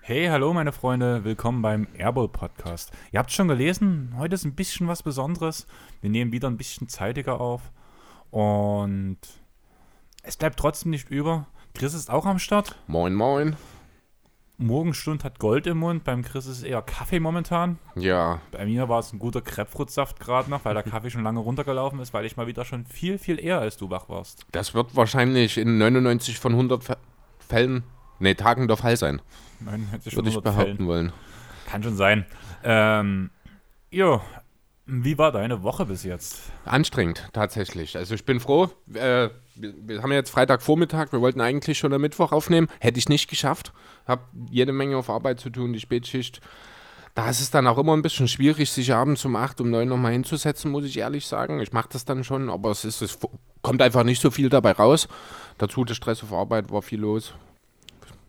Hey, hallo meine Freunde, willkommen beim Airball Podcast. Ihr habt schon gelesen, heute ist ein bisschen was Besonderes. Wir nehmen wieder ein bisschen zeitiger auf und es bleibt trotzdem nicht über. Chris ist auch am Start. Moin, moin. Morgenstund hat Gold im Mund, beim Chris ist es eher Kaffee momentan. Ja, Bei mir war es ein guter Krebfruitsaft gerade noch, weil der Kaffee schon lange runtergelaufen ist, weil ich mal wieder schon viel, viel eher als du wach warst. das wird wahrscheinlich in 99 von 100 Fä- Fällen, nee, Tagen der Fall sein, 99 würde ich 100 behaupten Fällen. wollen. Kann schon sein. Ähm, jo, wie war deine Woche bis jetzt? Anstrengend, tatsächlich. Also ich bin froh. Äh, wir, haben jetzt Freitagvormittag, wir wollten eigentlich schon am Mittwoch aufnehmen. Hätte ich nicht geschafft. Hab jede Menge auf Arbeit zu tun, die Spätschicht. Da ist es dann auch immer ein bisschen schwierig, sich abends um 8, um 9 nochmal hinzusetzen, muss ich ehrlich sagen. Ich mache das dann schon, aber es, ist, es kommt einfach nicht so viel dabei raus. Dazu der Stress auf Arbeit, war viel los.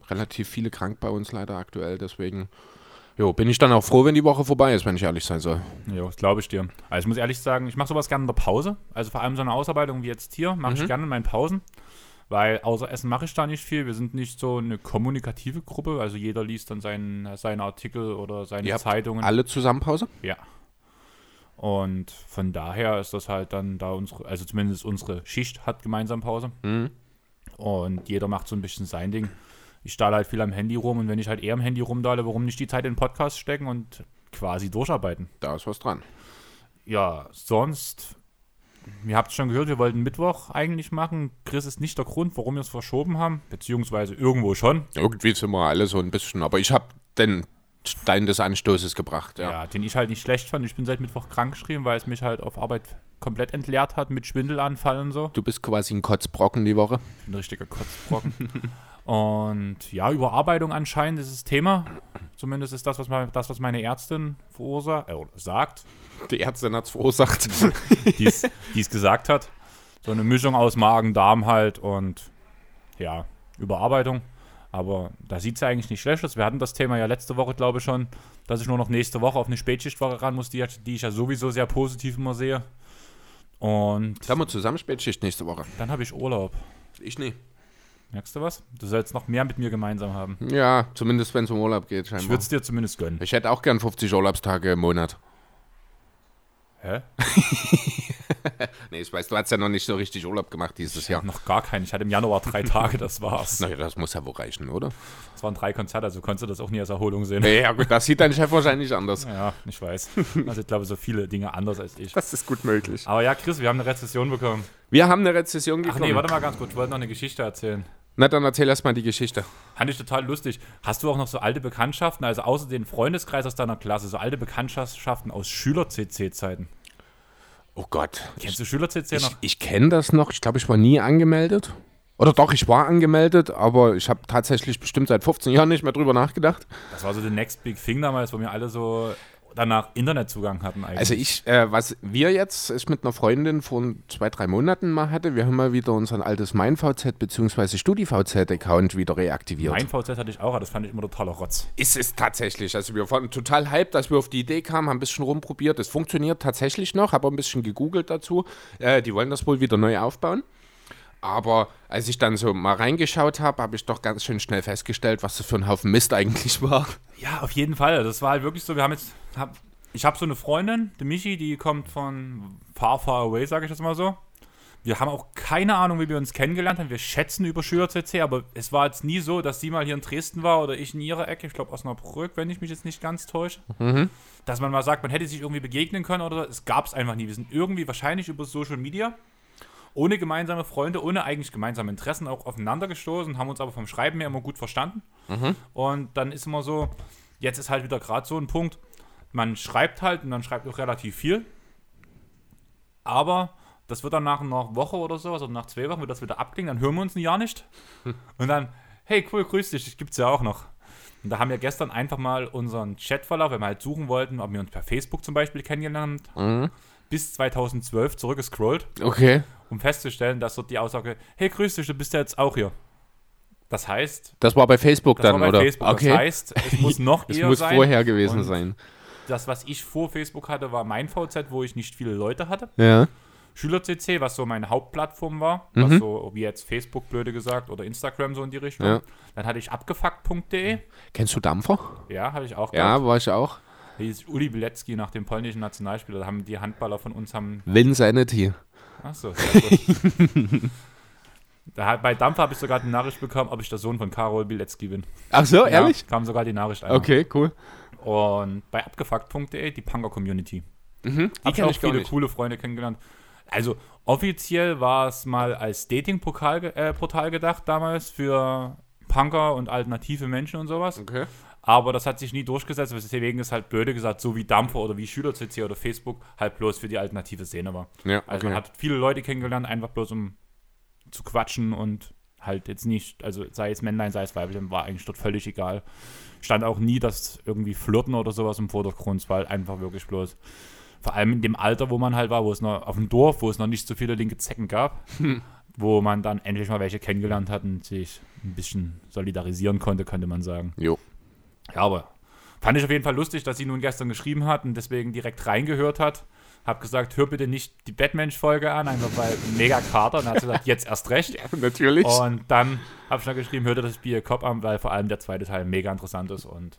Relativ viele krank bei uns leider aktuell, deswegen jo, bin ich dann auch froh, wenn die Woche vorbei ist, wenn ich ehrlich sein soll. Ja, das glaube ich dir. Also ich muss ehrlich sagen, ich mache sowas gerne in der Pause. Also vor allem so eine Ausarbeitung wie jetzt hier mache ich gerne in meinen Pausen. Weil außer Essen mache ich da nicht viel. Wir sind nicht so eine kommunikative Gruppe. Also jeder liest dann seinen, seine Artikel oder seine Ihr Zeitungen. Alle zusammen Pause? Ja. Und von daher ist das halt dann da unsere, also zumindest unsere Schicht hat gemeinsam Pause. Mhm. Und jeder macht so ein bisschen sein Ding. Ich stahle halt viel am Handy rum und wenn ich halt eher am Handy rumdahle, warum nicht die Zeit in Podcast stecken und quasi durcharbeiten? Da ist was dran. Ja, sonst, ihr habt es schon gehört, wir wollten Mittwoch eigentlich machen. Chris ist nicht der Grund, warum wir es verschoben haben, beziehungsweise irgendwo schon. Irgendwie sind wir alle so ein bisschen, aber ich habe den Stein des Anstoßes gebracht, ja. Ja. den ich halt nicht schlecht fand. Ich bin seit Mittwoch krank geschrieben, weil es mich halt auf Arbeit komplett entleert hat mit Schwindelanfall und so. Du bist quasi ein Kotzbrocken die Woche. Ich bin ein richtiger Kotzbrocken. und ja, Überarbeitung anscheinend ist das Thema. Zumindest ist das, was, mal, das, was meine Ärztin verursacht, äh, sagt, Die Ärztin hat es verursacht. die es gesagt hat. So eine Mischung aus Magen, Darm halt und ja, Überarbeitung. Aber da sieht es ja eigentlich nicht schlecht aus. Wir hatten das Thema ja letzte Woche, glaube ich, schon, dass ich nur noch nächste Woche auf eine Spätschichtwoche ran muss, die, die ich ja sowieso sehr positiv immer sehe. Und Haben wir zusammen Spätschicht nächste Woche? dann habe ich Urlaub. Ich nie. Merkst du was? Du sollst noch mehr mit mir gemeinsam haben. Ja, zumindest wenn es um Urlaub geht, Ich scheinbar. würde es dir zumindest gönnen. Ich hätte auch gern 50 Urlaubstage im Monat. Hä? Nee, ich weiß, du hast ja noch nicht so richtig Urlaub gemacht dieses Jahr. Noch gar keinen. Ich hatte im Januar drei Tage, das war's. Naja, das muss ja wohl reichen, oder? Das waren drei Konzerte, also konntest du das auch nie als Erholung sehen. Ja, gut, das sieht dein Chef wahrscheinlich anders. Ja, ich weiß. Also ich glaube, so viele Dinge anders als ich. Das ist gut möglich. Aber ja, Chris, wir haben eine Rezession bekommen. Wir haben eine Rezession Ach bekommen. nee, warte mal ganz kurz, ich wollte noch eine Geschichte erzählen. Na, dann erzähl erst mal die Geschichte. Fand ich total lustig. Hast du auch noch so alte Bekanntschaften, also außer den Freundeskreis aus deiner Klasse, so alte Bekanntschaften aus Schüler-CC-Zeiten? Oh Gott. Kennst du Schüler-CC Ich, noch? ich kenne das noch. Ich glaube, ich war nie angemeldet. Oder doch, ich war angemeldet, aber ich habe tatsächlich bestimmt seit 15 Jahren nicht mehr drüber nachgedacht. Das war so the next big thing damals, wo wir alle so danach Internetzugang hatten eigentlich. Also ich, äh, was wir jetzt ich mit einer Freundin vor zwei, drei Monaten mal hatte, wir haben mal wieder unser altes MeinVZ bzw. StudiVZ-Account wieder reaktiviert. mein VZ hatte ich auch, aber das fand ich immer totaler Rotz. ist es tatsächlich. Also wir waren total hyped, dass wir auf die Idee kamen, haben ein bisschen rumprobiert. Es funktioniert tatsächlich noch, habe ein bisschen gegoogelt dazu. Äh, die wollen das wohl wieder neu aufbauen. Aber als ich dann so mal reingeschaut habe, habe ich doch ganz schön schnell festgestellt, was das für ein Haufen Mist eigentlich war. Ja, auf jeden Fall. Das war halt wirklich so, wir haben jetzt, hab, ich habe so eine Freundin, die Michi, die kommt von far, far away, sage ich das mal so. Wir haben auch keine Ahnung, wie wir uns kennengelernt haben. Wir schätzen über Schüler-CC, aber es war jetzt nie so, dass sie mal hier in Dresden war oder ich in ihrer Ecke, ich glaube Osnabrück, wenn ich mich jetzt nicht ganz täusche. Dass man mal sagt, man hätte sich irgendwie begegnen können oder es gab es einfach nie. Wir sind irgendwie wahrscheinlich über Social Media ohne gemeinsame Freunde, ohne eigentlich gemeinsame Interessen auch aufeinander gestoßen, haben uns aber vom Schreiben her immer gut verstanden. Und dann ist immer so, jetzt ist halt wieder gerade so ein Punkt, man schreibt halt und man schreibt auch relativ viel, aber das wird dann nach einer Woche oder so, also nach zwei Wochen wird das wieder abklingen, dann hören wir uns ein Jahr nicht. Und dann, hey cool, grüß dich, das gibt's ja auch noch. Und da haben wir gestern einfach mal unseren Chatverlauf, weil wir halt suchen wollten, ob wir uns per Facebook zum Beispiel kennengelernt haben, bis 2012 zurückgescrollt Okay. um festzustellen, dass dort die Aussage, hey, grüß dich, du bist ja jetzt auch hier. Das heißt, Das war bei Facebook dann, bei oder? Facebook. Okay. Das heißt, es muss noch es eher muss sein. vorher gewesen Und sein. Das, was ich vor Facebook hatte, war mein VZ, wo ich nicht viele Leute hatte. Ja. SchülerCC, was so meine Hauptplattform war, was Mhm. so wie jetzt Facebook, blöde gesagt, oder Instagram so in die Richtung. Ja. Dann hatte ich abgefuckt.de, Kennst du Dampfer? ja, habe ich auch Ja, war ich auch. Hieß Uli Bilecki nach dem polnischen Nationalspieler. Da haben die Handballer von uns haben. Win Sanity. Achso, sehr gut. da, bei Dampfer habe ich sogar die Nachricht bekommen, ob ich der Sohn von Karol Bilecki bin. Ach so, ehrlich? Ja, kam sogar die Nachricht einmal. Okay, cool. Und bei abgefuckt.de die Punker Community. Mhm. Die habe ich auch viele coole Freunde kennengelernt. Also offiziell war es mal als Dating-Portal äh, gedacht damals für Punker und alternative Menschen und sowas. Okay. Aber das hat sich nie durchgesetzt, deswegen ist halt blöde gesagt, so wie Dampfer oder wie SchülerCC oder Facebook halt bloß für die alternative Szene war. Ja, Also okay. man hat viele Leute kennengelernt, einfach bloß um zu quatschen und halt jetzt nicht, also sei es Männlein, sei es Weibchen, war eigentlich dort völlig egal. Stand auch nie, dass irgendwie Flirten oder sowas im Vordergrund, war halt einfach wirklich bloß, vor allem in dem Alter, wo man halt war, wo es noch auf dem Dorf, wo es noch nicht so viele linke Zecken gab, wo man dann endlich mal welche kennengelernt hat und sich ein bisschen solidarisieren konnte, könnte man sagen. Jo. Ja, aber fand ich auf jeden Fall lustig, dass sie nun gestern geschrieben hat und deswegen direkt reingehört hat. Hab gesagt, hör bitte nicht die Batman-Folge an, einfach weil mega Kater. Und dann hat sie gesagt, jetzt erst recht. Natürlich. Und dann habe ich noch geschrieben, hör dir das Bier Cop an, weil vor allem der zweite Teil mega interessant ist und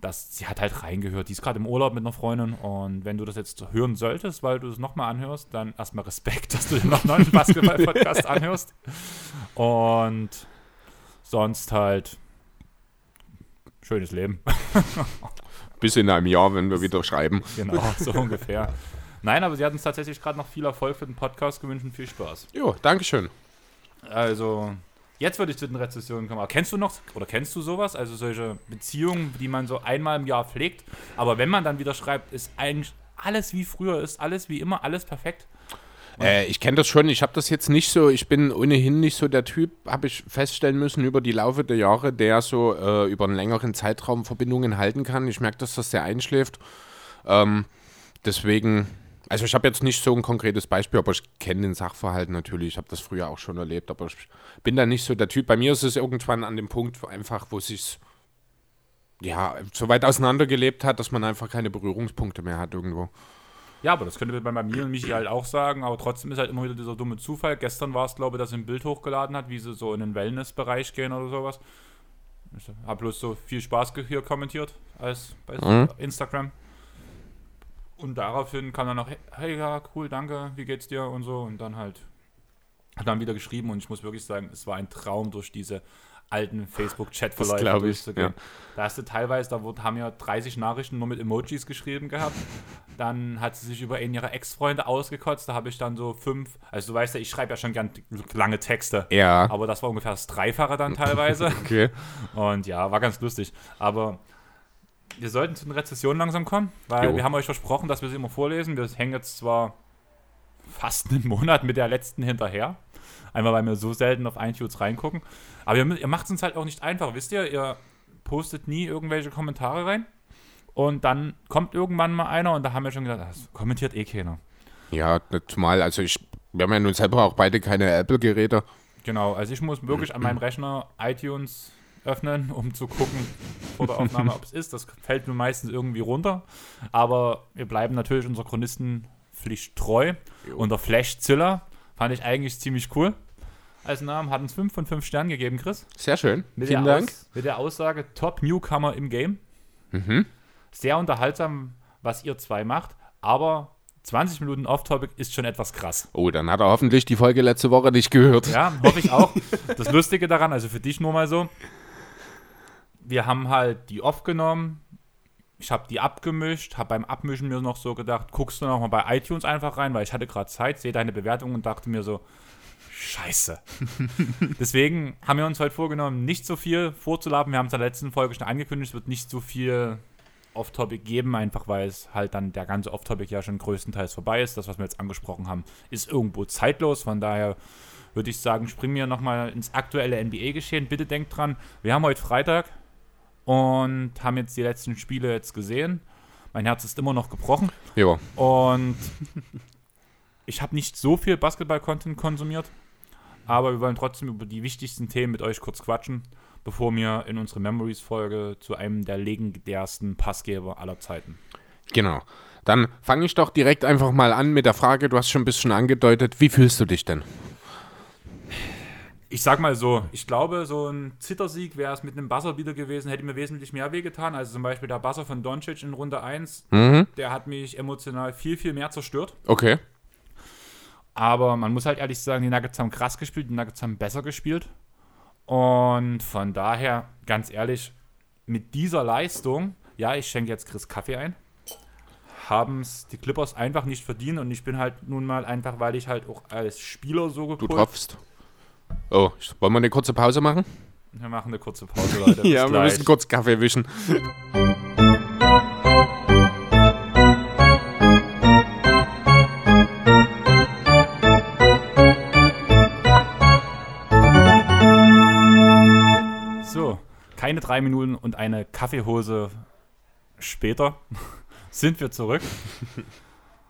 das, sie hat halt reingehört. Die ist gerade im Urlaub mit einer Freundin und wenn du das jetzt hören solltest, weil du es nochmal anhörst, dann erstmal Respekt, dass du den noch einen Basketball-Podcast anhörst. Und sonst halt schönes Leben. Bis in einem Jahr, wenn wir wieder schreiben. Genau, so ungefähr. Nein, aber sie hat uns tatsächlich gerade noch viel Erfolg für den Podcast gewünscht und viel Spaß. Jo, Dankeschön. Also, jetzt würde ich zu den Rezessionen kommen. Aber kennst du noch, oder kennst du sowas? Also solche Beziehungen, die man so einmal im Jahr pflegt, aber wenn man dann wieder schreibt, ist eigentlich alles wie früher, ist alles wie immer, alles perfekt. Äh, ich kenne das schon. Ich habe das jetzt nicht so. Ich bin ohnehin nicht so der Typ, habe ich feststellen müssen über die Laufe der Jahre, der so äh, über einen längeren Zeitraum Verbindungen halten kann. Ich merke, dass das sehr einschläft. Ähm, deswegen, also ich habe jetzt nicht so ein konkretes Beispiel, aber ich kenne den Sachverhalt natürlich. Ich habe das früher auch schon erlebt, aber ich bin da nicht so der Typ. Bei mir ist es irgendwann an dem Punkt einfach, wo sich ja so weit auseinandergelebt hat, dass man einfach keine Berührungspunkte mehr hat irgendwo. Ja, aber das könnte man bei mir und Michi halt auch sagen, aber trotzdem ist halt immer wieder dieser dumme Zufall. Gestern war es, glaube ich, dass ein Bild hochgeladen hat, wie sie so in den Wellness-Bereich gehen oder sowas. Ich habe bloß so viel Spaß hier kommentiert als bei Mhm. Instagram. Und daraufhin kam dann noch, hey, hey, ja, cool, danke, wie geht's dir und so. Und dann halt, hat dann wieder geschrieben und ich muss wirklich sagen, es war ein Traum durch diese alten Facebook-Chat-Verläufe glaub ich, durchzugehen. ja. Da hast du teilweise, da wurde, haben ja 30 Nachrichten nur mit Emojis geschrieben gehabt. Dann hat sie sich über einen ihrer Ex-Freunde ausgekotzt. Da habe ich dann so fünf, also du weißt ja, ich schreibe ja schon gern lange Texte. Ja. Aber das war ungefähr das Dreifache dann teilweise. Okay. Und ja, war ganz lustig. Aber wir sollten zu den Rezessionen langsam kommen, weil Jo. wir haben euch versprochen, dass wir sie immer vorlesen. Wir hängen jetzt zwar fast einen Monat mit der letzten hinterher. Einmal, weil wir so selten auf iTunes reingucken. Aber ihr, ihr macht es uns halt auch nicht einfach, wisst ihr? Ihr postet nie irgendwelche Kommentare rein. Und dann kommt irgendwann mal einer und da haben wir schon gedacht, das kommentiert eh keiner. Ja, zumal, also ich, wir haben ja nun selber auch beide keine Apple-Geräte. Genau, also ich muss wirklich an meinem Rechner iTunes öffnen, um zu gucken vor der Aufnahme, ob es ist. Das fällt mir meistens irgendwie runter. Aber wir bleiben natürlich unserer Chronistenpflicht treu. Und der Flashzilla fand ich eigentlich ziemlich cool. Als Namen hat uns 5 von 5 Sternen gegeben, Chris. Sehr schön. Mit Vielen der Dank. Aus, mit der Aussage Top Newcomer im Game. Mhm. Sehr unterhaltsam, was ihr zwei macht. Aber 20 Minuten Off-Topic ist schon etwas krass. Oh, dann hat er hoffentlich die Folge letzte Woche nicht gehört. Ja, hoffe ich auch. Das Lustige daran, also für dich nur mal so, wir haben halt die aufgenommen, ich habe die abgemischt, habe beim Abmischen mir noch so gedacht, guckst du noch mal bei iTunes einfach rein, weil ich hatte gerade Zeit, sehe deine Bewertung und dachte mir so, scheiße. Deswegen haben wir uns heute vorgenommen, nicht so viel vorzuladen. Wir haben es in der letzten Folge schon angekündigt, es wird nicht so viel Off-Topic geben, einfach weil es halt dann der ganze Off-Topic ja schon größtenteils vorbei ist. Das, was wir jetzt angesprochen haben, ist irgendwo zeitlos. Von daher würde ich sagen, springen wir nochmal ins aktuelle NBA-Geschehen. Bitte denkt dran, wir haben heute Freitag und haben jetzt die letzten Spiele jetzt gesehen. Mein Herz ist immer noch gebrochen und ich habe nicht so viel Basketball-Content konsumiert. Aber wir wollen trotzdem über die wichtigsten Themen mit euch kurz quatschen, bevor wir in unsere Memories-Folge zu einem der legendärsten Passgeber aller Zeiten. Genau. Dann fange ich doch direkt einfach mal an mit der Frage, du hast schon ein bisschen angedeutet, wie fühlst du dich denn? Ich sag mal so, ich glaube, so ein Zittersieg wäre es mit einem Buzzer wieder gewesen, hätte mir wesentlich mehr wehgetan. Also zum Beispiel der Buzzer von Doncic in Runde 1, Mhm. der hat mich emotional viel, viel mehr zerstört. Okay. Aber man muss halt ehrlich sagen, die Nuggets haben krass gespielt, die Nuggets haben besser gespielt. Und von daher, ganz ehrlich, mit dieser Leistung, ja, ich schenke jetzt Chris Kaffee ein, haben es die Clippers einfach nicht verdient. Und ich bin halt nun mal einfach, weil ich halt auch als Spieler so Du gepolt tropfst. Oh, wollen wir eine kurze Pause machen? Wir machen eine kurze Pause, Leute. Ja, wir gleich. müssen kurz Kaffee wischen. So, keine drei Minuten und eine Kaffeehose später sind wir zurück.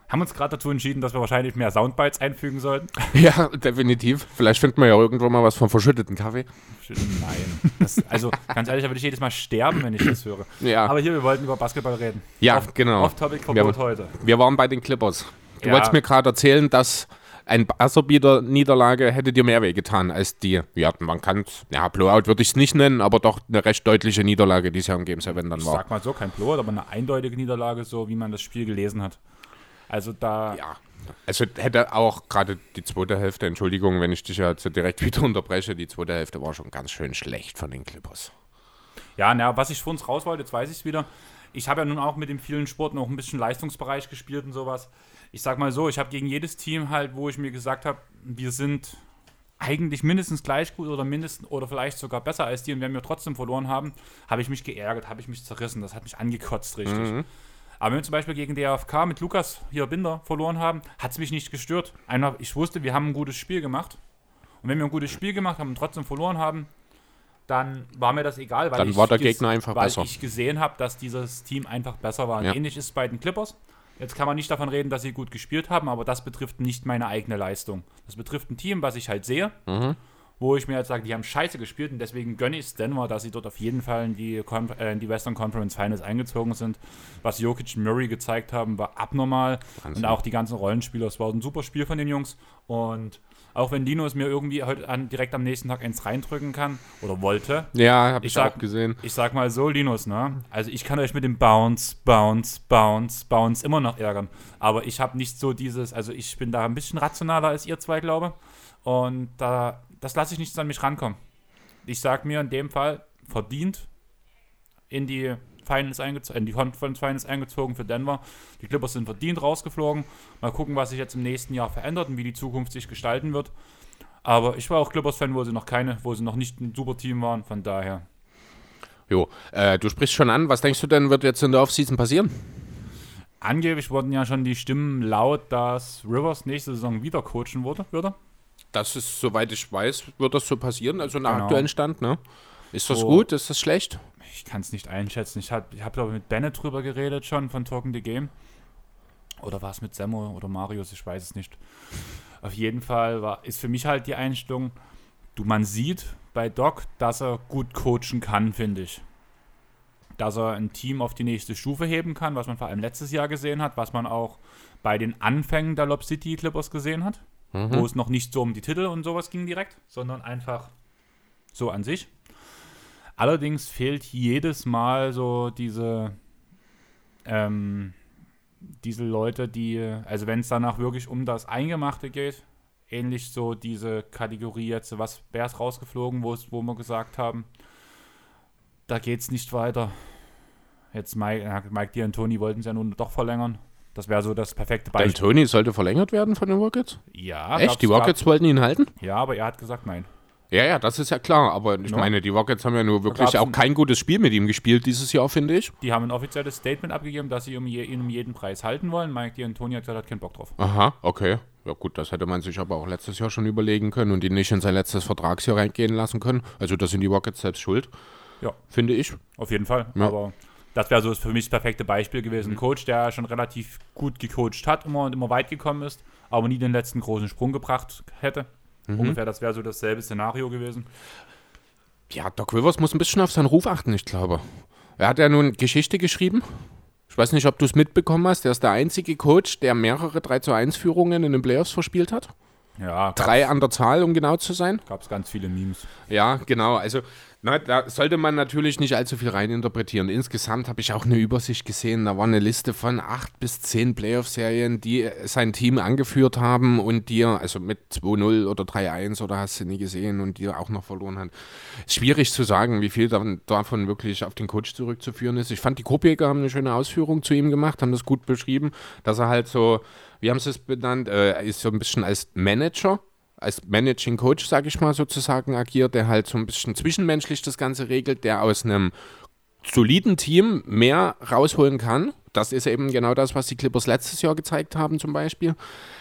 Haben uns gerade dazu entschieden, dass wir wahrscheinlich mehr Soundbites einfügen sollten. Ja, definitiv. Vielleicht finden wir ja irgendwann mal was vom verschütteten Kaffee. Nein. Das, also, ganz ehrlich, da würde ich jedes Mal sterben, wenn ich das höre. Ja, Aber hier, wir wollten über Basketball reden. ja Off- genau. Off-Topic-Verbot Wir- heute. Wir waren bei den Clippers. Du Ja. wolltest mir gerade erzählen, dass ein Buzzerbeater-Niederlage hätte dir mehr wehgetan als die, ja, man kann ja, Blowout würde ich es nicht nennen, aber doch eine recht deutliche Niederlage, die es ja im Game 7 dann Ich war. sag mal so, kein Blowout, aber eine eindeutige Niederlage, so wie man das Spiel gelesen hat. Also da, Ja. Also hätte auch gerade die zweite Hälfte, Entschuldigung, wenn ich dich ja so direkt wieder unterbreche, die zweite Hälfte war schon ganz schön schlecht von den Clippers. Ja, na, was ich für uns raus wollte, jetzt weiß ich es wieder. Ich habe ja nun auch mit dem vielen Sport noch ein bisschen Leistungsbereich gespielt und sowas. Ich sag mal so, ich habe gegen jedes Team halt, wo ich mir gesagt habe, wir sind eigentlich mindestens gleich gut oder mindestens oder vielleicht sogar besser als die und wenn wir trotzdem verloren haben, habe ich mich geärgert, habe ich mich zerrissen, das hat mich angekotzt richtig. Aber wenn wir zum Beispiel gegen DFK mit Lukas hier Binder verloren haben, hat es mich nicht gestört. Einfach, ich wusste, wir haben ein gutes Spiel gemacht. Und wenn wir ein gutes Spiel gemacht haben und trotzdem verloren haben, dann war mir das egal, weil Dann ich war der Gegner einfach weil besser. ich gesehen habe, dass dieses Team einfach besser war. Ja. Ähnlich ist es bei den Clippers. Jetzt kann man nicht davon reden, dass sie gut gespielt haben, aber das betrifft nicht meine eigene Leistung. Das betrifft ein Team, was ich halt sehe, Mhm. Wo ich mir jetzt sage, die haben scheiße gespielt und deswegen gönne ich es Denver, dass sie dort auf jeden Fall in die, äh, in die Western Conference Finals eingezogen sind. Was Jokic und Murray gezeigt haben, war abnormal. Wahnsinn. Und auch die ganzen Rollenspieler. Es war ein super Spiel von den Jungs. Und auch wenn Dino es mir irgendwie heute an, direkt am nächsten Tag eins reindrücken kann oder wollte, Ja, habe ich, Ich sag- auch gesehen. ich sag mal so, Linus, ne? Also ich kann euch mit dem Bounce, Bounce, Bounce, Bounce immer noch ärgern. Aber ich habe nicht so dieses, also ich bin da ein bisschen rationaler als ihr zwei, glaube. Und da, das lasse ich nicht an mich rankommen. Ich sag mir in dem Fall, verdient in die Finals eingezogen, in die Conference Finals eingezogen für Denver. Die Clippers sind verdient rausgeflogen. Mal gucken, was sich jetzt im nächsten Jahr verändert und wie die Zukunft sich gestalten wird. Aber ich war auch Clippers-Fan, wo sie noch keine, wo sie noch nicht ein super Team waren. Von daher Jo, äh, du sprichst schon an. Was denkst du denn, wird jetzt in der Offseason passieren? Angeblich wurden ja schon die Stimmen laut, dass Rivers nächste Saison wieder coachen würde. Das ist, soweit ich weiß, wird das so passieren. Also nach Genau. aktuellen Stand, ne? Ist das So. gut? Ist das schlecht? Ich kann es nicht einschätzen. Ich habe, ich hab, glaube ich, mit Bennett drüber geredet schon von Talking the Game. Oder war es mit Semmo oder Marius? Ich weiß es nicht. Auf jeden Fall war, ist für mich halt die Einstellung, du, man sieht bei Doc, dass er gut coachen kann, finde ich. Dass er ein Team auf die nächste Stufe heben kann, was man vor allem letztes Jahr gesehen hat, was man auch bei den Anfängen der Lob City Clippers gesehen hat. Wo es noch nicht so um die Titel und sowas ging direkt, sondern einfach so an sich. Allerdings fehlt jedes Mal so diese, ähm, diese Leute, die, also wenn es danach wirklich um das Eingemachte geht, ähnlich so diese Kategorie jetzt, was wer ist rausgeflogen, wo, es- wir gesagt haben, da geht es nicht weiter. Jetzt Mike, ja, Mike D'Antoni wollten es ja nun doch verlängern. Das wäre so das perfekte Beispiel. Tony sollte verlängert werden von den Rockets? Ja, Echt? Die Rockets wollten ihn halten? Ja, aber er hat gesagt nein. Ja, ja, das ist ja klar. Aber ich Ja. meine, die Rockets haben ja nur wirklich auch ein- kein gutes Spiel mit ihm gespielt dieses Jahr, finde ich. Die haben ein offizielles Statement abgegeben, dass sie um je, ihn um jeden Preis halten wollen. Mike D'Antoni hat gesagt, hat keinen Bock drauf. Aha, okay. Ja gut, das hätte man sich aber auch letztes Jahr schon überlegen können und ihn nicht in sein letztes Vertragsjahr reingehen lassen können. Also das sind die Rockets selbst schuld, Ja, finde ich. auf jeden Fall. Ja. Aber das wäre so für mich das perfekte Beispiel gewesen. Ein Coach, der schon relativ gut gecoacht hat immer und immer weit gekommen ist, aber nie den letzten großen Sprung gebracht hätte. Ungefähr, das wäre so dasselbe Szenario gewesen. Ja, Doc Rivers muss ein bisschen auf seinen Ruf achten, ich glaube. Er hat ja nun Geschichte geschrieben. Ich weiß nicht, ob du es mitbekommen hast. Er ist der einzige Coach, der mehrere 3 zu 1 Führungen in den Playoffs verspielt hat. Ja, Drei an der Zahl, um genau zu sein. gab es ganz viele Memes. Ja, genau. Also, na, da sollte man natürlich nicht allzu viel reininterpretieren. Insgesamt habe ich auch eine Übersicht gesehen. Da war eine Liste von acht bis zehn Playoff-Serien, die äh, sein Team angeführt haben und die also mit 2-0 oder 3-1 oder hast du nie gesehen und die auch noch verloren hat. Schwierig zu sagen, wie viel davon, davon wirklich auf den Coach zurückzuführen ist. Ich fand, die Kopieker haben eine schöne Ausführung zu ihm gemacht, haben das gut beschrieben, dass er halt so, wie haben sie es benannt, äh, ist so ein bisschen als Manager als Managing Coach, sage ich mal sozusagen, agiert, der halt so ein bisschen zwischenmenschlich das Ganze regelt, der aus einem soliden Team mehr rausholen kann. Das ist eben genau das, was die Clippers letztes Jahr gezeigt haben zum Beispiel.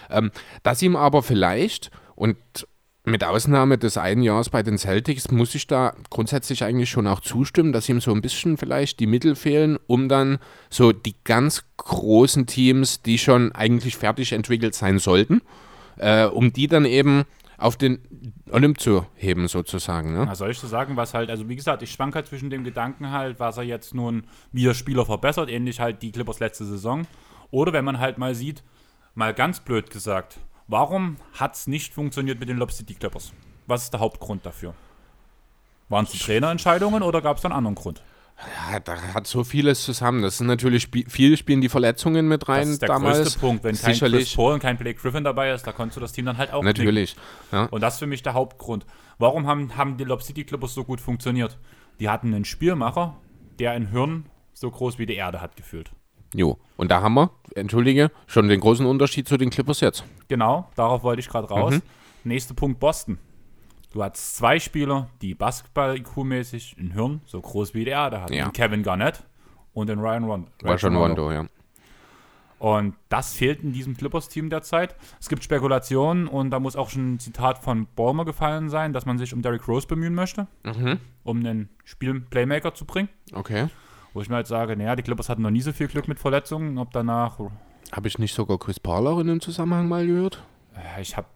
Ähm, dass ihm aber vielleicht, und mit Ausnahme des einen Jahres bei den Celtics, muss ich da grundsätzlich eigentlich schon auch zustimmen, dass ihm so ein bisschen vielleicht die Mittel fehlen, um dann so die ganz großen Teams, die schon eigentlich fertig entwickelt sein sollten, äh, um die dann eben auf den Olymp zu heben, sozusagen. Ne? Was soll ich so sagen, was halt, also wie gesagt, ich schwank halt zwischen dem Gedanken halt, was er jetzt nun, wie er Spieler verbessert, ähnlich halt die Clippers letzte Saison. Oder wenn man halt mal sieht, mal ganz blöd gesagt, warum hat es nicht funktioniert mit den Lob City Clippers? Was ist der Hauptgrund dafür? Waren es die Trainerentscheidungen oder gab es einen anderen Grund? Ja, da hat so vieles zusammen. Das sind natürlich spi viele spielen die Verletzungen mit rein Das ist der damals. größte Punkt. Wenn kein Chris Sicherlich. Paul und kein Blake Griffin dabei ist, da konntest du das Team dann halt auch. Natürlich. Ja. Und das ist für mich der Hauptgrund. Warum haben, haben die Lob City Clippers so gut funktioniert? Die hatten einen Spielmacher, der ein Hirn so groß wie die Erde hat gefühlt. Jo. Und da haben wir, entschuldige, schon den großen Unterschied zu den Clippers jetzt. Genau, darauf wollte ich gerade raus. Mhm. Nächster Punkt Boston. Du hast zwei Spieler, die Basketball-IQ-mäßig ein Hirn so groß wie die Erde hatten. Ja. Den Kevin Garnett und den Ryan Rondo. Schon Rondo, ja. Und das fehlt in diesem Clippers-Team derzeit. Es gibt Spekulationen und da muss auch schon ein Zitat von Ballmer gefallen sein, dass man sich um Derrick Rose bemühen möchte, Mhm. um einen Spiel-Playmaker zu bringen. Okay. Wo ich mir halt sage, naja, die Clippers hatten noch nie so viel Glück mit Verletzungen. Ob danach, Habe ich nicht sogar Chris Paul auch in dem Zusammenhang mal gehört? äh, ich habe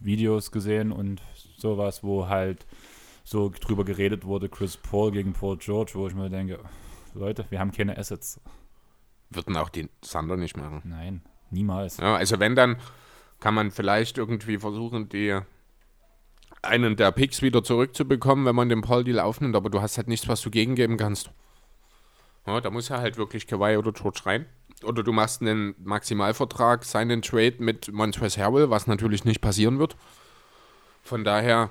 Videos gesehen und sowas, wo halt so drüber geredet wurde, Chris Paul gegen Paul George, wo ich mir denke, Leute, wir haben keine Assets. Würden auch die Sander nicht machen. Nein, niemals. Ja, also wenn, dann kann man vielleicht irgendwie versuchen, die einen der Picks wieder zurückzubekommen, wenn man den Paul-Deal aufnimmt, aber du hast halt nichts, was du gegengeben kannst. Ja, da muss ja halt wirklich Kawhi oder George rein. Oder du machst einen Maximalvertrag, seinen Trade mit Montrezl Harrell, was natürlich nicht passieren wird. Von daher,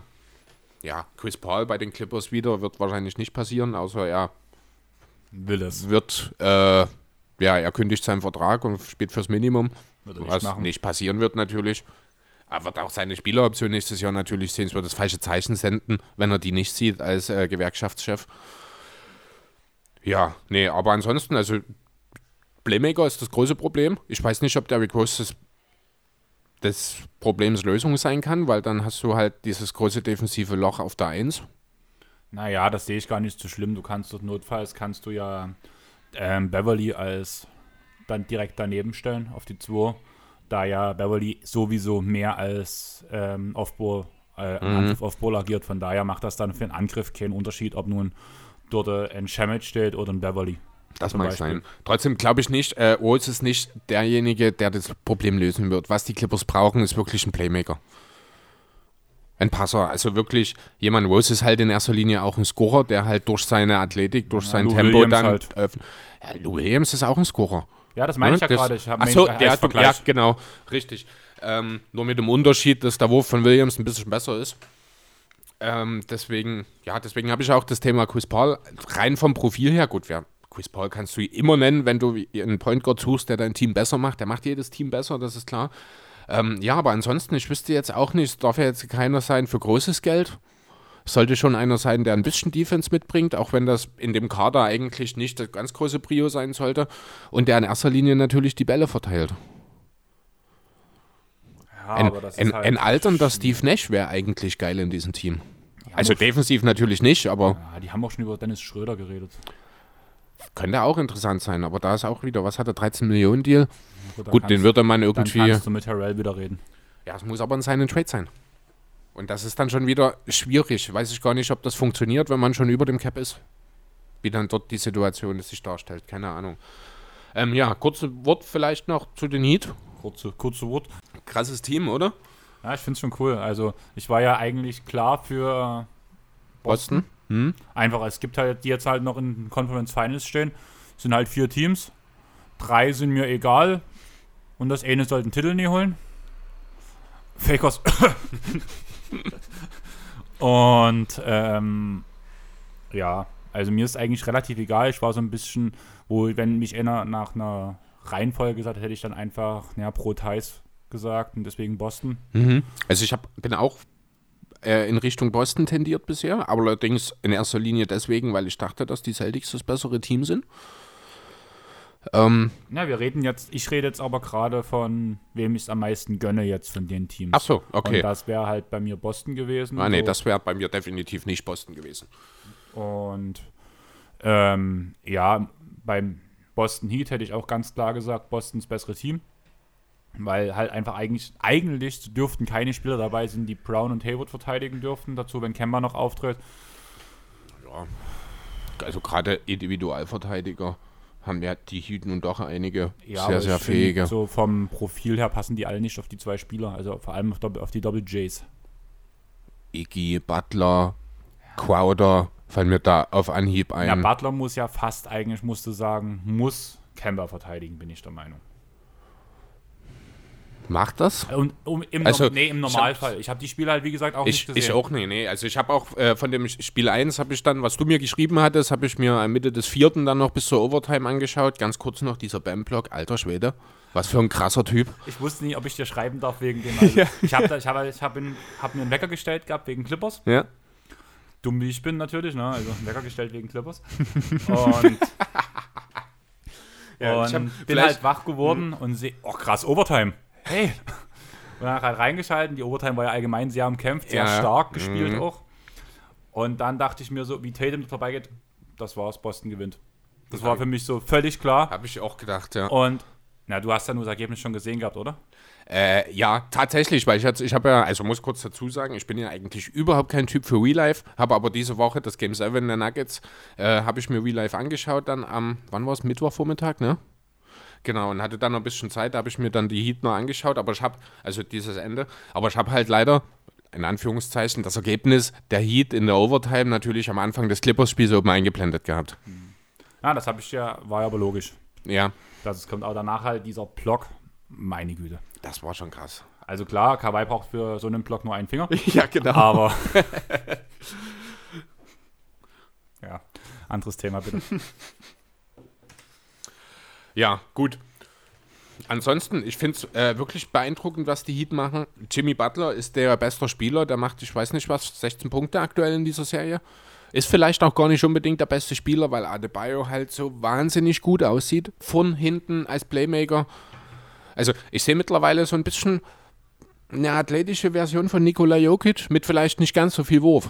ja, Chris Paul bei den Clippers wieder wird wahrscheinlich nicht passieren, außer er Will es. wird, äh, ja, er kündigt seinen Vertrag und spielt fürs Minimum. Nicht Was machen. nicht passieren wird natürlich. Er wird auch seine Spieleroption nächstes Jahr natürlich sehen. Es wird das falsche Zeichen senden, wenn er die nicht sieht als äh, Gewerkschaftschef. Ja, nee, aber ansonsten, also Playmaker ist das große Problem. Ich weiß nicht, ob Derrick Rose das, des Problems Lösung sein kann, weil dann hast du halt dieses große defensive Loch auf der 1. Naja, das sehe ich gar nicht so schlimm. Du kannst dort notfalls, kannst du ja ähm, Beverly als dann direkt daneben stellen auf die 2, da ja Beverly sowieso mehr als ähm, Offball, äh, Mhm. Angriff Offball agiert. Von daher macht das dann für einen Angriff keinen Unterschied, ob nun dort ein Shamet steht oder ein Beverly. Das mag Beispiel. sein. Trotzdem glaube ich nicht, äh, Rose ist nicht derjenige, der das Problem lösen wird. Was die Clippers brauchen, ist wirklich ein Playmaker. Ein Passer, also wirklich jemand. Rose ist halt in erster Linie auch ein Scorer, der halt durch seine Athletik, durch Ja, sein Lou Tempo Williams dann. halt. öffnet. Ja, Lou Williams ist auch ein Scorer. Ja, das meine ich ja gerade. Ich habe Ach so, als der hat, ja, genau, richtig. Ähm, nur mit dem Unterschied, dass der Wurf von Williams ein bisschen besser ist. Ähm, deswegen, ja, deswegen habe ich auch das Thema Chris Paul rein vom Profil her. Gut, wer, Chris Paul kannst du immer nennen, wenn du einen Point Guard suchst, der dein Team besser macht. Der macht jedes Team besser, das ist klar. Ähm, ja, aber ansonsten, ich wüsste jetzt auch nicht, es darf ja jetzt keiner sein für großes Geld. Es Sollte schon einer sein, der ein bisschen Defense mitbringt, auch wenn das in dem Kader eigentlich nicht das ganz große Prio sein sollte. Und der in erster Linie natürlich die Bälle verteilt. Ja, Ein, aber das ein, ist halt, ein alternder Steve Nash wäre eigentlich geil in diesem Team. Also defensiv natürlich nicht, aber Ja, die haben auch schon über Dennis Schröder geredet. Könnte auch interessant sein. Aber da ist auch wieder, was hat er, 13 Millionen Deal? Gut, dann Gut, den würde man Dann irgendwie. kannst du mit Harrell wieder reden. Ja, es muss aber ein seinen Trade sein. Und das ist dann schon wieder schwierig. Weiß ich gar nicht, ob das funktioniert, wenn man schon über dem Cap ist. Wie dann dort die Situation sich darstellt. Keine Ahnung. Ähm, ja, kurzes Wort vielleicht noch zu den Heat. Kurze, kurze Wort. Krasses Team, oder? Ja, ich finde es schon cool. Also, ich war ja eigentlich klar für Boston. Hm? Einfach, es gibt halt, die jetzt halt noch in Conference Finals stehen. Es sind halt vier Teams. Drei sind mir egal. Und das eine sollte einen Titel nie holen. Fakers. Und ähm, ja, also mir ist eigentlich relativ egal. Ich war so ein bisschen, wo, wenn mich einer nach einer Reihenfolge gesagt hätte ich dann einfach, ja, pro Thais gesagt und deswegen Boston. Mhm. Also ich hab, bin auch äh, in Richtung Boston tendiert bisher, aber allerdings in erster Linie deswegen, weil ich dachte, dass die Celtics das bessere Team sind. Ähm, Ja, wir reden jetzt, ich rede jetzt aber gerade von, wem ich es am meisten gönne jetzt von den Teams. ach so, okay. Und das wäre halt bei mir Boston gewesen. Ah, nee, so. das wäre bei mir definitiv nicht Boston gewesen. Und ähm, ja, beim Boston Heat hätte ich auch ganz klar gesagt, Bostons bessere Team. Weil halt einfach eigentlich, eigentlich dürften keine Spieler dabei sein, die Brown und Hayward verteidigen dürften. Dazu, wenn Kemba noch auftritt. Ja. Also gerade Individualverteidiger haben ja die Heat nun doch einige Ja, sehr, sehr fähige. So vom Profil her passen die alle nicht auf die zwei Spieler. Also vor allem auf, auf die Double Js. Iggy, Butler, Crowder fallen mir da auf Anhieb ein. Ja, Butler muss ja fast eigentlich, musst du sagen, muss Kemba verteidigen, bin ich der Meinung. Macht das? Und um, im, Also, Norm- nee, im ich hab- Normalfall. Ich habe die Spiele halt, wie gesagt, auch Ich, nicht gesehen. ich auch nicht, nee. Also ich habe auch äh, von dem Spiel 1 habe ich dann, was du mir geschrieben hattest, habe ich mir Mitte des vierten dann noch bis zur Overtime angeschaut. Ganz kurz noch dieser Bam-Block, alter Schwede. Was für ein krasser Typ. Ich wusste nicht, ob ich dir schreiben darf wegen dem. Also Ich habe ich hab, ich hab, in- hab mir einen Wecker gestellt gehabt wegen Clippers. Ja. Dumm wie ich bin natürlich, ne? Also einen Wecker gestellt wegen Clippers. Und, Ja, und ich hab bin halt wach geworden und sehe, oh krass, Overtime. Hey. Und dann halt reingeschalten. Die Overtime war ja allgemein sehr umkämpft, sehr Ja. stark gespielt Mhm. auch. Und dann dachte ich mir so, wie Tatum vorbeigeht, das war's, Boston gewinnt. Das war für mich so völlig klar. Habe ich auch gedacht, ja. Und na, du hast ja nur das Ergebnis schon gesehen gehabt, oder? Äh, ja, tatsächlich, weil ich jetzt, ich habe ja, also muss kurz dazu sagen, ich bin ja eigentlich überhaupt kein Typ für Real Life, habe aber diese Woche das Game 7 der Nuggets, äh, habe ich mir Real Life angeschaut, dann am, wann war es, Mittwochvormittag, ne? Genau, und hatte dann noch ein bisschen Zeit, da habe ich mir dann die Heat noch angeschaut, aber ich habe, also dieses Ende, aber ich habe halt leider, in Anführungszeichen, das Ergebnis der Heat in der Overtime natürlich am Anfang des Clippers-Spiels oben eingeblendet gehabt. Ja, das habe ich ja, war ja aber logisch. Ja, Das es kommt auch danach halt dieser Block. Meine Güte. das war schon krass. Also klar, Kawhi braucht für so einen Block nur einen Finger. ja, genau. Aber. ja, anderes Thema bitte. Ja, gut. Ansonsten, ich finde es äh, wirklich beeindruckend, was die Heat machen. Jimmy Butler ist der beste Spieler, der macht, ich weiß nicht was, 16 Punkte aktuell in dieser Serie. Ist vielleicht auch gar nicht unbedingt der beste Spieler, weil Adebayo halt so wahnsinnig gut aussieht. Von hinten als Playmaker. Also, ich sehe mittlerweile so ein bisschen eine athletische Version von Nikola Jokic mit vielleicht nicht ganz so viel Wurf.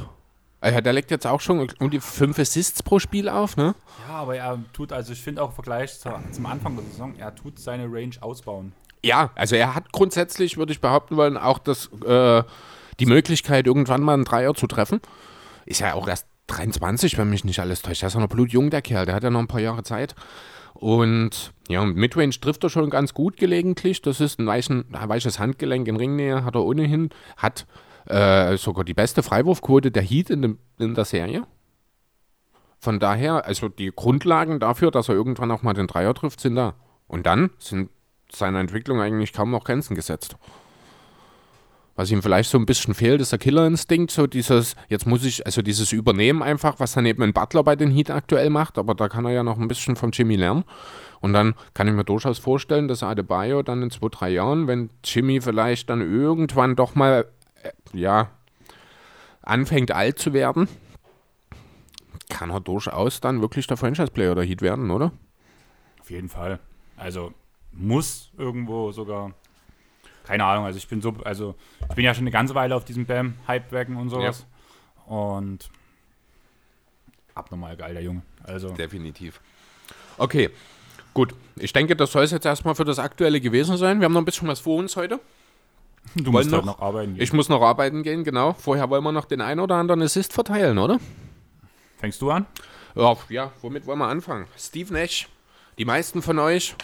Also, der legt jetzt auch schon um die 5 Assists pro Spiel auf, ne? Ja, aber er tut, also ich finde auch im Vergleich zur, zum Anfang der Saison, er tut seine Range ausbauen. Ja, also er hat grundsätzlich, würde ich behaupten wollen, auch das, äh, die Möglichkeit, irgendwann mal einen Dreier zu treffen. Ist ja auch erst 23, wenn mich nicht alles täuscht. Der ist ja noch blutjung, der Kerl. Der hat ja noch ein paar Jahre Zeit. Und ja, Midrange trifft er schon ganz gut gelegentlich. Das ist ein, weichen, ein weiches Handgelenk in Ringnähe, hat er ohnehin. Hat äh, sogar die beste Freiwurfquote der Heat in, dem, in der Serie. Von daher, also die Grundlagen dafür, dass er irgendwann auch mal den Dreier trifft, sind da. Und dann sind seiner Entwicklung eigentlich kaum noch Grenzen gesetzt. Was ihm vielleicht so ein bisschen fehlt, ist der Killerinstinkt, so dieses, jetzt muss ich, also dieses Übernehmen einfach, was dann eben ein Butler bei den Heat aktuell macht, aber da kann er ja noch ein bisschen von Jimmy lernen. Und dann kann ich mir durchaus vorstellen, dass Adebayo dann in zwei, drei Jahren, wenn Jimmy vielleicht dann irgendwann doch mal, ja, anfängt alt zu werden, kann er durchaus dann wirklich der Franchise-Player der Heat werden, oder? Auf jeden Fall. Also muss irgendwo sogar. Keine Ahnung, also ich bin so, also ich bin ja schon eine ganze Weile auf diesem Bam-Hype-Wagen und sowas. Und abnormal geil, der Junge. Also, Definitiv. Okay, gut. Ich denke, das soll es jetzt erstmal für das Aktuelle gewesen sein. Wir haben noch ein bisschen was vor uns heute. Du Wollen musst halt noch- noch arbeiten gehen. Ich muss noch arbeiten gehen, genau. Vorher wollen wir noch den einen oder anderen Assist verteilen, oder? Fängst du an? Ja, ja, womit wollen wir anfangen? Steve Nash. Die meisten von euch,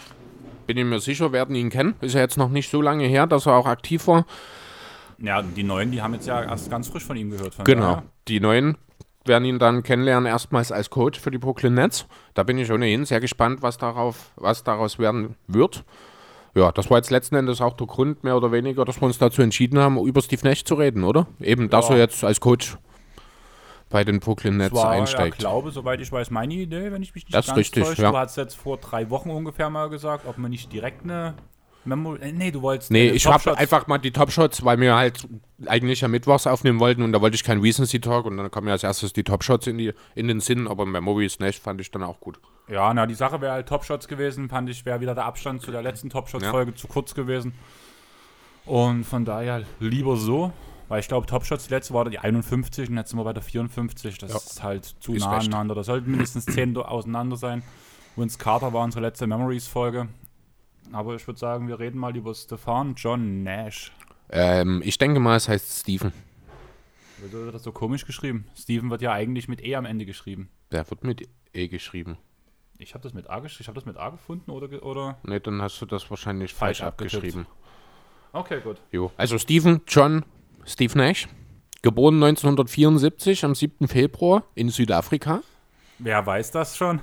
bin ich mir sicher, werden ihn kennen. Ist ja jetzt noch nicht so lange her, dass er auch aktiv war. Ja, die Neuen, die haben jetzt ja erst ganz frisch von ihm gehört. Von Genau. daher- Die Neuen werden ihn dann kennenlernen, erstmals als Coach für die Brooklyn Nets. Da bin ich ohnehin sehr gespannt, was, darauf, was daraus werden wird. Ja, das war jetzt letzten Endes auch der Grund, mehr oder weniger, dass wir uns dazu entschieden haben, über Steve Nash zu reden, oder? Eben, dass Ja. er jetzt als Coach bei den Brooklyn Nets Das war, ja, einsteigt. glaube, soweit ich weiß, meine Idee, wenn ich mich nicht Das ganz richtig, täusche. ja. Du hast jetzt vor drei Wochen ungefähr mal gesagt, ob man nicht direkt eine Memo... äh, Nee, du wolltest... Nee, ich habe einfach mal die Top-Shots, weil wir halt eigentlich am Mittwochs aufnehmen wollten und da wollte ich keinen Recency Talk und dann kam mir als erstes die Top-Shots in, die- in den Sinn, aber Memories Nash fand ich dann auch gut. Ja, na, die Sache wäre halt Top-Shots gewesen, fand ich, wäre wieder der Abstand zu der letzten Top-Shots-Folge zu kurz gewesen. Und von daher lieber so, weil ich glaube, Top-Shots, die letzte war die 51 und jetzt sind wir bei der 54. Das Ja. ist halt zu Ist nah recht. aneinander. Da sollten mindestens 10 do- auseinander sein. Vince Carter war unsere letzte Memories-Folge. Aber ich würde sagen, wir reden mal über Stefan John Nash. Ähm, ich denke mal, es heißt Steven. Wieso wird das so komisch geschrieben? Steven wird ja eigentlich mit E am Ende geschrieben. Der wird mit E geschrieben. Ich habe das mit A ich habe das mit A gefunden oder oder Ne, dann hast du das wahrscheinlich Falsch falsch, abgeschrieben. Okay, gut. Jo. Also Steven John Steve Nash, geboren 1974 am 7. Februar in Südafrika. Wer weiß das schon?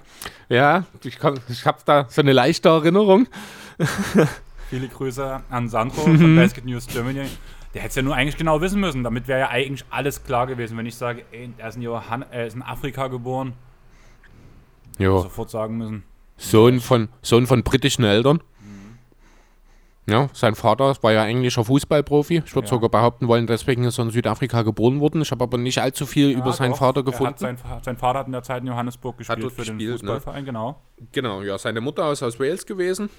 Ja, ich, kann- ich habe da so eine leichte Erinnerung. Viele Grüße an Sandro Mhm. von Basket News Germany. Der hätte es ja nur eigentlich genau wissen müssen. Damit wäre ja eigentlich alles klar gewesen. Wenn ich sage, ey, er ist in, Johann er ist in Afrika geboren, Jo. sofort sagen müssen. Sohn von, Sohn von britischen Eltern. Ja, sein Vater war ja englischer Fußballprofi. Ich würde Ja. sogar behaupten wollen, deswegen ist er in Südafrika geboren worden. Ich habe aber nicht allzu viel über Ja, seinen doch. Vater Er gefunden. sein, sein Vater hat in der Zeit in Johannesburg gespielt für den gespielt, ne? Fußballverein, genau. Genau, ja, seine Mutter ist aus Wales gewesen.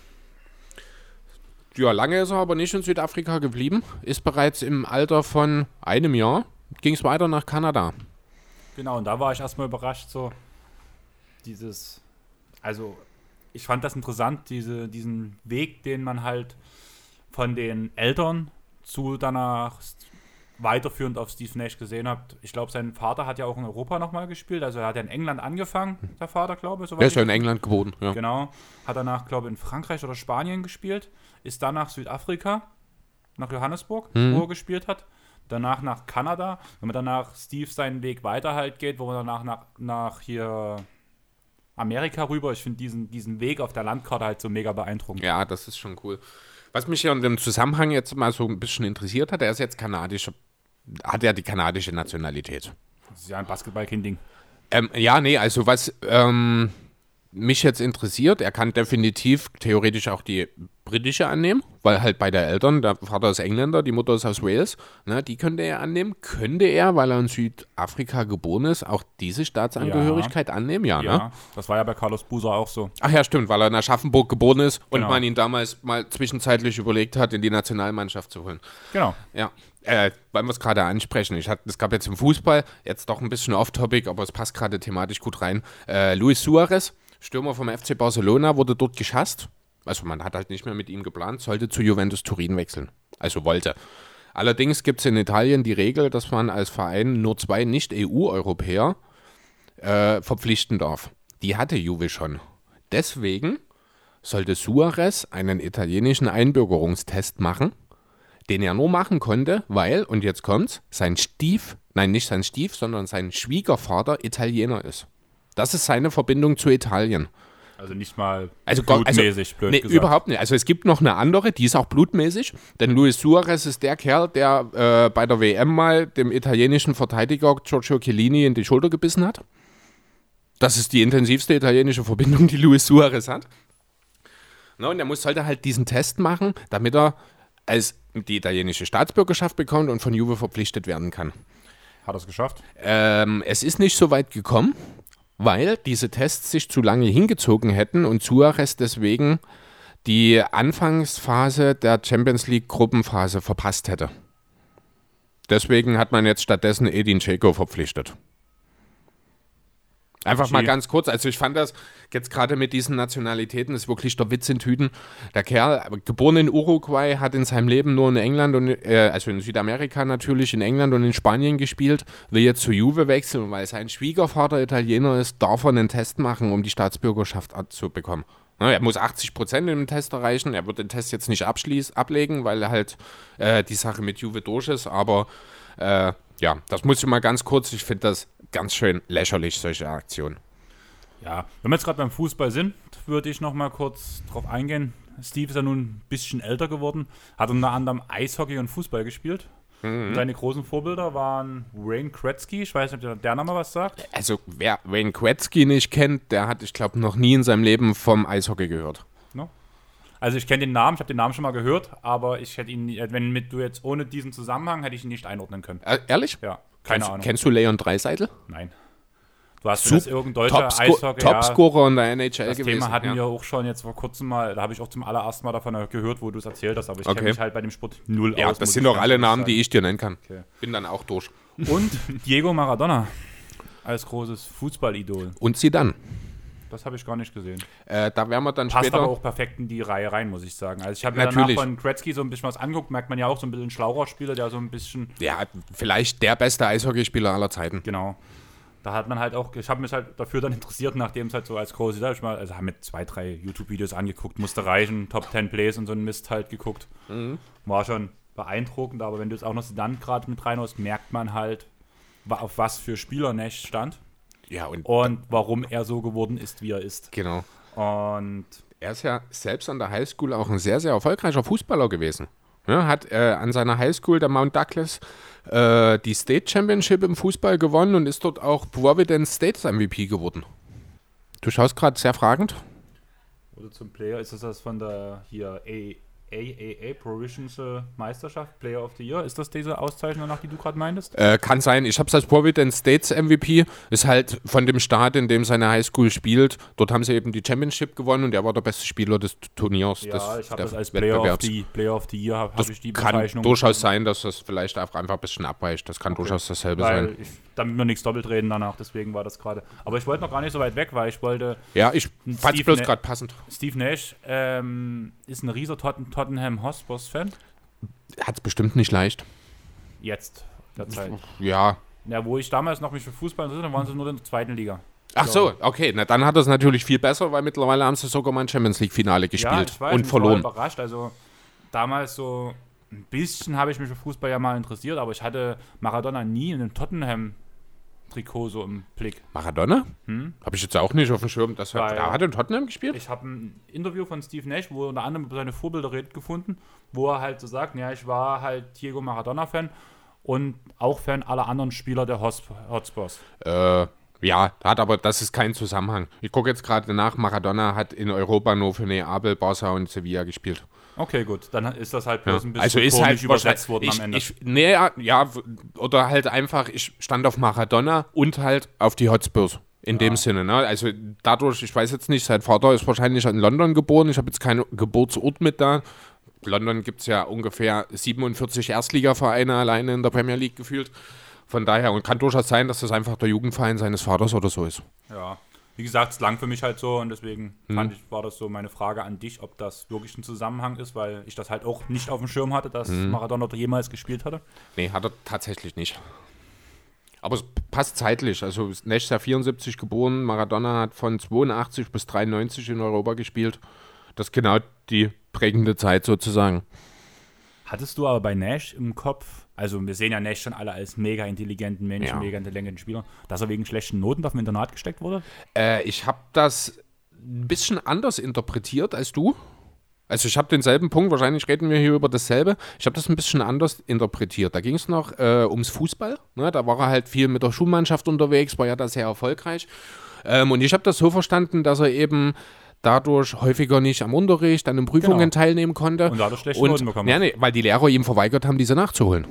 Ja, lange ist er aber nicht in Südafrika geblieben. Ist bereits im Alter von einem Jahr, ging es weiter nach Kanada. Genau, und da war ich erstmal überrascht, so dieses, also ich fand das interessant, diese, diesen Weg, den man halt von den Eltern zu danach weiterführend auf Steve Nash gesehen hat. Ich glaube, sein Vater hat ja auch in Europa nochmal gespielt, also er hat ja in England angefangen, der Vater, glaube ich. Der ist ja in England geboren, ja. Genau, hat danach, glaube ich, in Frankreich oder Spanien gespielt, ist dann nach Südafrika, nach Johannesburg, Mhm. wo er gespielt hat. Danach nach Kanada, wenn man danach Steve seinen Weg weiter halt geht, wo man danach nach, nach hier Amerika rüber. Ich finde diesen, diesen Weg auf der Landkarte halt so mega beeindruckend. Ja, das ist schon cool. Was mich ja in dem Zusammenhang jetzt mal so ein bisschen interessiert hat, er ist jetzt kanadischer, hat ja die kanadische Nationalität. Das ist ja ein Basketballkind-Ding. Ähm, ja, nee, also was ähm, mich jetzt interessiert, er kann definitiv theoretisch auch die britische annehmen, weil halt bei der Eltern, der Vater ist Engländer, die Mutter ist aus Wales, ne, die könnte er annehmen. Könnte er, weil er in Südafrika geboren ist, auch diese Staatsangehörigkeit annehmen? Ja, Ja, ne? das war ja bei Carlos Buser auch so. Ach ja, stimmt, weil er in Aschaffenburg geboren ist und Genau. man ihn damals mal zwischenzeitlich überlegt hat, in die Nationalmannschaft zu holen. Genau. Ja, äh, weil wir es gerade ansprechen. Ich hatte, es gab jetzt im Fußball, jetzt doch ein bisschen off-topic, aber es passt gerade thematisch gut rein. Äh, Luis Suarez, Stürmer vom FC Barcelona, wurde dort geschasst. Also man hat halt nicht mehr mit ihm geplant, sollte zu Juventus Turin wechseln. Also wollte. Allerdings gibt es in Italien die Regel, dass man als Verein nur zwei Nicht-EU-Europäer äh, verpflichten darf. Die hatte Juve schon. Deswegen sollte Suarez einen italienischen Einbürgerungstest machen den er nur machen konnte, weil, und jetzt kommt's, sein Stief, nein, nicht sein Stief, sondern sein Schwiegervater Italiener ist. Das ist seine Verbindung zu Italien. Also nicht mal Also, also blutmäßig, blöd nee, gesagt. überhaupt nicht. Also es gibt noch eine andere, die ist auch blutmäßig, denn Luis Suarez ist der Kerl, der äh, bei der WM mal dem italienischen Verteidiger Giorgio Chiellini in die Schulter gebissen hat. Das ist die intensivste italienische Verbindung, die Luis Suarez hat. Na, und er muss, sollte halt diesen Test machen, damit er als die italienische Staatsbürgerschaft bekommt und von Juve verpflichtet werden kann. Hat er es geschafft? Ähm, es ist nicht so weit gekommen, weil diese Tests sich zu lange hingezogen hätten und Suarez deswegen die Anfangsphase der Champions League Gruppenphase verpasst hätte. Deswegen hat man jetzt stattdessen Edin Dzeko verpflichtet. Einfach mal ganz kurz, also ich fand das jetzt gerade mit diesen Nationalitäten ist wirklich der Witz in Tüten. Der Kerl, geboren in Uruguay, hat in seinem Leben nur in England und äh, also in Südamerika natürlich, in England und in Spanien gespielt, will jetzt zu Juve wechseln und weil sein Schwiegervater Italiener ist, darf er einen Test machen, um die Staatsbürgerschaft zu bekommen. Ne, Er muss 80 Prozent im Test erreichen. Er wird den Test jetzt nicht abschließ, ablegen, weil halt äh, die Sache mit Juve durch ist. Aber äh, ja, das muss ich mal ganz kurz. Ich finde das ganz schön lächerlich, solche Aktionen. Ja, wenn wir jetzt gerade beim Fußball sind, würde ich noch mal kurz drauf eingehen. Steve ist ja nun ein bisschen älter geworden, hat unter anderem Eishockey und Fußball gespielt. Und seine großen Vorbilder waren Wayne Gretzky, ich weiß nicht, ob der Name was sagt. Also, wer Wayne Gretzky nicht kennt, der hat, ich glaube, noch nie in seinem Leben vom Eishockey gehört. Also ich kenne den Namen, ich habe den Namen schon mal gehört, aber ich hätte ihn, wenn mit du jetzt ohne diesen Zusammenhang hätte ich ihn nicht einordnen können. Äh, ehrlich? Ja, keine kennst, Ahnung. Kennst du Leon Dreiseitel? Nein. Du hast mir das irgendein deutscher Topsco Eishockey, ja, Topscorer in der NHL das gewesen. Thema hatten ja. wir auch schon jetzt vor kurzem mal, da habe ich auch zum allerersten Mal davon gehört, wo du es erzählt hast, aber ich Okay. kenne mich halt bei dem Sport null Ja, aus. das muss sind doch alle Namen, die ich dir nennen kann. Okay. Bin dann auch durch. Und Diego Maradona als großes Fußballidol. Und sie dann. Das habe ich gar nicht gesehen. Äh, da werden wir dann Passt später. aber auch perfekt in die Reihe rein, muss ich sagen. Also ich habe mir danach Natürlich. von Gretzky so ein bisschen was angeguckt, merkt man ja auch so ein bisschen Schlaurer-Spieler, der so ein bisschen, Ja, vielleicht der beste Eishockeyspieler aller Zeiten. genau. Da hat man halt auch, ich habe mich halt dafür dann interessiert, nachdem es halt so als große, ich mal, also haben mir zwei, drei YouTube-Videos angeguckt, musste reichen, Top 10 Plays und so ein Mist halt geguckt. War schon beeindruckend, aber wenn du es auch noch dann gerade mit reinhaust, merkt man halt, auf was für Spieler Nash stand Ja, und und warum er so geworden ist, wie er ist. genau. Und Er ist ja selbst an der Highschool auch ein sehr, sehr erfolgreicher Fußballer gewesen. Ja, hat äh, an seiner Highschool, der Mount Douglas, äh, die State Championship im Fußball gewonnen und ist dort auch Providence States MVP geworden. Du schaust gerade sehr fragend. Oder zum Player, ist das das von der hier AAA Provincial Meisterschaft, Player of the Year? Ist das diese Auszeichnung, nach die du gerade meintest? Äh, kann sein, ich habe es als Providence States MVP. Ist halt von dem Staat, in dem seine Highschool spielt. Dort haben sie eben die Championship gewonnen und er war der beste Spieler des Turniers. Ja, des, ich habe das als Player of, the, Player of the Year, hab Das ich die kann durchaus sein, dass das vielleicht auch einfach ein bisschen abweicht. Das kann durchaus dasselbe Weil sein. ich, damit wir nichts doppelt reden danach, deswegen war das gerade. Aber ich wollte noch gar nicht so weit weg, weil ich wollte, Ja, ich fand es bloß Ne- gerade passend. Steve Nash ähm, ist ein rieser Totten Tottenham Hotspurs-Fan. Hat es bestimmt nicht leicht. Jetzt, der Zeit. Ja. Ja, wo ich damals noch mich für Fußball interessiert habe, waren sie nur in der zweiten Liga. Ach so, okay. Na, dann hat er es natürlich viel besser, weil mittlerweile haben sie sogar mal ein Champions League-Finale gespielt ich weiß, und ich verloren. war überrascht. Also damals so ein bisschen habe ich mich für Fußball ja mal interessiert, aber ich hatte Maradona nie in einem Tottenham-Trikot so im Blick. Maradona? Habe ich jetzt auch nicht auf dem Schirm. Das hat, da hat er in Tottenham gespielt? Ich habe ein Interview von Steve Nash, wo er unter anderem über seine Vorbilder redet, gefunden, wo er halt so sagt, ja, ich war halt Diego Maradona-Fan und auch Fan aller anderen Spieler der Hos- Hotspurs. Äh, ja, hat aber, das ist kein Zusammenhang. Ich gucke jetzt gerade nach, Maradona hat in Europa nur für Neapel, Barca und Sevilla gespielt. Okay, gut, dann ist das halt bloß ein bisschen Also ist komisch halt übersetzt worden ich, am Ende. Ich, nee, ja, ja, oder halt einfach, ich stand auf Maradona und halt auf die Hotspurs. In dem Sinne, ne? Also dadurch, ich weiß jetzt nicht, sein Vater ist wahrscheinlich in London geboren. Ich habe jetzt keinen Geburtsort mit da. London gibt es ja ungefähr 47 Erstligavereine alleine in der Premier League gefühlt. Von daher, und kann durchaus sein, dass das einfach der Jugendverein seines Vaters oder so ist. Ja, wie gesagt, es lang für mich halt so und deswegen Mhm. fand ich, war das so meine Frage an dich, ob das wirklich ein Zusammenhang ist, weil ich das halt auch nicht auf dem Schirm hatte, dass Mhm. Maradona dort jemals gespielt hatte. Nee, hat er tatsächlich nicht. Aber es passt zeitlich. Also Nash ist ja 74 geboren, Maradona hat von 82 bis 93 in Europa gespielt. Das ist genau die prägende Zeit sozusagen. Hattest du aber bei Nash im Kopf, also wir sehen ja Nash schon alle als mega intelligenten Menschen, Ja. mega intelligenten Spieler, dass er wegen schlechten Noten auf dem Internat gesteckt wurde? Äh, ich habe das ein bisschen anders interpretiert als du. Also ich habe denselben Punkt, wahrscheinlich reden wir hier über dasselbe. Ich habe das ein bisschen anders interpretiert. Da ging es noch äh, ums Fußball. Ne? Da war er halt viel mit der Schulmannschaft unterwegs, war ja da sehr erfolgreich. Ähm, und ich habe das so verstanden, dass er eben dadurch häufiger nicht am Unterricht, an den Prüfungen Genau. teilnehmen konnte. Und dadurch schlechte und, Noten bekommen ja, hat. nee, weil die Lehrer ihm verweigert haben, diese nachzuholen.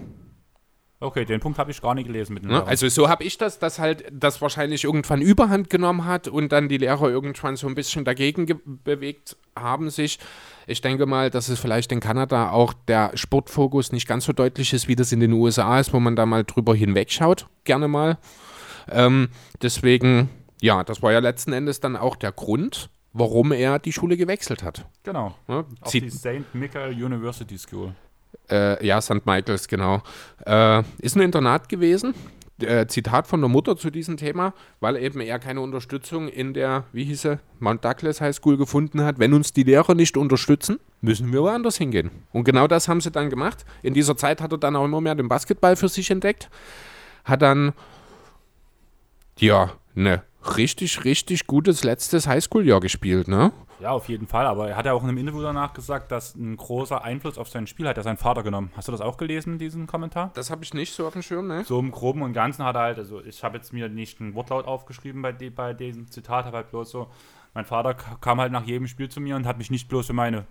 Okay, den Punkt habe ich gar nicht gelesen mit dem Ne? Lehrer. Also so habe ich das, dass halt das wahrscheinlich irgendwann Überhand genommen hat und dann die Lehrer irgendwann so ein bisschen dagegen ge- bewegt haben sich. Ich denke mal, dass es vielleicht in Kanada auch der Sportfokus nicht ganz so deutlich ist, wie das in den USA ist, wo man da mal drüber hinwegschaut, gerne mal. Ähm, deswegen Ja, das war ja letzten Endes dann auch der Grund, warum er die Schule gewechselt hat. Genau. Ja, Auf die St. Michael University School. Äh, ja, St. Michaels, genau. Äh, ist ein Internat gewesen. Äh, Zitat von der Mutter zu diesem Thema, weil eben er keine Unterstützung in der, wie hieß er, Mount Douglas High School gefunden hat. Wenn uns die Lehrer nicht unterstützen, müssen wir woanders hingehen. Und genau das haben sie dann gemacht. In dieser Zeit hat er dann auch immer mehr den Basketball für sich entdeckt. Hat dann, ja, ne richtig, richtig gutes letztes Highschool-Jahr gespielt, ne? Ja, auf jeden Fall. Aber er hat ja auch in einem Interview danach gesagt, dass ein großer Einfluss auf sein Spiel hat er sein Vater genommen. Hast du das auch gelesen, diesen Kommentar? Das habe ich nicht so auf dem Schirm, ne? So im Groben und Ganzen hat er halt, also ich habe jetzt mir nicht einen Wortlaut aufgeschrieben bei, de, bei diesem Zitat, habe halt bloß so, mein Vater kam halt nach jedem Spiel zu mir und hat mich nicht bloß für meine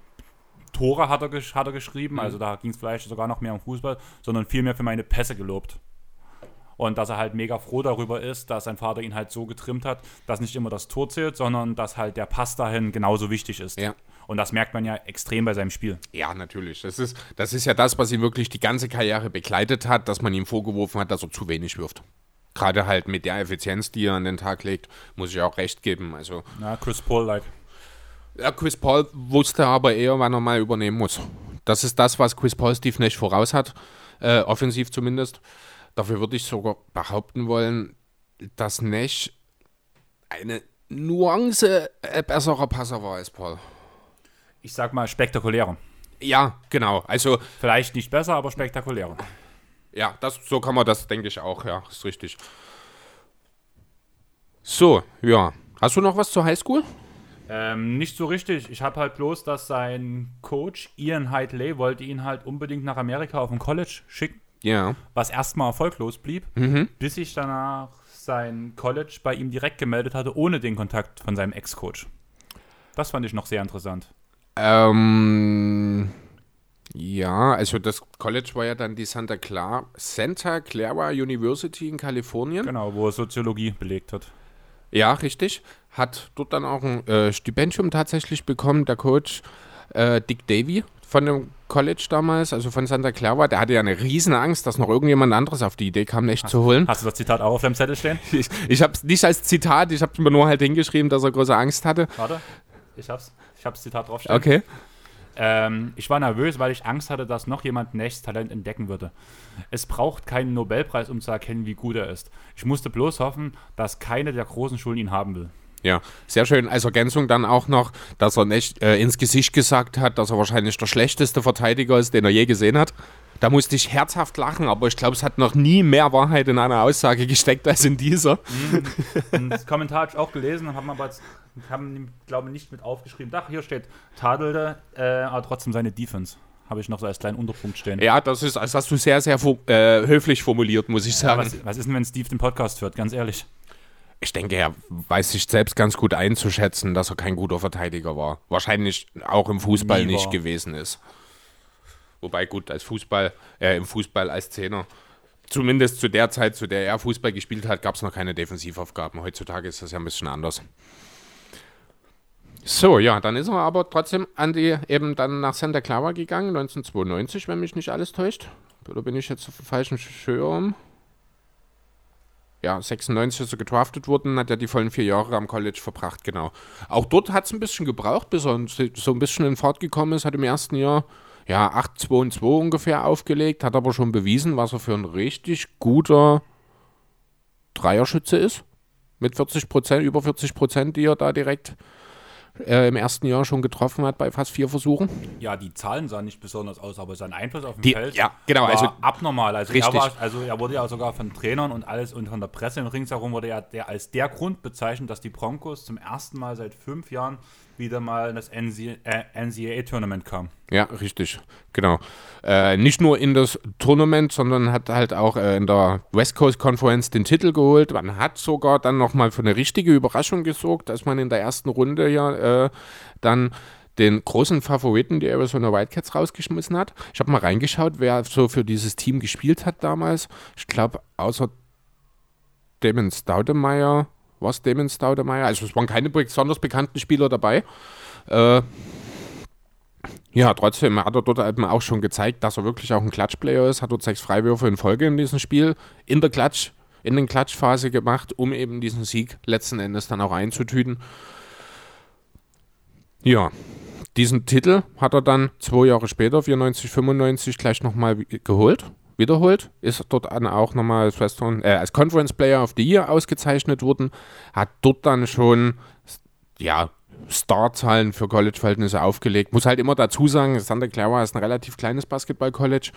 Tore hat er, gesch hat er geschrieben, also da ging es vielleicht sogar noch mehr um Fußball, sondern vielmehr für meine Pässe gelobt. Und dass er halt mega froh darüber ist, dass sein Vater ihn halt so getrimmt hat, dass nicht immer das Tor zählt, sondern dass halt der Pass dahin genauso wichtig ist. Ja. Und das merkt man ja extrem bei seinem Spiel. Ja, natürlich. Das ist, das ist ja das, was ihn wirklich die ganze Karriere begleitet hat, dass man ihm vorgeworfen hat, dass er zu wenig wirft. Gerade halt mit der Effizienz, die er an den Tag legt, muss ich auch recht geben. Also, Ja, Chris Paul-like. ja, Chris Paul wusste aber eher, wann er mal übernehmen muss. Das ist das, was Chris Paul Steve Nash voraus hat, äh, offensiv zumindest. Dafür würde ich sogar behaupten wollen, dass Nash eine Nuance äh, besserer Passer war als Paul. Ich sag mal spektakulärer. Ja, genau. Also Vielleicht nicht besser, aber spektakulärer. Ja, das, so kann man das, denke ich auch, ja, ist richtig. So, ja. Hast du noch was zur Highschool? Ähm, nicht so richtig. Ich habe halt bloß, dass sein Coach Ian Heitley wollte ihn halt unbedingt nach Amerika auf ein College schicken, Ja. was erstmal erfolglos blieb, bis sich danach sein College bei ihm direkt gemeldet hatte, ohne den Kontakt von seinem Ex-Coach. Das fand ich noch sehr interessant. Ähm, ja, also das College war ja dann die Santa Clara, Santa Clara University in Kalifornien. Genau, wo er Soziologie belegt hat. Ja, richtig. Hat dort dann auch ein äh, Stipendium tatsächlich bekommen, der Coach äh, Dick Davy von dem College damals, also von Santa Clara. Der hatte ja eine riesen Angst, dass noch irgendjemand anderes auf die Idee kam, nicht zu holen. Hast du das Zitat auch auf deinem Zettel stehen? Ich, ich habe es nicht als Zitat, ich habe mir nur halt hingeschrieben, dass er große Angst hatte. Warte, ich hab's. Ich hab's Zitat draufstehen. Okay. Ähm, ich war nervös, weil ich Angst hatte, dass noch jemand Nashs Talent entdecken würde. Es braucht keinen Nobelpreis, um zu erkennen, wie gut er ist. Ich musste bloß hoffen, dass keine der großen Schulen ihn haben will. Ja, sehr schön. Als Ergänzung dann auch noch, dass er nicht äh, ins Gesicht gesagt hat, dass er wahrscheinlich der schlechteste Verteidiger ist, den er je gesehen hat. Da musste ich herzhaft lachen, aber ich glaube, es hat noch nie mehr Wahrheit in einer Aussage gesteckt als in dieser. Und das Kommentar habe ich auch gelesen und haben aber haben, glaube ich, nicht mit aufgeschrieben. Ach, hier steht, tadelte, äh, aber trotzdem seine Defense. Habe ich noch so als kleinen Unterpunkt stehen. Ja, das ist, das hast du sehr, sehr äh, höflich formuliert, muss ich Ja, sagen. was, was ist denn, wenn Steve den Podcast hört? Ganz ehrlich. Ich denke, er weiß sich selbst ganz gut einzuschätzen, dass er kein guter Verteidiger war. Wahrscheinlich auch im Fußball Nie nicht war. gewesen ist. Wobei gut, als Fußball, äh, im Fußball als Zehner, zumindest zu der Zeit, zu der er Fußball gespielt hat, gab es noch keine Defensivaufgaben. Heutzutage ist das ja ein bisschen anders. So, ja, dann ist er aber trotzdem an die, eben dann nach Santa Clara gegangen, 1992, wenn mich nicht alles täuscht. Oder bin ich jetzt auf dem falschen Schirm? Ja, 96 ist er gedraftet worden, hat ja die vollen vier Jahre am College verbracht, genau. Auch dort hat es ein bisschen gebraucht, bis er so ein bisschen in Fahrt gekommen ist, hat im ersten Jahr ja 8, 2 und 2 ungefähr aufgelegt, hat aber schon bewiesen, was er für ein richtig guter Dreierschütze ist. Mit 40 Prozent, über 40 Prozent, die er da direkt äh, im ersten Jahr schon getroffen hat bei fast vier Versuchen. Ja, die Zahlen sahen nicht besonders aus, aber sein Einfluss auf dem Die- Feld ja, genau, war also- abnormal. Also Richtig. er, war, also er wurde ja sogar von Trainern und alles und von der Presse und ringsherum wurde er der, als der Grund bezeichnet, dass die Broncos zum ersten Mal seit fünf Jahren wieder mal in das NCAA-Tournament kamen. Ja, richtig, genau. Äh, nicht nur in das Tournament, sondern hat halt auch äh, in der West Coast Conference den Titel geholt. Man hat sogar dann nochmal für eine richtige Überraschung gesorgt, dass man in der ersten Runde ja äh, dann den großen Favoriten, die Arizona Wildcats, rausgeschmissen hat. Ich habe mal reingeschaut, wer so für dieses Team gespielt hat damals. Ich glaube, außer Damon Staudemeyer, was Damon Staudemeyer? Also es waren keine besonders bekannten Spieler dabei. Äh, ja, trotzdem hat er dort eben auch schon gezeigt, dass er wirklich auch ein Klatschplayer ist. Hat dort sechs Freiwürfe in Folge in diesem Spiel in der Klatsch in den Klatschphase gemacht, um eben diesen Sieg letzten Endes dann auch einzutüten. Ja, diesen Titel hat er dann zwei Jahre später, 94, 95, gleich nochmal geholt, wiederholt. Ist dort dann auch nochmal als, äh, als Conference Player of the Year ausgezeichnet worden. Hat dort dann schon, ja, Starzahlen für College-Verhältnisse aufgelegt. Muss halt immer dazu sagen, Santa Clara ist ein relativ kleines Basketball-College.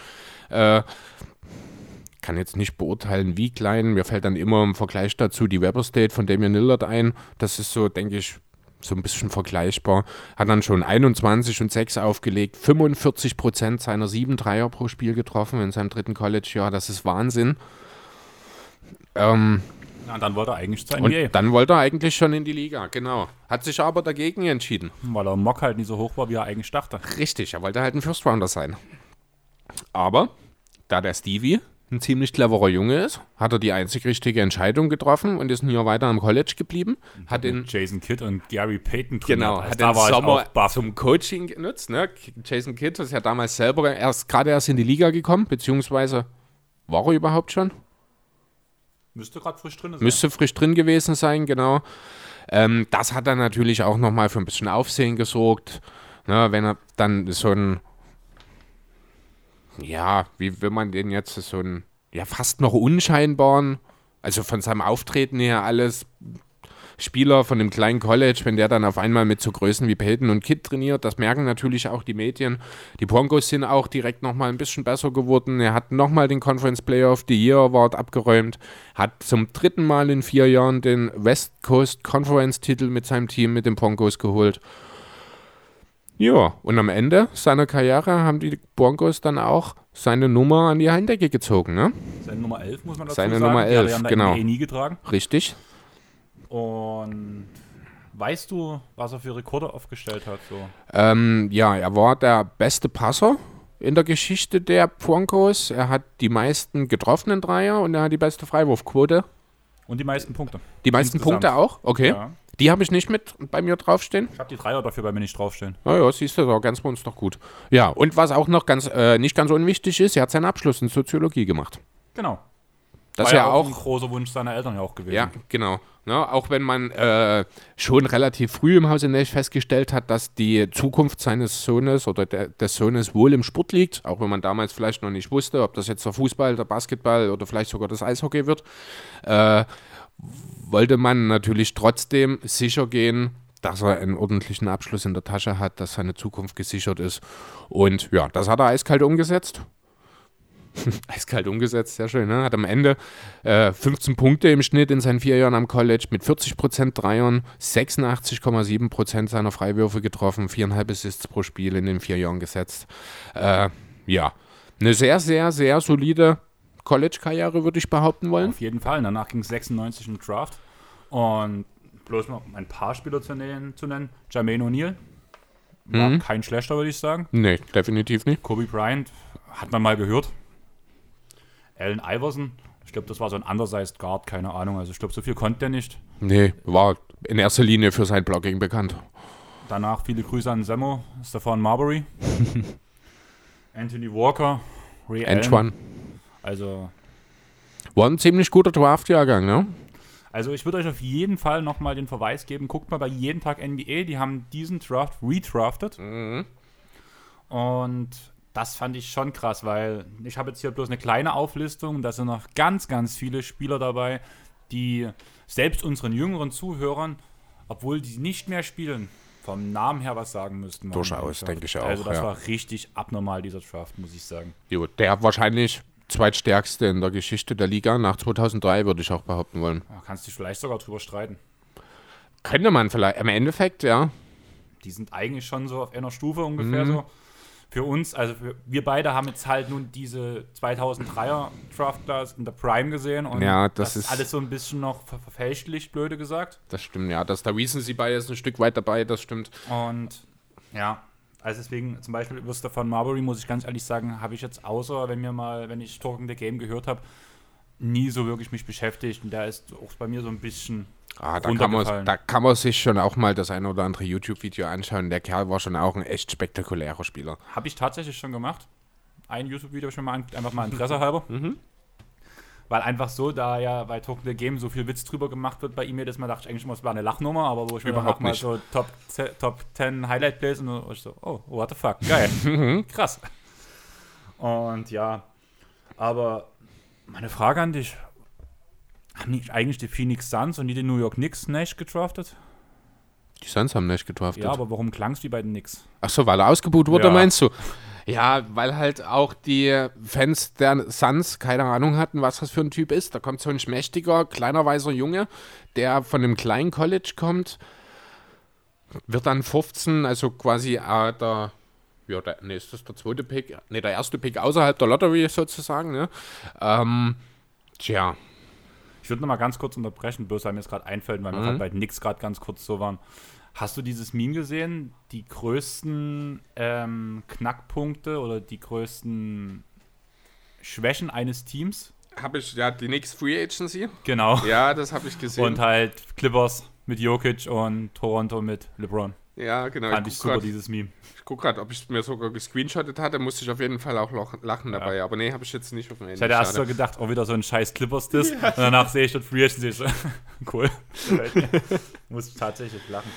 Äh, kann jetzt nicht beurteilen, wie klein. Mir fällt dann immer im Vergleich dazu die Weber State von Damian Lillard ein. Das ist so, denke ich, so ein bisschen vergleichbar. Hat dann schon 21 und 6 aufgelegt, 45 Prozent seiner 7 Dreier pro Spiel getroffen in seinem dritten College-Jahr. Das ist Wahnsinn. Ähm, ja, dann wollte er eigentlich zur NBA. Und dann wollte er eigentlich schon in die Liga, genau. Hat sich aber dagegen entschieden. Weil er Mock halt nicht so hoch war, wie er eigentlich dachte. Richtig, er wollte halt ein First Rounder sein. Aber da der Stevie ein ziemlich cleverer Junge ist, hat er die einzig richtige Entscheidung getroffen und ist hier weiter am College geblieben. Hat den Jason Kidd und Gary Payton Genau, also hat den Sommer zum Coaching genutzt. Ne? Jason Kidd ist ja damals selber erst gerade erst in die Liga gekommen, beziehungsweise war er überhaupt schon? Müsste gerade frisch drin sein. Müsste frisch drin gewesen sein, genau. Ähm, das hat dann natürlich auch nochmal für ein bisschen Aufsehen gesorgt. Ne, wenn er dann so ein ja, wie will man den jetzt so einen, ja, fast noch unscheinbaren, also von seinem Auftreten her alles Spieler von dem kleinen College, wenn der dann auf einmal mit so Größen wie Peyton und Kid trainiert, das merken natürlich auch die Medien. Die Broncos sind auch direkt nochmal ein bisschen besser geworden. Er hat nochmal den Conference Player of the Year Award abgeräumt, hat zum dritten Mal in vier Jahren den West Coast Conference Titel mit seinem Team, mit den Broncos geholt ja, und am Ende seiner Karriere haben die Broncos dann auch seine Nummer an die Heimdecke gezogen, ne? Seine Nummer 11, muss man dazu seine sagen. Seine Nummer 11, die genau. nie getragen. Richtig. Und weißt du, was er für Rekorde aufgestellt hat? So? Ähm, ja, er war der beste Passer in der Geschichte der Broncos. Er hat die meisten getroffenen Dreier und er hat die beste Freiwurfquote. Und die meisten Punkte. Die meisten Insgesamt. Punkte auch? Okay. Ja. Die habe ich nicht mit bei mir draufstehen. Ich habe die Dreier dafür bei mir nicht draufstehen. Naja, ja, siehst du, da ganz bei uns doch gut. Ja, und was auch noch ganz äh, nicht ganz unwichtig ist, er hat seinen Abschluss in Soziologie gemacht. Genau. Das ist ja auch, ein großer Wunsch seiner Eltern ja auch gewesen. Ja, genau. Ja, auch wenn man äh, schon relativ früh im Hause Nech festgestellt hat, dass die Zukunft seines Sohnes oder der, des Sohnes wohl im Sport liegt, auch wenn man damals vielleicht noch nicht wusste, ob das jetzt der Fußball, der Basketball oder vielleicht sogar das Eishockey wird, äh, wollte man natürlich trotzdem sicher gehen, dass er einen ordentlichen Abschluss in der Tasche hat, dass seine Zukunft gesichert ist. Und ja, das hat er eiskalt umgesetzt. eiskalt umgesetzt, sehr schön. Ne? Hat am Ende äh, 15 Punkte im Schnitt in seinen vier Jahren am College mit 40% Dreiern, 86,7% seiner Freiwürfe getroffen, viereinhalb Assists pro Spiel in den vier Jahren gesetzt. Äh, ja, eine sehr, sehr, sehr solide College-Karriere, würde ich behaupten wollen. Auf jeden Fall. Danach ging es 96 im Draft. Und bloß mal ein paar Spieler zu nennen, zu nennen. Jermaine O'Neal. War mhm. kein schlechter, würde ich sagen. Nee, definitiv nicht. Kobe Bryant hat man mal gehört. Allen Iverson. Ich glaube, das war so ein undersized Guard, keine Ahnung. Also ich glaube, so viel konnte der nicht. Nee, war in erster Linie für sein Blogging bekannt. Danach viele Grüße an Semmo, Stefan Marbury, Anthony Walker, Ray Antoine. Also. War ein ziemlich guter Draft-Jahrgang, ne? Also ich würde euch auf jeden Fall nochmal den Verweis geben, guckt mal bei jeden Tag NBA, die haben diesen Draft redraftet. Mhm. Und das fand ich schon krass, weil ich habe jetzt hier bloß eine kleine Auflistung, da sind noch ganz, ganz viele Spieler dabei, die selbst unseren jüngeren Zuhörern, obwohl die nicht mehr spielen, vom Namen her was sagen müssten. Durchaus, denke ich auch. Also das ja. war richtig abnormal, dieser Draft, muss ich sagen. Jo, der wahrscheinlich zweitstärkste in der Geschichte der Liga nach 2003, würde ich auch behaupten wollen. Ja, kannst dich vielleicht sogar drüber streiten. Könnte man vielleicht, im Endeffekt, ja. Die sind eigentlich schon so auf einer Stufe ungefähr mhm. so. Für uns, also für, wir beide haben jetzt halt nun diese 2003er Draft Class in der Prime gesehen und ja, das, das ist alles so ein bisschen noch ver verfälschlich, blöde gesagt. Das stimmt, ja. Das, da wiesen sie bei ist ein Stück weit dabei, das stimmt. Und ja, also deswegen, zum Beispiel über Stefan Marbury, muss ich ganz ehrlich sagen, habe ich jetzt außer, wenn mir mal, wenn ich Talking the Game gehört habe, nie so wirklich mich beschäftigt. Und der ist auch bei mir so ein bisschen. Ah, da kann, man, da kann man sich schon auch mal das ein oder andere YouTube-Video anschauen. Der Kerl war schon auch ein echt spektakulärer Spieler. Habe ich tatsächlich schon gemacht. Ein YouTube-Video schon mal einfach mal Interesse halber. mhm. Weil einfach so, da ja bei Talking the Game so viel Witz drüber gemacht wird bei ihm jedes Mal, dachte ich eigentlich immer, es war eine Lachnummer, aber wo ich mir Überhaupt mal so Top, Top 10 Highlight Plays und dann ich so, oh, what the fuck, geil, krass. Und ja, aber meine Frage an dich, haben nicht eigentlich die Phoenix Suns und die die New York Knicks Nash gedraftet? Die Suns haben nicht gedraftet. Ja, aber warum klang es wie bei den Knicks? Ach so, weil er ausgebucht wurde, Ja. meinst du? Ja, weil halt auch die Fans der Suns keine Ahnung hatten, was das für ein Typ ist. Da kommt so ein schmächtiger, kleiner, weißer Junge, der von einem kleinen College kommt, wird dann 15, also quasi äh, der, ja, der, nee, ist das der zweite Pick? Nee, der erste Pick außerhalb der Lottery sozusagen, ne? Ähm, tja, Ich würde noch mal ganz kurz unterbrechen, bloß weil mir es gerade einfällt, weil wir Mhm. gerade bei Knicks gerade ganz kurz so waren. Hast du dieses Meme gesehen? Die größten ähm, Knackpunkte oder die größten Schwächen eines Teams? habe ich, ja, die Knicks Free Agency. Genau. Ja, das habe ich gesehen. Und halt Clippers mit Jokic und Toronto mit LeBron. ja, genau. Fand ich guck super, grad- dieses Meme. Ich guck gerade, ob ich mir sogar gescreenshottet hatte, musste ich auf jeden Fall auch lachen dabei. Aber nee, habe ich jetzt nicht auf dem Handy. Ich hatte erst so gedacht, oh, wieder so ein scheiß Clippers-Diss. Und danach sehe ich dort Free Agency. Ich cool. Muss ich tatsächlich lachen.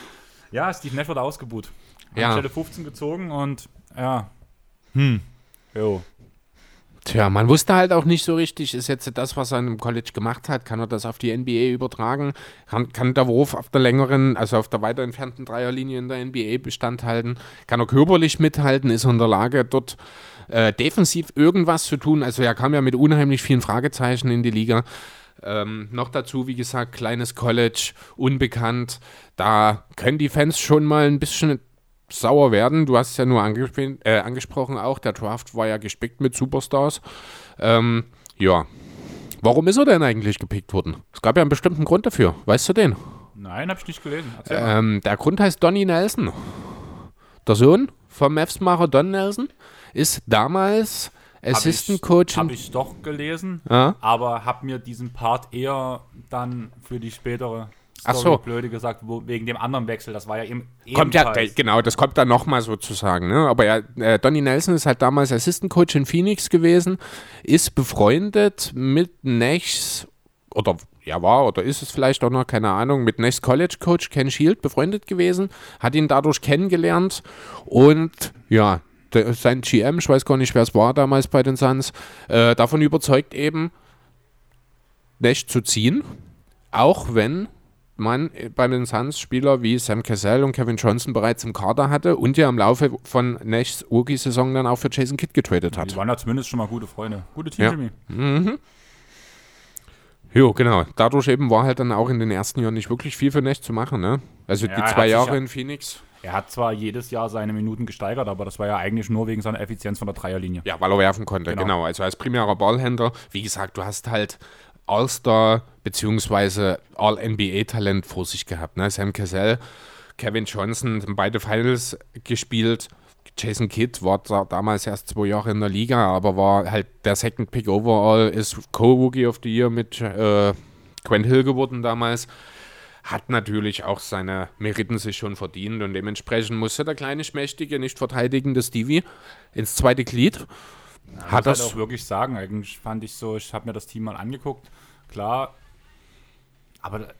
Ja, Steve Nash wurde ausgebuht. Hat Ja. Stelle 15 gezogen und ja. Hm. Jo. Tja, man wusste halt auch nicht so richtig, ist jetzt das, was er im College gemacht hat, kann er das auf die NBA übertragen? Kann, kann der Wurf auf der längeren, also auf der weiter entfernten Dreierlinie in der NBA Bestand halten? Kann er körperlich mithalten? Ist er in der Lage, dort äh, defensiv irgendwas zu tun? Also er kam ja mit unheimlich vielen Fragezeichen in die Liga. Ähm, noch dazu, wie gesagt, kleines College, unbekannt. Da können die Fans schon mal ein bisschen sauer werden. Du hast es ja nur angesp äh, angesprochen auch. Der Draft war ja gespickt mit Superstars. Ähm, ja. Warum ist er denn eigentlich gepickt worden? Es gab ja einen bestimmten Grund dafür. Weißt du den? Nein, habe ich nicht gelesen. Ähm, der Grund heißt Donny Nelson. Der Sohn vom Mavs-Macher Don Nelson ist damals Assistant Coach. Habe ich doch gelesen, Ja? aber habe mir diesen Part eher dann für die spätere Ach Story so. blöde gesagt, wo, wegen dem anderen Wechsel. Das war ja eben Kommt ja, genau, das kommt dann nochmal sozusagen. Ne? Aber ja, äh, Donny Nelson ist halt damals Assistant Coach in Phoenix gewesen, ist befreundet mit Nechs, oder ja war, oder ist es vielleicht auch noch, keine Ahnung, mit Nechs College Coach Ken Shield befreundet gewesen, hat ihn dadurch kennengelernt und ja, der, sein GM, ich weiß gar nicht, wer es war damals bei den Suns, äh, davon überzeugt eben, Nash zu ziehen, auch wenn man bei den Suns Spieler wie Sam Cassell und Kevin Johnson bereits im Kader hatte und ja im Laufe von Nashs Rookie-Saison dann auch für Jason Kidd getradet Die hat. waren ja zumindest schon mal gute Freunde. Gute Ja. Teamchemie. Jo, genau. Dadurch eben war halt dann auch in den ersten Jahren nicht wirklich viel für Nash zu machen, ne? Also Ja, die zwei Jahre ja- in Phoenix. Er hat zwar jedes Jahr seine Minuten gesteigert, aber das war ja eigentlich nur wegen seiner Effizienz von der Dreierlinie. Ja, weil er werfen konnte, Genau. genau. Also als primärer Ballhändler, wie gesagt, du hast halt All-Star bzw. All-NBA-Talent vor sich gehabt. Ne? Sam Cassell, Kevin Johnson, haben beide Finals gespielt. Jason Kidd war da, damals erst zwei Jahre in der Liga, aber war halt der Second Pick overall, ist Co-Rookie of the Year mit äh, Quinn Hill geworden damals. Hat natürlich auch seine Meriten sich schon verdient und dementsprechend musste der kleine Schmächtige, nicht verteidigende Stevie ins zweite Glied. Ja, hat muss halt das auch wirklich sagen. Eigentlich fand ich so, ich habe mir das Team mal angeguckt. Klar, aber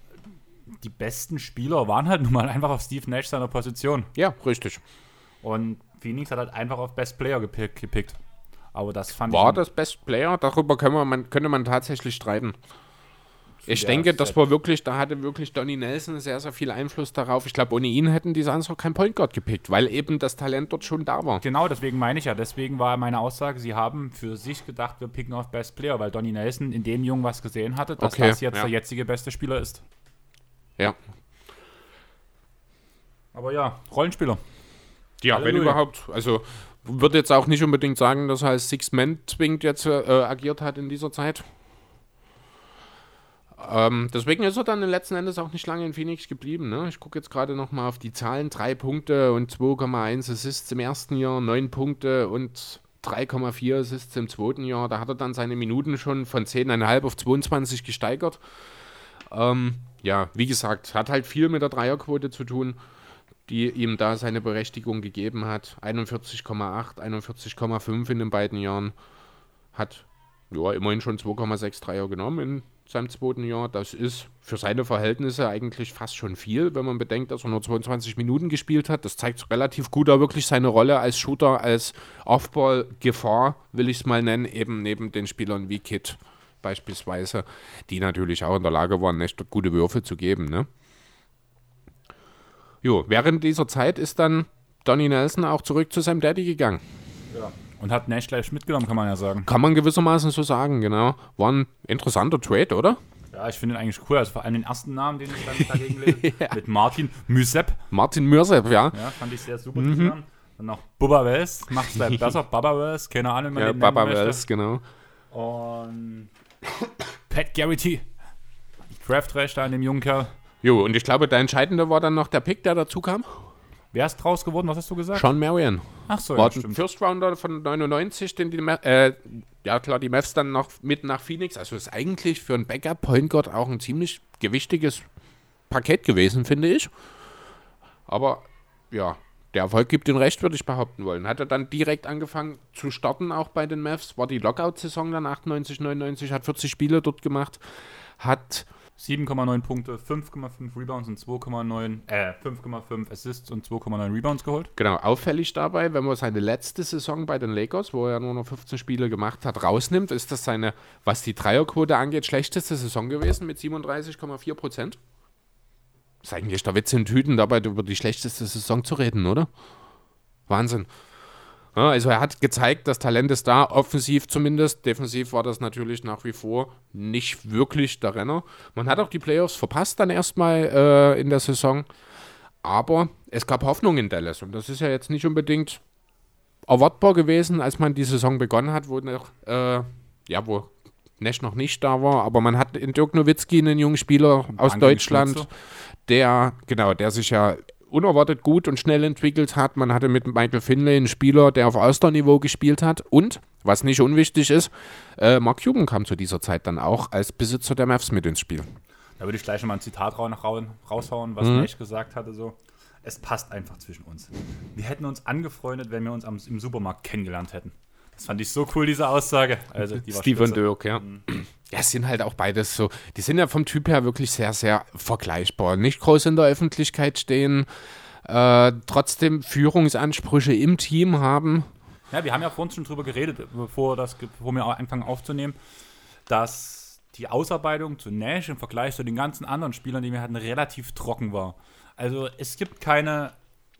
die besten Spieler waren halt nun mal einfach auf Steve Nash seiner Position. Ja, richtig. Und Phoenix hat halt einfach auf Best Player gepick, gepickt. Aber das fand War ich. das Best Player? Darüber man, könnte man tatsächlich streiten. Ich denke, das war wirklich, da hatte wirklich Donny Nelson sehr, sehr viel Einfluss darauf. Ich glaube, ohne ihn hätten die Suns auch keinen Point Guard gepickt, weil eben das Talent dort schon da war. Genau, deswegen meine ich ja. Deswegen war meine Aussage, sie haben für sich gedacht, wir picken auf Best Player, weil Donny Nelson in dem Jungen was gesehen hatte, dass Okay, das jetzt ja. der jetzige beste Spieler ist. Ja. Aber ja, Rollenspieler. Ja, wenn Halleluja. überhaupt. Also würde jetzt auch nicht unbedingt sagen, dass er als Six-Man zwingend jetzt äh, agiert hat in dieser Zeit. Ähm, deswegen ist er dann letzten Endes auch nicht lange in Phoenix geblieben. Ne? Ich gucke jetzt gerade nochmal auf die Zahlen. Drei Punkte und 2,1 Assists im ersten Jahr, neun Punkte und 3,4 Assists im zweiten Jahr. Da hat er dann seine Minuten schon von 10,5 auf 22 gesteigert. Ähm, ja, wie gesagt, hat halt viel mit der Dreierquote zu tun die ihm da seine Berechtigung gegeben hat. 41,8, 41,5 in den beiden Jahren. Hat ja, immerhin schon 2,6 Dreier genommen in seinem zweiten Jahr. Das ist für seine Verhältnisse eigentlich fast schon viel, wenn man bedenkt, dass er nur 22 Minuten gespielt hat. Das zeigt relativ gut auch wirklich seine Rolle als Shooter, als Offball-Gefahr, will ich es mal nennen, eben neben den Spielern wie Kit beispielsweise, die natürlich auch in der Lage waren, echt gute Würfe zu geben. Ne? Jo, während dieser Zeit ist dann Donny Nelson auch zurück zu seinem Daddy gegangen. Ja. Und hat Nash gleich mitgenommen, kann man ja sagen. Kann man gewissermaßen so sagen, genau. War ein interessanter Trade, oder? Ja, ich finde ihn eigentlich cool. Also vor allem den ersten Namen, den ich dann dagegen lese, ja. mit Martin Müsep. Martin Müsep, ja. Ja, fand ich sehr super. Mhm. Dann noch Bubba Wells, macht es halt besser. Bubba Wells, keine Ahnung, wie man ja, den Bubba Wells, genau. Und Pat Garrity. Draft-Rechte an dem jungen Kerl. Jo, und ich glaube, der entscheidende war dann noch der Pick, der dazu kam. Wer ist draus geworden? Was hast du gesagt? Sean Marion. Ach so, War ja, ein First Rounder von 99, den die, äh, ja klar, die Mavs dann noch mit nach Phoenix. Also ist eigentlich für einen Backup Point Guard auch ein ziemlich gewichtiges Paket gewesen, finde ich. Aber ja, der Erfolg gibt ihn recht, würde ich behaupten wollen. Hat er dann direkt angefangen zu starten, auch bei den Mavs. War die Lockout-Saison dann 98, 99, hat 40 Spiele dort gemacht. Hat 7,9 Punkte, 5,5 Rebounds und 2,9, äh, 5,5 Assists und 2,9 Rebounds geholt. Genau, auffällig dabei, wenn man seine letzte Saison bei den Lakers, wo er nur noch 15 Spiele gemacht hat, rausnimmt, ist das seine, was die Dreierquote angeht, schlechteste Saison gewesen mit 37,4 Prozent. Ist eigentlich der Witz in Tüten, dabei über die schlechteste Saison zu reden, oder? Wahnsinn. Ja, also er hat gezeigt, das Talent ist da, offensiv zumindest. Defensiv war das natürlich nach wie vor nicht wirklich der Renner. Man hat auch die Playoffs verpasst dann erstmal äh, in der Saison. Aber es gab Hoffnung in Dallas und das ist ja jetzt nicht unbedingt erwartbar gewesen, als man die Saison begonnen hat, wo noch, äh, ja, wo Nash noch nicht da war, aber man hat in Dirk Nowitzki einen jungen Spieler aus Deutschland, der, genau, der sich ja unerwartet gut und schnell entwickelt hat. Man hatte mit Michael Finlay einen Spieler, der auf Austerniveau gespielt hat. Und, was nicht unwichtig ist, äh, Mark Cuban kam zu dieser Zeit dann auch als Besitzer der Mavs mit ins Spiel. Da würde ich gleich nochmal ein Zitat raushauen, was mhm. Nash gesagt hatte. So. Es passt einfach zwischen uns. Wir hätten uns angefreundet, wenn wir uns am, im Supermarkt kennengelernt hätten. Das fand ich so cool, diese Aussage. Also, die Steve und Dirk, ja. Mhm. Ja, sind halt auch beides so. Die sind ja vom Typ her wirklich sehr, sehr vergleichbar. Nicht groß in der Öffentlichkeit stehen, äh, trotzdem Führungsansprüche im Team haben. Ja, wir haben ja vorhin schon drüber geredet, bevor, das, bevor wir anfangen aufzunehmen, dass die Ausarbeitung zu Nash im Vergleich zu den ganzen anderen Spielern, die wir hatten, relativ trocken war. Also es gibt keine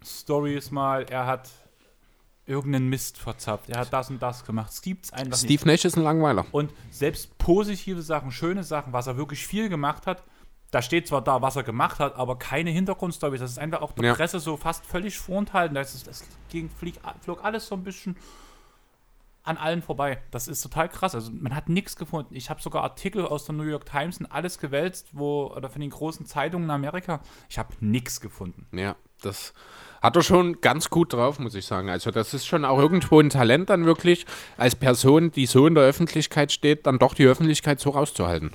Stories mal, er hat irgendeinen Mist verzapft. Er hat das und das gemacht. Es gibt's einfach Steve nicht. Nash ist ein Langweiler. Und selbst positive Sachen, schöne Sachen, was er wirklich viel gemacht hat, da steht zwar da, was er gemacht hat, aber keine Hintergrundstories. Das ist einfach auch der ja. Presse so fast völlig vorenthalten. Das, ist, das ging, flieg, flog alles so ein bisschen an allen vorbei. Das ist total krass. Also man hat nichts gefunden. Ich habe sogar Artikel aus der New York Times und alles gewälzt, wo, oder von den großen Zeitungen in Amerika. Ich habe nichts gefunden. Ja, das hat er schon ganz gut drauf, muss ich sagen. Also das ist schon auch irgendwo ein Talent dann wirklich, als Person, die so in der Öffentlichkeit steht, dann doch die Öffentlichkeit so rauszuhalten.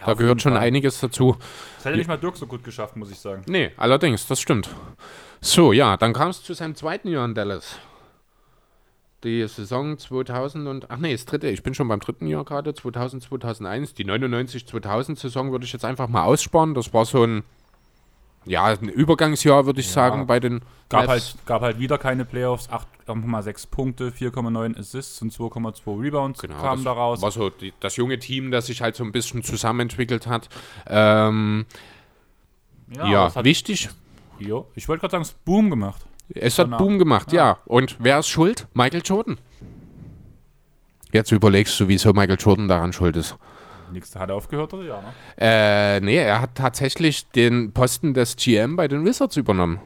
Ja, da gehört schon Fall. einiges dazu. Das hätte nicht mal Dirk so gut geschafft, muss ich sagen. Nee, allerdings, das stimmt. So, ja, dann kam es zu seinem zweiten Jahr in Dallas. Die Saison 2000 und, ach nee, das dritte, ich bin schon beim dritten Jahr gerade, 2000, 2001. Die 99-2000 Saison würde ich jetzt einfach mal aussparen. Das war so ein ja, ein Übergangsjahr, würde ich ja. sagen, bei den gab halt, gab halt wieder keine Playoffs, 8,6 Punkte, 4,9 Assists und 2,2 Rebounds genau, kamen daraus. War so die, das junge Team, das sich halt so ein bisschen zusammenentwickelt hat. Ähm, ja, ja hat, wichtig. Ja, ich wollte gerade sagen, es hat Boom gemacht. Es hat Boom gemacht, ja. ja. Und wer ist schuld? Michael Jordan. Jetzt überlegst du, wieso Michael Jordan daran schuld ist. Nächste hat er aufgehört oder ja? Ne? Äh, nee, er hat tatsächlich den Posten des GM bei den Wizards übernommen.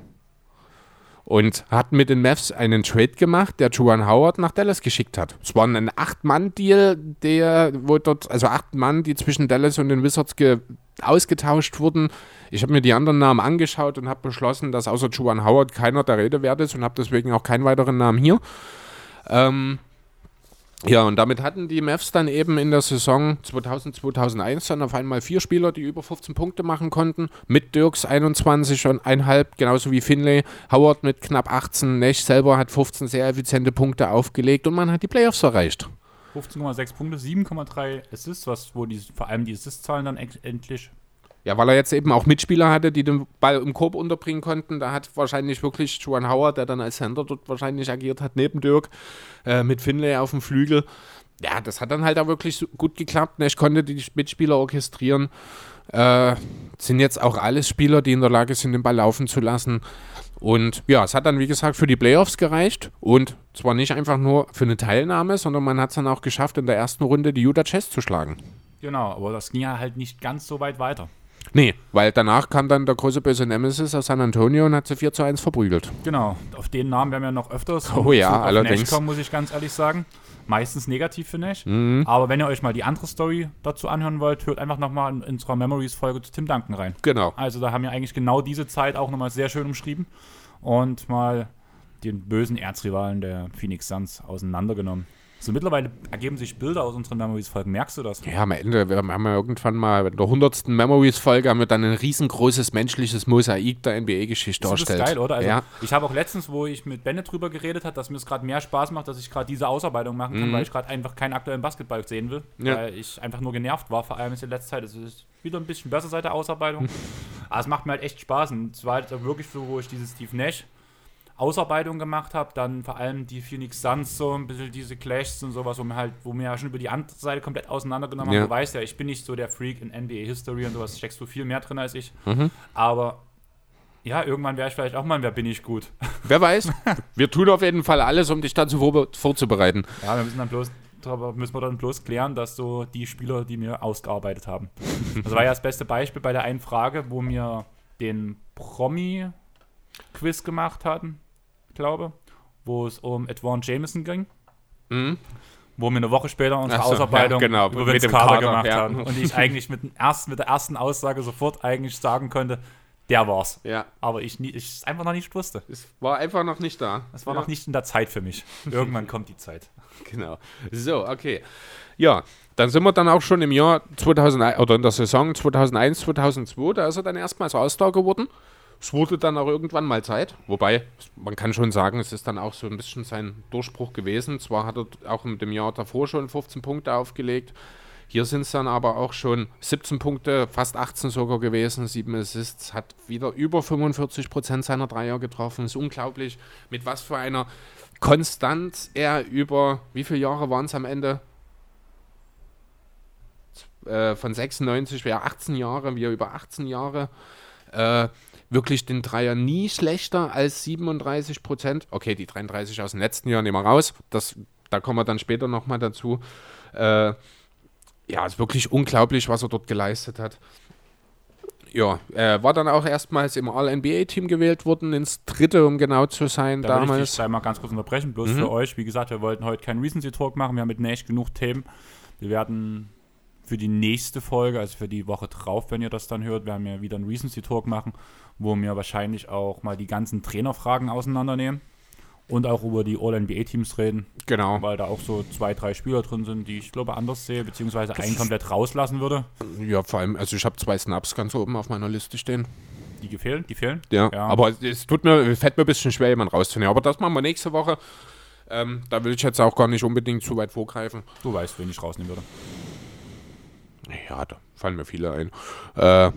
Und hat mit den Mavs einen Trade gemacht, der Juan Howard nach Dallas geschickt hat. Es war ein Acht-Mann-Deal, der, wo dort, also acht Mann, die zwischen Dallas und den Wizards ausgetauscht wurden. Ich habe mir die anderen Namen angeschaut und habe beschlossen, dass außer Juan Howard keiner der Rede wert ist und habe deswegen auch keinen weiteren Namen hier. Ähm, ja, und damit hatten die Mavs dann eben in der Saison 2000, 2001 dann auf einmal vier Spieler, die über 15 Punkte machen konnten. Mit Dirks 21 und einhalb, genauso wie Finlay. Howard mit knapp 18. Nash selber hat 15 sehr effiziente Punkte aufgelegt und man hat die Playoffs erreicht. 15,6 Punkte, 7,3 Assists, was, wo die, vor allem die Assist-Zahlen dann endlich. Ja, weil er jetzt eben auch Mitspieler hatte, die den Ball im Korb unterbringen konnten. Da hat wahrscheinlich wirklich Juan Howard, der dann als Center dort wahrscheinlich agiert hat, neben Dirk, äh, mit Finlay auf dem Flügel. Ja, das hat dann halt auch wirklich gut geklappt. Ne? Ich konnte die Mitspieler orchestrieren. Äh, sind jetzt auch alles Spieler, die in der Lage sind, den Ball laufen zu lassen. Und ja, es hat dann, wie gesagt, für die Playoffs gereicht. Und zwar nicht einfach nur für eine Teilnahme, sondern man hat es dann auch geschafft, in der ersten Runde die Utah Jazz zu schlagen. Genau, aber das ging ja halt nicht ganz so weit weiter. Nee, weil danach kam dann der große böse Nemesis aus San Antonio und hat sie 4 zu 1 verprügelt. Genau, auf den Namen werden wir noch öfters Oh ja, allerdings. Nash kommen, muss ich ganz ehrlich sagen. Meistens negativ für Nash. Mhm. Aber wenn ihr euch mal die andere Story dazu anhören wollt, hört einfach nochmal in unserer Memories-Folge zu Tim Duncan rein. Genau. Also da haben wir eigentlich genau diese Zeit auch nochmal sehr schön umschrieben und mal den bösen Erzrivalen der Phoenix Suns auseinandergenommen. So mittlerweile ergeben sich Bilder aus unseren Memories-Folgen. Merkst du das? Ja, am Ende, wir haben ja irgendwann mal in der 100. Memories-Folge haben wir dann ein riesengroßes menschliches Mosaik der NBA-Geschichte Das ist geil, oder? Also ja. Ich habe auch letztens, wo ich mit Bennett drüber geredet habe, dass mir es gerade mehr Spaß macht, dass ich gerade diese Ausarbeitung machen kann, weil ich gerade einfach keinen aktuellen Basketball sehen will. Mhm. Ja. Weil ich einfach nur genervt war, vor allem in letzter Zeit. Es ist wieder ein bisschen besser seit der Ausarbeitung. Aber es macht mir halt echt Spaß. Und es war halt wirklich so, wo ich diese Steve Nash Ausarbeitung gemacht habe, dann vor allem die Phoenix Suns so ein bisschen diese Clashs und sowas, wo mir halt, wo mir ja schon über die andere Seite komplett auseinandergenommen Ja. haben. Du weißt ja, ich bin nicht so der Freak in NBA History und sowas, steckst du viel mehr drin als ich. Mhm. Aber ja, irgendwann wäre ich vielleicht auch mal, ein wer bin ich gut. Wer weiß. wir tun auf jeden Fall alles, um dich dazu vor vorzubereiten. Ja, wir müssen dann bloß müssen wir dann bloß klären, dass so die Spieler, die mir ausgearbeitet haben. Das war ja das beste Beispiel bei der einen Frage, wo wir den Promi-Quiz gemacht hatten, glaube, wo es um Edwan Jameson ging. Mhm. Wo wir eine Woche später unsere so, Ausarbeitung ja, genau, über Vince Carter Kader, gemacht ja. haben. Und ich eigentlich mit, dem ersten, mit der ersten Aussage sofort eigentlich sagen konnte, der war's. Ja. Aber ich es einfach noch nicht wusste. Es war einfach noch nicht da. Es war ja. noch nicht in der Zeit für mich. Irgendwann kommt die Zeit. Genau. So, okay. Ja, dann sind wir dann auch schon im Jahr 2001 oder in der Saison 2001, 2002. Da ist er dann erstmals All-Star geworden. Es wurde dann auch irgendwann mal Zeit. Wobei, man kann schon sagen, es ist dann auch so ein bisschen sein Durchbruch gewesen. Zwar hat er auch in dem Jahr davor schon 15 Punkte aufgelegt. Hier sind es dann aber auch schon 17 Punkte, fast 18 sogar gewesen, 7 Assists, hat wieder über 45 Prozent seiner Dreier getroffen. Ist unglaublich, mit was für einer Konstanz er über, wie viele Jahre waren es am Ende? Äh, von 96 wäre 18 Jahre, wir über 18 Jahre. Äh, wirklich den Dreier nie schlechter als 37 Prozent. Okay, die 33 aus dem letzten Jahr nehmen wir raus. Das, da kommen wir dann später nochmal dazu. Äh, ja, ist wirklich unglaublich, was er dort geleistet hat. Ja, äh, war dann auch erstmals im All-NBA-Team gewählt worden, ins dritte, um genau zu sein, Da will ich dich damals. Mhm. einmal ganz kurz unterbrechen, bloß für euch. Wie gesagt, wir wollten heute keinen Recency Talk machen. Wir haben mit Nash genug Themen. Wir werden für die nächste Folge, also für die Woche drauf, wenn ihr das dann hört, werden wir wieder einen Recency Talk machen, wo wir wahrscheinlich auch mal die ganzen Trainerfragen auseinandernehmen und auch über die All-NBA-Teams reden, Genau. weil da auch so zwei, drei Spieler drin sind, die ich glaube anders sehe, beziehungsweise einen komplett rauslassen würde. Ja, vor allem, also ich habe zwei Snaps ganz oben auf meiner Liste stehen. Die gefehlen, die fehlen. Ja, Ja. aber es tut mir, fällt mir ein bisschen schwer, jemanden rauszunehmen. Aber das machen wir nächste Woche. Ähm, da will ich jetzt auch gar nicht unbedingt zu weit vorgreifen. Du weißt, wen ich rausnehmen würde. Ja, da fallen mir viele ein. Äh,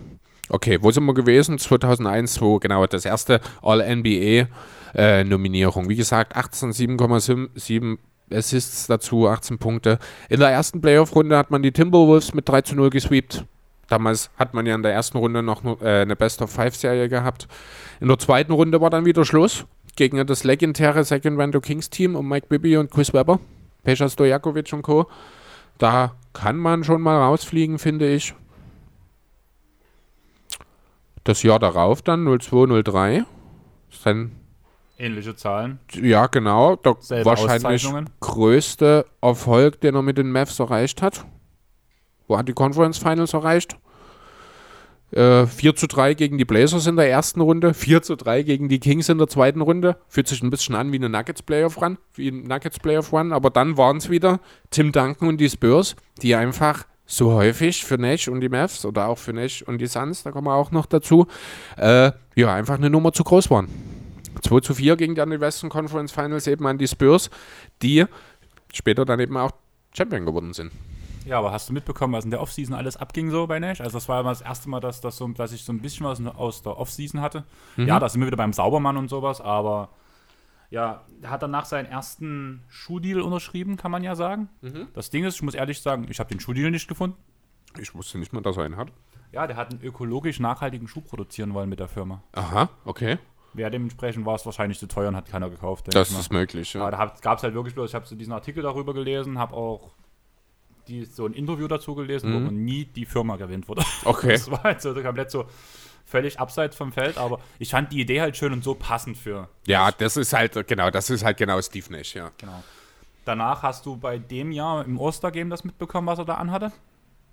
okay, wo sind wir gewesen? 2001, wo genau das erste All-NBA-Nominierung. Wie gesagt, 18, 7,7 Assists dazu, 18 Punkte. In der ersten Playoff-Runde hat man die Timberwolves mit 3 zu 0 gesweept. Damals hat man ja in der ersten Runde noch äh, eine Best-of-Five-Serie gehabt. In der zweiten Runde war dann wieder Schluss gegen das legendäre Sacramento Kings-Team um Mike Bibby und Chris Webber, Peja Stojakovic und Co. Da kann man schon mal rausfliegen, finde ich. Das Jahr darauf dann 0203. Sein, Ähnliche Zahlen, ja, genau. Der selbe wahrscheinlich größte Erfolg, den er mit den Mavs erreicht hat. Wo hat die Conference Finals erreicht? Äh, 4 zu 3 gegen die Blazers in der ersten Runde, 4 zu 3 gegen die Kings in der zweiten Runde. Fühlt sich ein bisschen an wie eine Nuggets Playoff Run, wie ein Nuggets Playoff Run, aber dann waren es wieder Tim Duncan und die Spurs, die einfach so häufig für Nash und die Mavs oder auch für Nash und die Suns, da kommen wir auch noch dazu, äh, ja, einfach eine Nummer zu groß waren. 2 zu 4 gegen dann die Western Conference Finals eben an die Spurs, die später dann eben auch Champion geworden sind. Ja, aber hast du mitbekommen, was in der Offseason alles abging so bei Nash? Also das war immer das erste Mal, dass, dass, so, dass ich so ein bisschen was aus der Offseason hatte. Ja, da sind wir wieder beim Saubermann und sowas, aber ja, er hat danach seinen ersten Schuhdeal unterschrieben, kann man ja sagen. Das Ding ist, ich muss ehrlich sagen, ich habe den Schuhdeal nicht gefunden. Ich wusste nicht mal, dass er einen hat. Ja, der hat einen ökologisch nachhaltigen Schuh produzieren wollen mit der Firma. Aha, okay. Ja, dementsprechend war es wahrscheinlich zu teuer und hat keiner gekauft. Das ist möglich, Aber ja. da gab es halt wirklich bloß, ich habe so diesen Artikel darüber gelesen, habe auch die, so ein Interview dazu gelesen, wo man nie die Firma gewinnt wurde. Mhm. Okay. Das war halt so komplett so völlig abseits vom Feld, aber ich fand die Idee halt schön und so passend für. Ja, das ist halt, genau, das ist halt genau Steve Nash, ja. Genau. Danach hast du bei dem Jahr im Ostergame das mitbekommen, was er da anhatte.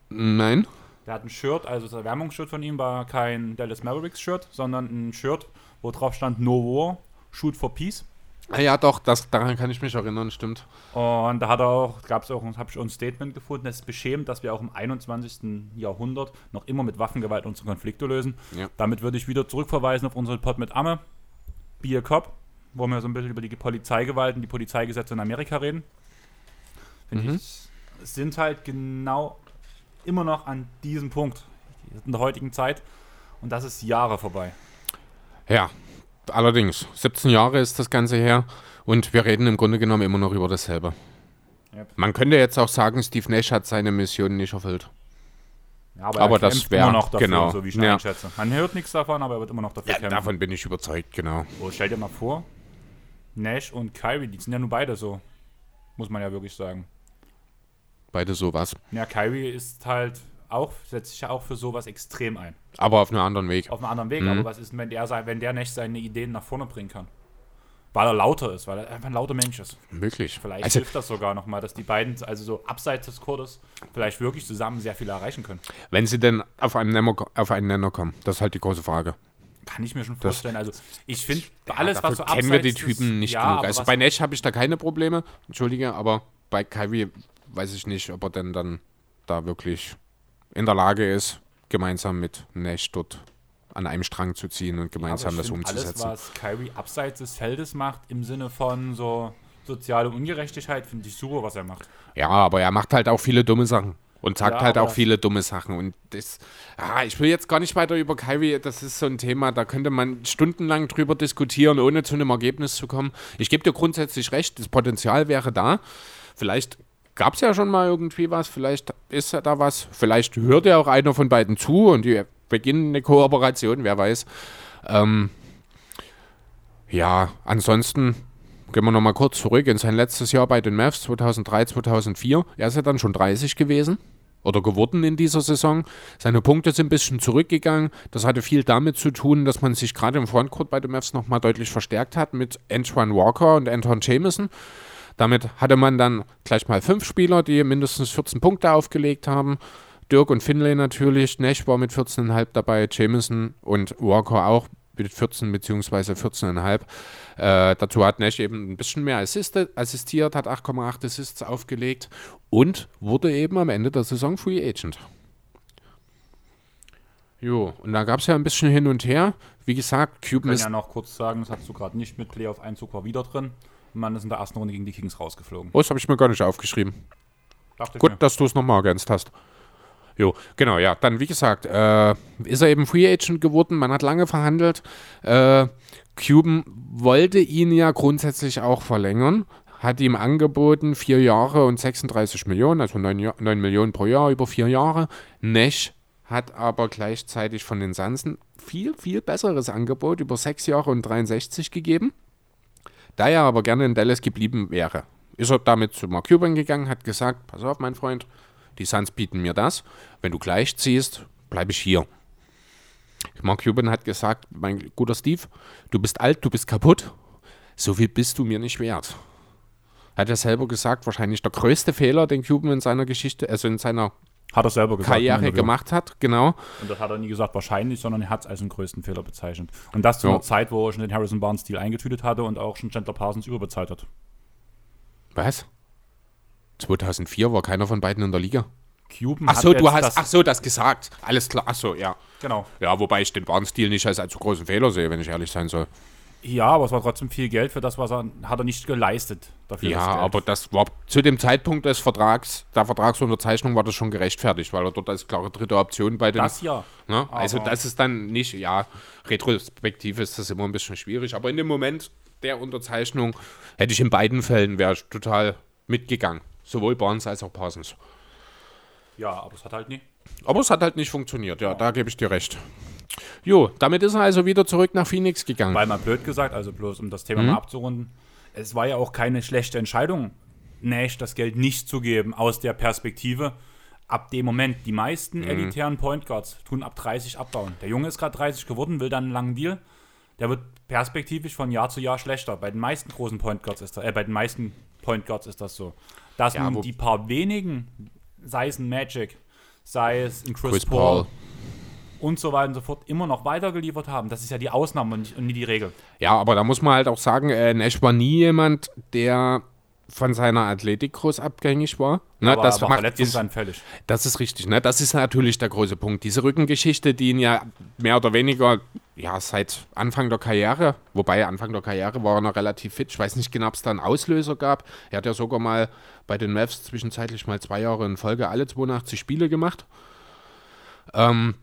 Nein? Der hat ein Shirt, also das Erwärmungsshirt von ihm war kein Dallas Mavericks Shirt, sondern ein Shirt, wo drauf stand No War, Shoot for Peace. Ah, ja, doch, das, daran kann ich mich erinnern, stimmt. Und da hat er auch, gab es auch, habe ich auch ein Statement gefunden, es ist beschämend, dass wir auch im 21. Jahrhundert noch immer mit Waffengewalt unsere Konflikte lösen. Ja. Damit würde ich wieder zurückverweisen auf unseren Pod mit Amme, Be a Cop, wo wir so ein bisschen über die Polizeigewalt und die Polizeigesetze in Amerika reden. Finde ich, sind halt genau immer noch an diesem Punkt in der heutigen Zeit. Und das ist Jahre vorbei. Ja, allerdings. 17 Jahre ist das Ganze her und wir reden im Grunde genommen immer noch über dasselbe. Yep. Man könnte jetzt auch sagen, Steve Nash hat seine Mission nicht erfüllt. Ja, aber, Aber er das kämpft wär- immer noch dafür, genau, so wie ich ja. einschätze. Man hört nichts davon, aber er wird immer noch dafür Ja, kämpfen. davon bin ich überzeugt, genau. Oh, stell dir mal vor, Nash und Kyrie, die sind ja nun beide so. Muss man ja wirklich sagen. Beide sowas. Ja, Kyrie ist halt auch, setzt sich ja auch für sowas extrem ein. Aber auf einem anderen Weg. Auf einem anderen Mhm. Weg. Aber was ist, wenn der, wenn der Nash seine Ideen nach vorne bringen kann? Weil er lauter ist, weil er einfach ein lauter Mensch ist. Möglich. Vielleicht Also, hilft das sogar nochmal, dass die beiden, also so abseits des Courtes, vielleicht wirklich zusammen sehr viel erreichen können. wenn sie denn auf einen, Nenner, auf einen Nenner kommen, das ist halt die große Frage. Kann ich mir schon vorstellen. Also ich finde, alles, Dafür was so kennen wir die abseits Typen ist, nicht ja, genug. Also bei Nash habe ich da keine Probleme, entschuldige, aber bei Kyrie weiß ich nicht, ob er denn dann da wirklich in der Lage ist, gemeinsam mit Nash dort an einem Strang zu ziehen und gemeinsam Aber das umzusetzen. Alles, was Kyrie abseits des Feldes macht, im Sinne von so soziale Ungerechtigkeit, finde ich super, was er macht. Ja, aber er macht halt auch viele dumme Sachen. Und sagt Ja, halt auch viele dumme Sachen. Und das, ah, ich will jetzt gar nicht weiter über Kyrie, das ist so ein Thema, da könnte man stundenlang drüber diskutieren, ohne zu einem Ergebnis zu kommen. Ich gebe dir grundsätzlich recht, das Potenzial wäre da. Vielleicht gab es ja schon mal irgendwie was, vielleicht ist da was, vielleicht hört ja auch einer von beiden zu und die beginnen eine Kooperation, wer weiß. Ähm, ja, ansonsten gehen wir nochmal kurz zurück in sein letztes Jahr bei den Mavs 2003, 2004. Er ist ja dann schon 30 gewesen oder geworden in dieser Saison. Seine Punkte sind ein bisschen zurückgegangen. Das hatte viel damit zu tun, dass man sich gerade im Frontcourt bei den Mavs nochmal deutlich verstärkt hat mit Antoine Walker und Anton Jameson. Damit hatte man dann gleich mal fünf Spieler, die mindestens 14 Punkte aufgelegt haben. Dirk und Finlay natürlich, Nash war mit 14,5 dabei, Jameson und Walker auch mit 14 bzw. 14,5. Äh, dazu hat Nash eben ein bisschen mehr assiste, assistiert, hat 8,8 Assists aufgelegt und wurde eben am Ende der Saison Free Agent. Jo, und da gab es ja ein bisschen hin und her. Wie gesagt, Ich Cuban kann ist ja noch kurz sagen, das hast du gerade nicht mit Playoff-Einzug war wieder drin. Man ist in der ersten Runde gegen die Kings rausgeflogen. Oh, das habe ich mir gar nicht aufgeschrieben. Dachte Gut, dass du es nochmal ergänzt hast. Jo, genau, ja. Dann, wie gesagt, äh, ist er eben Free Agent geworden. Man hat lange verhandelt. Äh, Cuban wollte ihn ja grundsätzlich auch verlängern. Hat ihm angeboten, vier Jahre und 36 Millionen, also 9, Ja- 9 Millionen pro Jahr über vier Jahre. Nash hat aber gleichzeitig von den Sansen viel, viel besseres Angebot über sechs Jahre und 63 gegeben. Da er aber gerne in Dallas geblieben wäre, ist er damit zu Mark Cuban gegangen, hat gesagt, pass auf, mein Freund, die Suns bieten mir das. Wenn du gleich ziehst, bleibe ich hier. Mark Cuban hat gesagt, mein guter Steve, du bist alt, du bist kaputt, so viel bist du mir nicht wert. Hat er selber gesagt, wahrscheinlich der größte Fehler, den Cuban in seiner Geschichte, also in seiner Hat er selber gesagt. Karriere Interview. gemacht hat, genau. Und das hat er nie gesagt wahrscheinlich, sondern er hat es als den größten Fehler bezeichnet. Und das zu Ja. einer Zeit, wo er schon den Harrison Barnes-Deal eingetütet hatte und auch schon Chandler Parsons überbezahlt hat. Was? 2004 war keiner von beiden in der Liga. Cuban Ach so, du hast, das, ach so, das gesagt. Alles klar, ach so, ja. Genau. Ja, wobei ich den Barnes-Deal nicht als allzu großen Fehler sehe, wenn ich ehrlich sein soll. Ja, aber es war trotzdem viel Geld für das, was er hat er nicht geleistet. Dafür Ja, das aber das war zu dem Zeitpunkt des Vertrags, der Vertragsunterzeichnung war das schon gerechtfertigt, weil er dort als klare dritte Option bei den. das ja. ne? Also das ist dann nicht, ja, retrospektiv ist das immer ein bisschen schwierig, aber in dem Moment der Unterzeichnung hätte ich in beiden Fällen wäre total mitgegangen. Sowohl Barnes als auch Parsons. Ja, aber es hat halt nie. Aber es hat halt nicht funktioniert, ja, da gebe ich dir recht. Jo, damit ist er also wieder zurück nach Phoenix gegangen. Weil mal blöd gesagt, also bloß um das Mhm. Thema mal abzurunden, es war ja auch keine schlechte Entscheidung, Nash das Geld nicht zu geben aus der Perspektive. Ab dem Moment, die Mhm. meisten elitären Point Guards tun ab 30 abbauen. Der Junge ist gerade 30 geworden, will dann einen langen Deal. Der wird perspektivisch von Jahr zu Jahr schlechter. Bei den meisten großen Point Guards ist das, äh, bei den meisten Point Guards ist das so. Dass Ja, nun die paar wenigen, sei es ein Magic, sei es ein Chris, Chris Paul, Paul. Und so weiter und so fort, immer noch weitergeliefert haben. Das ist ja die Ausnahme und nie die Regel. Ja, aber da muss man halt auch sagen, äh, Nash war nie jemand, der von seiner Athletik groß abhängig war. Ne, aber, das, aber macht, ist, verletzungsanfällig. das ist richtig. Ne? Das ist natürlich der große Punkt. Diese Rückengeschichte, die ihn ja mehr oder weniger ja, seit Anfang der Karriere, wobei Anfang der Karriere war er noch relativ fit. Ich weiß nicht genau, ob es da einen Auslöser gab. Er hat ja sogar mal bei den Mavs zwischenzeitlich mal zwei Jahre in Folge alle 82 Spiele gemacht. Ähm,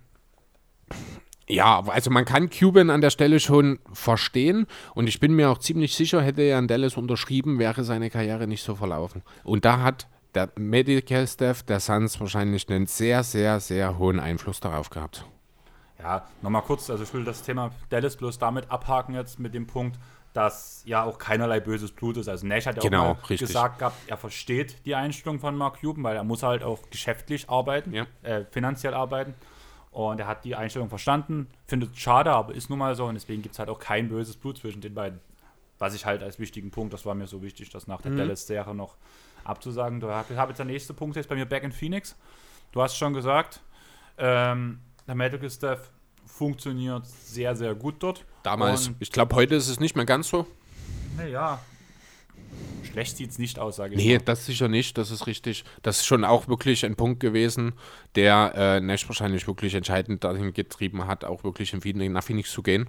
ja, also man kann Cuban an der Stelle schon verstehen und ich bin mir auch ziemlich sicher, hätte er in Dallas unterschrieben, wäre seine Karriere nicht so verlaufen. Und da hat der Medical Staff der Suns wahrscheinlich einen sehr, sehr, sehr hohen Einfluss darauf gehabt. Ja, nochmal kurz, also ich will das Thema Dallas bloß damit abhaken jetzt mit dem Punkt, dass ja auch keinerlei böses Blut ist. Also Nash hat ja Genau, auch gesagt gehabt, er versteht die Einstellung von Mark Cuban, weil er muss halt auch geschäftlich arbeiten, Ja. äh, finanziell arbeiten. Und er hat die Einstellung verstanden, findet es schade, aber ist nun mal so und deswegen gibt es halt auch kein böses Blut zwischen den beiden. Was ich halt als wichtigen Punkt, das war mir so wichtig, das nach der Mhm. Dallas-Serie noch abzusagen. Du habe jetzt der nächste Punkt jetzt bei mir Back in Phoenix. Du hast schon gesagt, ähm, der Medical Staff funktioniert sehr, sehr gut dort. Damals, Und, ich glaube, heute ist es nicht mehr ganz so. naja, schlecht sieht es nicht aus, sage ich Nee, mal. das sicher nicht, das ist richtig. Das ist schon auch wirklich ein Punkt gewesen, der äh, Nash wahrscheinlich wirklich entscheidend dahin getrieben hat, auch wirklich in Phoenix, nach Phoenix zu gehen.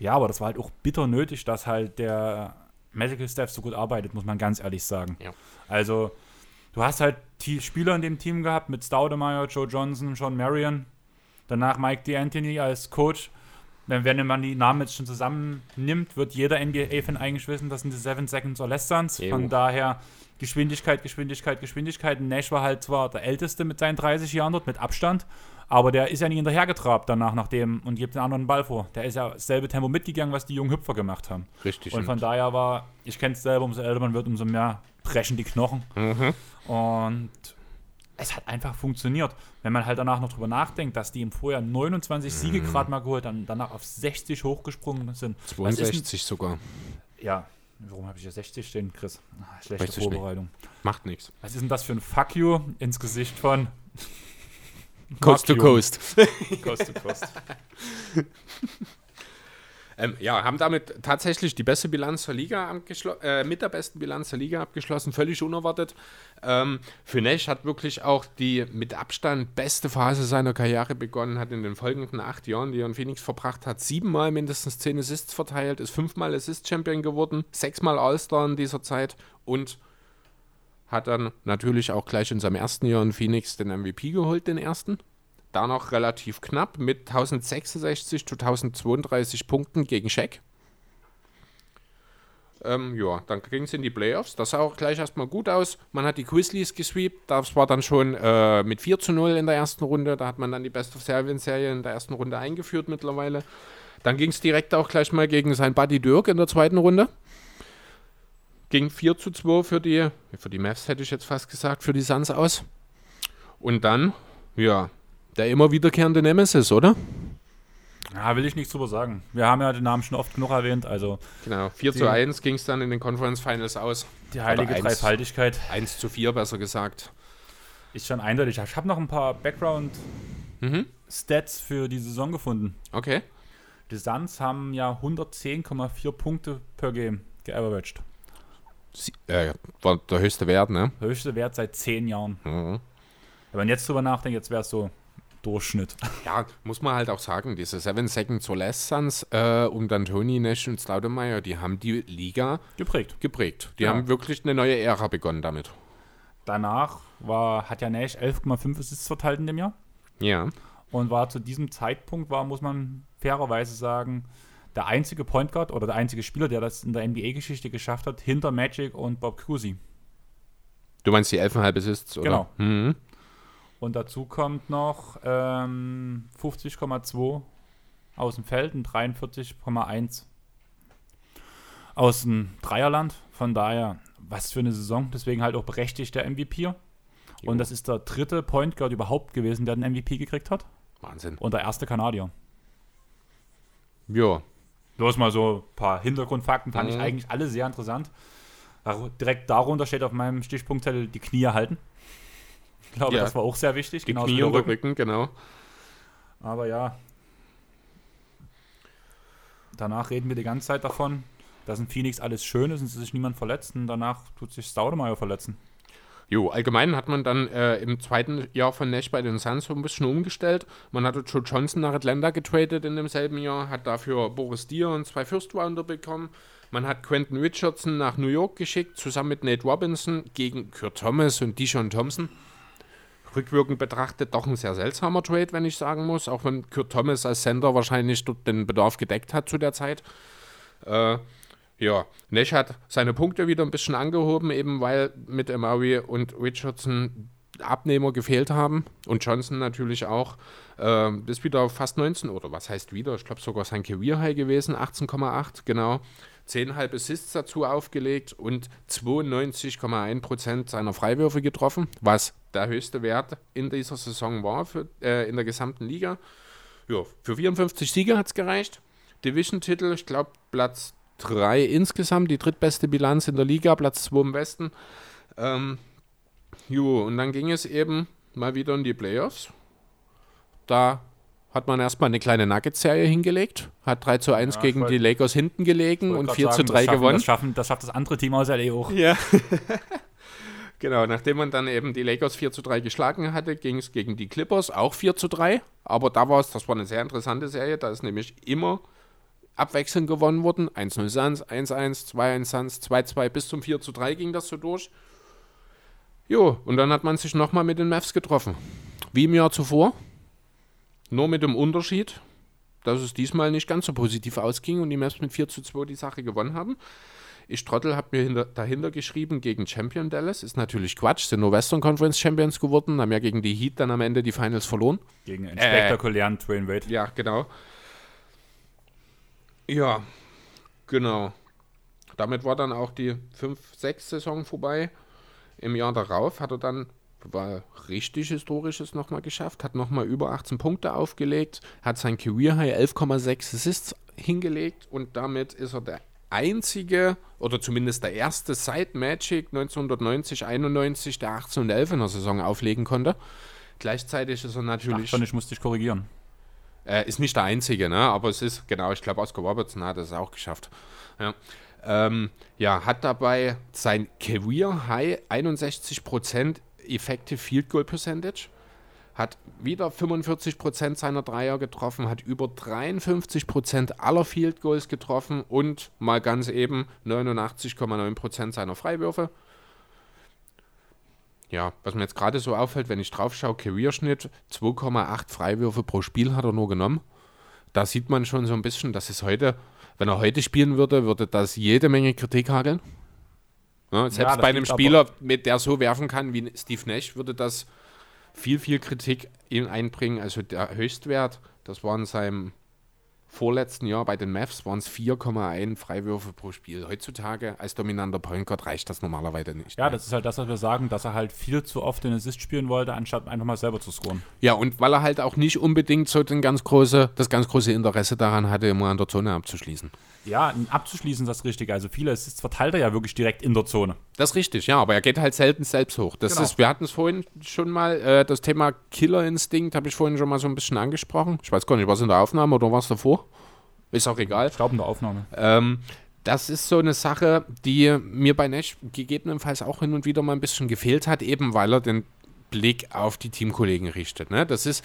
Ja, aber das war halt auch bitter nötig, dass halt der Medical Staff so gut arbeitet, muss man ganz ehrlich sagen. Ja. Also, du hast halt die Spieler in dem Team gehabt mit Staudemeyer, Joe Johnson, Sean Marion, danach Mike D'Antoni als Coach. Wenn, wenn man die Namen jetzt schon zusammennimmt, wird jeder NBA-Fan eigentlich wissen, das sind die Seven Seconds or Less Sons. Jo. Von daher Geschwindigkeit, Geschwindigkeit, Geschwindigkeit. Nash war halt zwar der Älteste mit seinen 30 Jahren dort, mit Abstand, aber der ist ja nicht hinterhergetrabt danach, nachdem und gibt den anderen Ball vor. Der ist ja dasselbe Tempo mitgegangen, was die jungen Hüpfer gemacht haben. Richtig. Und von daher war, ich kenne es selber, umso älter man wird, umso mehr brechen die Knochen. Mhm. Und es hat einfach funktioniert. Wenn man halt danach noch drüber nachdenkt, dass die im Vorjahr 29 Siege gerade mal geholt haben, danach auf 60 hochgesprungen sind. Was ist 62 sogar. ja, warum habe ich hier 60 stehen, Chris? Ah, schlechte Weiß ich nicht. Vorbereitung. Macht nichts. Was ist denn das für ein Fuck you ins Gesicht von Coast to? Coast. Coast to Coast. Ähm, ja, haben damit tatsächlich die beste Bilanz der Liga äh, mit der besten Bilanz der Liga abgeschlossen, völlig unerwartet. Ähm, für hat wirklich auch die mit Abstand beste Phase seiner Karriere begonnen, hat in den folgenden acht Jahren, die er in Phoenix verbracht hat, siebenmal mindestens zehn Assists verteilt, ist fünfmal Assist-Champion geworden, sechsmal All-Star in dieser Zeit und hat dann natürlich auch gleich in seinem ersten Jahr in Phoenix den MVP geholt, den ersten. Da noch relativ knapp mit 1066 zu 1032 Punkten gegen Shaq. Ähm, ja, dann ging es in die Playoffs. Das sah auch gleich erstmal gut aus. Man hat die Grizzlies gesweept. Das war dann schon äh, mit 4 zu 0 in der ersten Runde. Da hat man dann die Best of Seven-Serie in der ersten Runde eingeführt mittlerweile. Dann ging es direkt auch gleich mal gegen sein Buddy Dirk in der zweiten Runde. Ging 4 zu 2 für die, für die Mavs hätte ich jetzt fast gesagt, für die Suns aus. Und dann, ja, der immer wiederkehrende Nemesis, oder? Ja, will ich nichts drüber sagen. Wir haben ja den Namen schon oft genug erwähnt, also Genau, 4 Die- zu 1 ging es dann in den Conference Finals aus. die heilige eins. Dreifaltigkeit 1 zu 4 besser gesagt. ist schon eindeutig. Ich habe noch ein paar Background-Stats Mhm. für die Saison gefunden. Okay. Die Suns haben ja 110,4 Punkte per Game geaveraged. Sie, äh, war der höchste Wert, ne? Höchste Wert seit 10 Jahren. Mhm. Wenn man jetzt drüber nachdenkt, jetzt wäre es so Durchschnitt. Ja, muss man halt auch sagen, diese Seven Seconds or Less Suns äh, und dann Tony Nash und Staudemeyer, die haben die Liga Geprägt. geprägt. Die Ja. haben wirklich eine neue Ära begonnen damit. Danach war, hat ja Nash 11,5 Assists verteilt in dem Jahr. Ja. und war zu diesem Zeitpunkt, war, muss man fairerweise sagen, der einzige Point Guard oder der einzige Spieler, der das in der NBA-Geschichte geschafft hat, hinter Magic und Bob Cousy. Du meinst die 11,5 Assists, oder? Genau. Mhm. Und dazu kommt noch ähm, 50,2 aus dem Feld und 43,1 aus dem Dreierland. Von daher, was für eine Saison. Deswegen halt auch berechtigt der MVP. Und das ist der dritte Point Guard überhaupt gewesen, der den MVP gekriegt hat. Wahnsinn. Und der erste Kanadier. Ja. Bloß mal so ein paar Hintergrundfakten fand ich Mhm. eigentlich alle sehr interessant. Direkt darunter steht auf meinem Stichpunktzettel die Knie halten. Ich glaube, Ja. das war auch sehr wichtig. Die Knie wie der Rücken. Genau. Aber ja. Danach reden wir die ganze Zeit davon, dass in Phoenix alles schön ist und sich niemand verletzt. Und danach tut sich Staudemeyer verletzen. Jo, allgemein hat man dann äh, im zweiten Jahr von Nash bei den Suns so ein bisschen umgestellt. Man hatte Joe Johnson nach Atlanta getradet in demselben Jahr, hat dafür Boris Dier und zwei First Rounder bekommen. Man hat Quentin Richardson nach New York geschickt, zusammen mit Nate Robinson gegen Kurt Thomas und Deshaun Thompson. Rückwirkend betrachtet doch ein sehr seltsamer Trade, wenn ich sagen muss, auch wenn Kurt Thomas als Center wahrscheinlich dort den Bedarf gedeckt hat zu der Zeit. Äh, ja, Nash hat seine Punkte wieder ein bisschen angehoben, eben weil mit Emery und Richardson Abnehmer gefehlt haben und Johnson natürlich auch. Ähm, ist wieder fast 19 oder was heißt wieder? Ich glaube sogar sein Career High gewesen, 18,8, genau. 10,5 Assists dazu aufgelegt und 92,1% seiner Freiwürfe getroffen, was der höchste Wert in dieser Saison war für, äh, in der gesamten Liga. Ja, für 54 Siege hat es gereicht. Division-Titel, ich glaube, Platz 3 insgesamt, die drittbeste Bilanz in der Liga, Platz 2 im Westen. Ähm, jo, und dann ging es eben mal wieder in die Playoffs. Da hat man erstmal eine kleine Nuggets-Serie hingelegt, hat 3 zu 1 Ja, gegen wollt- die Lakers hinten gelegen und grad 4 zu sagen, 3 das schaffen, gewonnen. Das, schaffen, das schafft das andere Team aus LA auch. Ja. genau, nachdem man dann eben die Lakers 4 zu 3 geschlagen hatte, ging es gegen die Clippers auch 4 zu 3. Aber da war es, das war eine sehr interessante Serie, da ist nämlich immer abwechselnd gewonnen worden. 1-0 Suns, 1-1, 2-1 Suns, 2-2 bis zum 4 zu 3 ging das so durch. Jo, und dann hat man sich nochmal mit den Mavs getroffen. Wie im Jahr zuvor. Nur mit dem Unterschied, dass es diesmal nicht ganz so positiv ausging und die Mavs mit 4 zu 2 die Sache gewonnen haben. Ich Trottel habe mir hinter, dahinter geschrieben gegen Champion Dallas. Ist natürlich Quatsch, sind nur Western Conference Champions geworden, haben ja gegen die Heat dann am Ende die Finals verloren. Gegen einen Äh. spektakulären Dwayne Wade. Ja, genau. Ja, genau. Damit war dann auch die 5-6-Saison vorbei. Im Jahr darauf hat er dann, war richtig Historisches nochmal geschafft, hat nochmal über 18 Punkte aufgelegt, hat sein Career High 11,6 Assists hingelegt und damit ist er der einzige oder zumindest der erste seit Magic 1990, 91, der 18 und 11 in der Saison auflegen konnte. Gleichzeitig ist er Ach, natürlich. schon, ich musste dich korrigieren. Äh, ist nicht der einzige, ne? aber es ist, genau, ich glaube, Oscar Robertson hat es auch geschafft. Ja. Ähm, ja, hat dabei sein Career High 61% Effective Field Goal Percentage, hat wieder 45% seiner Dreier getroffen, hat über 53% aller Field Goals getroffen und mal ganz eben 89,9% seiner Freiwürfe. Ja, was mir jetzt gerade so auffällt, wenn ich drauf schaue, Career-Schnitt 2,8 Freiwürfe pro Spiel hat er nur genommen. Da sieht man schon so ein bisschen, dass es heute, wenn er heute spielen würde, würde das jede Menge Kritik hageln. Ja, selbst das bei einem Spieler, mit der so werfen kann wie Steve Nash, würde das viel, viel Kritik ihm einbringen. Also der Höchstwert, das war in seinem vorletzten Jahr bei den Mavs, waren es 4,1 Freiwürfe pro Spiel. Heutzutage als dominanter Point Guard reicht das normalerweise nicht. Ja, das ist halt das, was wir sagen, dass er halt viel zu oft den Assist spielen wollte, anstatt einfach mal selber zu scoren. Ja, und weil er halt auch nicht unbedingt so den ganz große, das ganz große Interesse daran hatte, immer an der Zone abzuschließen. Ja, abzuschließen ist das Richtige. Also viele Assists verteilt er ja wirklich direkt in der Zone. Das ist richtig, ja, aber er geht halt selten selbst hoch. Das Genau. ist, wir hatten es vorhin schon mal, äh, das Thema Killerinstinkt habe ich vorhin schon mal so ein bisschen angesprochen. Ich weiß gar nicht, was in der Aufnahme oder was davor? Ist auch egal. Der Aufnahme. Ähm, das ist so eine Sache, die mir bei Nash gegebenenfalls auch hin und wieder mal ein bisschen gefehlt hat, eben weil er den Blick auf die Teamkollegen richtet. Ne? Das ist,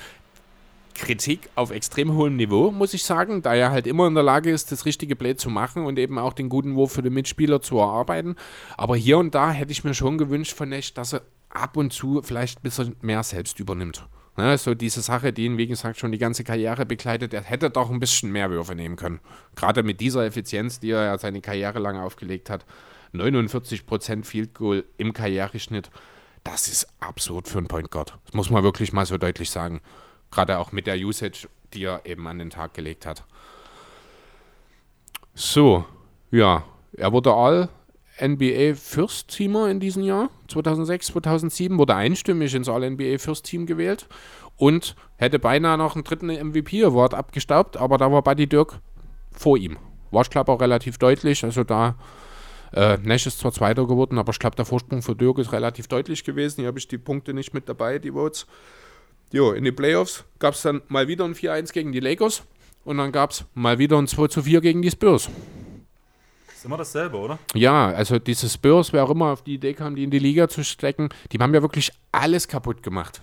Kritik auf extrem hohem Niveau, muss ich sagen, da er halt immer in der Lage ist, das richtige Play zu machen und eben auch den guten Wurf für den Mitspieler zu erarbeiten. Aber hier und da hätte ich mir schon gewünscht von Nash, dass er ab und zu vielleicht ein bisschen mehr selbst übernimmt. Ne, so diese Sache, die ihn, wie gesagt, schon die ganze Karriere begleitet, er hätte doch ein bisschen mehr Würfe nehmen können. Gerade mit dieser Effizienz, die er ja seine Karriere lang aufgelegt hat. 49% Field Goal im Karriereschnitt. Das ist absurd für einen Point Guard. Das muss man wirklich mal so deutlich sagen. Gerade auch mit der Usage, die er eben an den Tag gelegt hat. So, ja, er wurde All NBA First Teamer in diesem Jahr. 2006, 2007 wurde einstimmig ins All NBA First Team gewählt und hätte beinahe noch einen dritten MVP Award abgestaubt, aber da war Buddy Dirk vor ihm. War, ich glaube, auch relativ deutlich. Also da äh, Nash ist zwar Zweiter geworden, aber ich glaube, der Vorsprung für Dirk ist relativ deutlich gewesen. Hier habe ich die Punkte nicht mit dabei, die Votes. Jo, in den Playoffs gab es dann mal wieder ein 4-1 gegen die Lakers und dann gab es mal wieder ein 2-4 gegen die Spurs. Ist immer dasselbe, oder? Ja, also diese Spurs, wer auch immer auf die Idee kam, die in die Liga zu stecken, die haben ja wirklich alles kaputt gemacht.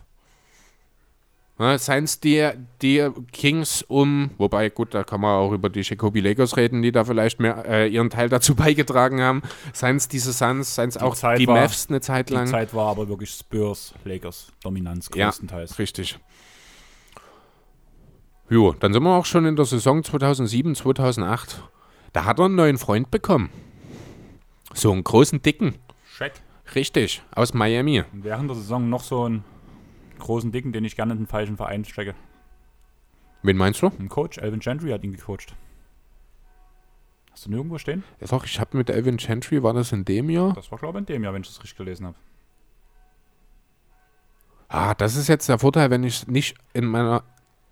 Ja, Seien es die, die Kings um, wobei gut, da kann man auch über die Jacoby Lakers reden, die da vielleicht mehr äh, ihren Teil dazu beigetragen haben. Seien es diese Suns, seien es auch Zeit die war- Mavs eine Zeit Die lang. Zeit war aber wirklich Spurs, Lakers, Dominanz Ja. größtenteils. Richtig. Jo, dann sind wir auch schon in der Saison 2007, 2008. Da hat er einen neuen Freund bekommen. So einen großen Dicken. Check. Richtig, aus Miami. Und während der Saison noch so einen großen Dicken, den ich gerne in den falschen Verein stecke. Wen meinst du? Ein Coach, Alvin Gentry, hat ihn gecoacht. Hast du nirgendwo stehen? Ja, doch, ich habe mit Elvin Gentry, war das in dem Jahr? Das war, glaube ich, in dem Jahr, wenn ich das richtig gelesen habe. Ah, das ist jetzt der Vorteil, wenn ich nicht in meiner.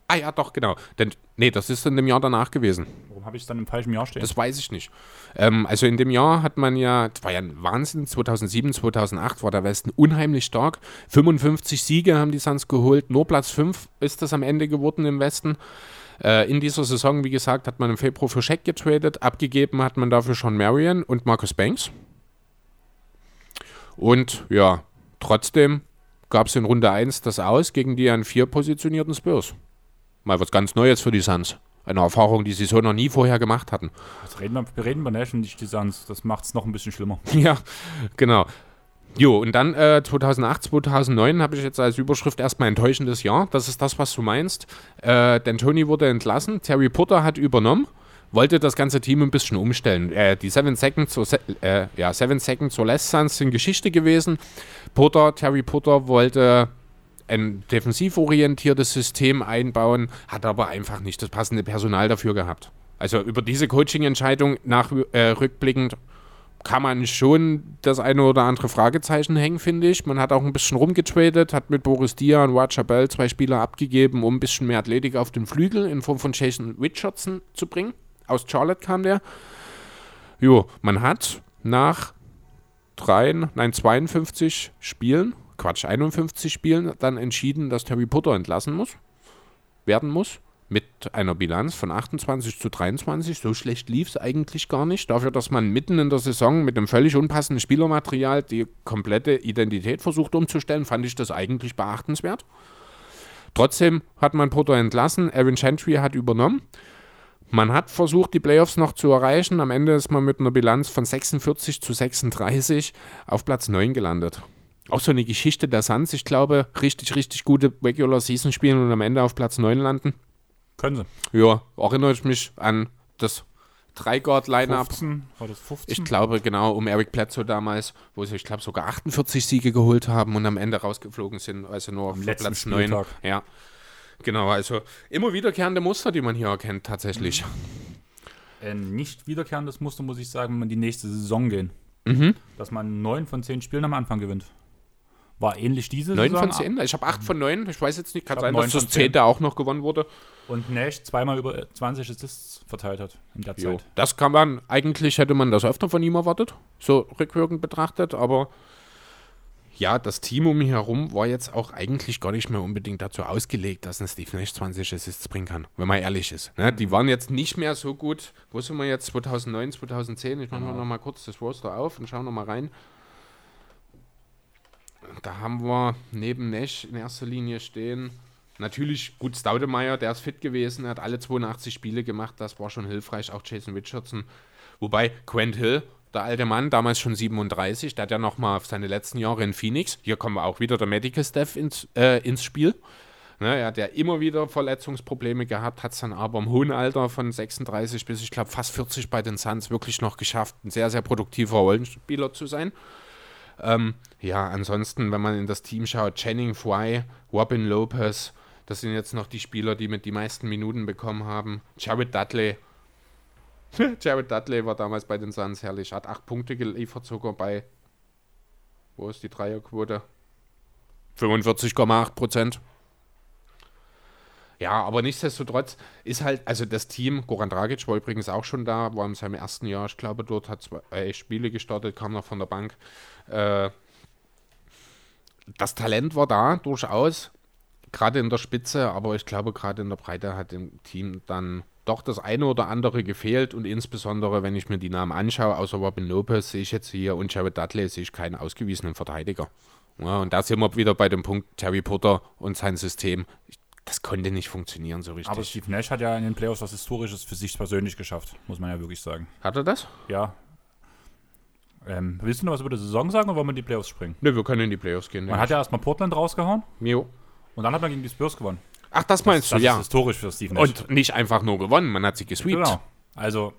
Ah ja, doch, genau. Denn, nee, das ist in dem Jahr danach gewesen. Habe ich es dann im falschen Jahr stehen? Das weiß ich nicht. Ähm, also in dem Jahr hat man ja, das war ja ein Wahnsinn, 2007, 2008 war der Westen unheimlich stark. 55 Siege haben die Suns geholt, nur Platz 5 ist das am Ende geworden im Westen. Äh, in dieser Saison, wie gesagt, hat man im Februar für Shaq getradet, abgegeben hat man dafür Sean Marion und Marcus Banks. Und ja, trotzdem gab es in Runde 1 das Aus gegen die an 4 positionierten Spurs. Mal was ganz Neues für die Suns. Eine Erfahrung, die sie so noch nie vorher gemacht hatten. Jetzt reden wir, wir reden nicht die Suns. Das macht es noch ein bisschen schlimmer. Ja, genau. Jo, und dann äh, 2008, 2009 habe ich jetzt als Überschrift erstmal enttäuschendes Jahr. Das ist das, was du meinst. Äh, denn Tony wurde entlassen, Terry Potter hat übernommen, wollte das ganze Team ein bisschen umstellen. Äh, die Seven Seconds, or Se äh, ja, Seven Seconds or Less Suns sind Geschichte gewesen. Potter, Terry Potter wollte ein defensiv orientiertes System einbauen, hat aber einfach nicht das passende Personal dafür gehabt. Also über diese Coaching-Entscheidung äh, rückblickend kann man schon das eine oder andere Fragezeichen hängen, finde ich. Man hat auch ein bisschen rumgetradet, hat mit Boris Dia und Roger Bell zwei Spieler abgegeben, um ein bisschen mehr Athletik auf den Flügel in Form von Jason Richardson zu bringen. Aus Charlotte kam der. Jo, man hat nach drei, nein, 52 Spielen, Quatsch, 51 Spielen dann entschieden, dass Terry Potter entlassen muss, werden muss mit einer Bilanz von 28 zu 23. So schlecht lief es eigentlich gar nicht. Dafür, dass man mitten in der Saison mit einem völlig unpassenden Spielermaterial die komplette Identität versucht umzustellen, fand ich das eigentlich beachtenswert. Trotzdem hat man Potter entlassen, Aaron Gentry hat übernommen. Man hat versucht, die Playoffs noch zu erreichen. Am Ende ist man mit einer Bilanz von 46 zu 36 auf Platz 9 gelandet. Auch so eine Geschichte der Suns. Ich glaube, richtig, richtig gute Regular Season spielen und am Ende auf Platz 9 landen. Können sie. Ja, erinnere ich mich an das Dreiguard-Line-Up. 15, war das 15? Ich glaube, genau, um Eric Bledsoe damals, wo sie, ich glaube, sogar 48 Siege geholt haben und am Ende rausgeflogen sind, also nur auf letzten Platz 9. Spieltag. Ja. Genau, also immer wiederkehrende Muster, die man hier erkennt, tatsächlich. Ein nicht wiederkehrendes Muster, muss ich sagen, wenn man die nächste Saison gehen. Mhm. Dass man neun von zehn Spielen am Anfang gewinnt. War ähnlich diese 9 Saison. von 10? Ich habe 8 von 9. Ich weiß jetzt nicht, kann sein, dass das von 10. 10. auch noch gewonnen wurde. Und Nash zweimal über 20 Assists verteilt hat in der Jo. Zeit. Das kann man, eigentlich hätte man das öfter von ihm erwartet, so rückwirkend betrachtet, aber ja, das Team um ihn herum war jetzt auch eigentlich gar nicht mehr unbedingt dazu ausgelegt, dass ein Steve Nash 20 Assists bringen kann, wenn man ehrlich ist. Ne? Die waren jetzt nicht mehr so gut. Wo sind wir jetzt? 2009, 2010? Ich mache Genau. noch mal kurz das Roster auf und schaue noch mal rein. Da haben wir neben Nash in erster Linie stehen Natürlich, gut, Staudemeyer, der ist fit gewesen, er hat alle 82 Spiele gemacht, das war schon hilfreich, auch Jason Richardson. Wobei Quent Hill, der alte Mann, damals schon 37, der hat ja nochmal seine letzten Jahre in Phoenix. Hier kommen wir auch wieder der Medical Staff ins, äh, ins Spiel. Ne, er hat ja immer wieder Verletzungsprobleme gehabt, hat es dann aber im hohen Alter von 36 bis ich glaube fast 40 bei den Suns wirklich noch geschafft, ein sehr, sehr produktiver Rollenspieler zu sein. Ähm, ja, ansonsten, wenn man in das Team schaut, Channing Fry, Robin Lopez, das sind jetzt noch die Spieler, die mit die meisten Minuten bekommen haben. Jared Dudley. Jared Dudley war damals bei den Suns herrlich, hat acht Punkte geliefert, sogar bei, wo ist die Dreierquote? 45,8 Prozent. Ja, aber nichtsdestotrotz ist halt, also das Team, Goran Dragic war übrigens auch schon da, war in seinem ersten Jahr, ich glaube, dort hat zwei äh, Spiele gestartet, kam noch von der Bank. Äh, das Talent war da, durchaus, gerade in der Spitze, aber ich glaube, gerade in der Breite hat dem Team dann doch das eine oder andere gefehlt und insbesondere, wenn ich mir die Namen anschaue, außer Robin Lopez sehe ich jetzt hier und Jared Dudley, sehe ich keinen ausgewiesenen Verteidiger. Ja, und da sind wir wieder bei dem Punkt Terry Potter und sein System. Ich das konnte nicht funktionieren so richtig. Aber Steve Nash hat ja in den Playoffs was Historisches für sich persönlich geschafft, muss man ja wirklich sagen. Hat er das? Ja. Ähm, willst du noch was über die Saison sagen oder wollen wir in die Playoffs springen? Ne, wir können in die Playoffs gehen. Man hat ja erstmal Portland rausgehauen. Jo. Und dann hat man gegen die Spurs gewonnen. Ach, das meinst das, du, das ja. ist historisch für Steve Nash. Und nicht einfach nur gewonnen, man hat sie gesweept. Genau. Also,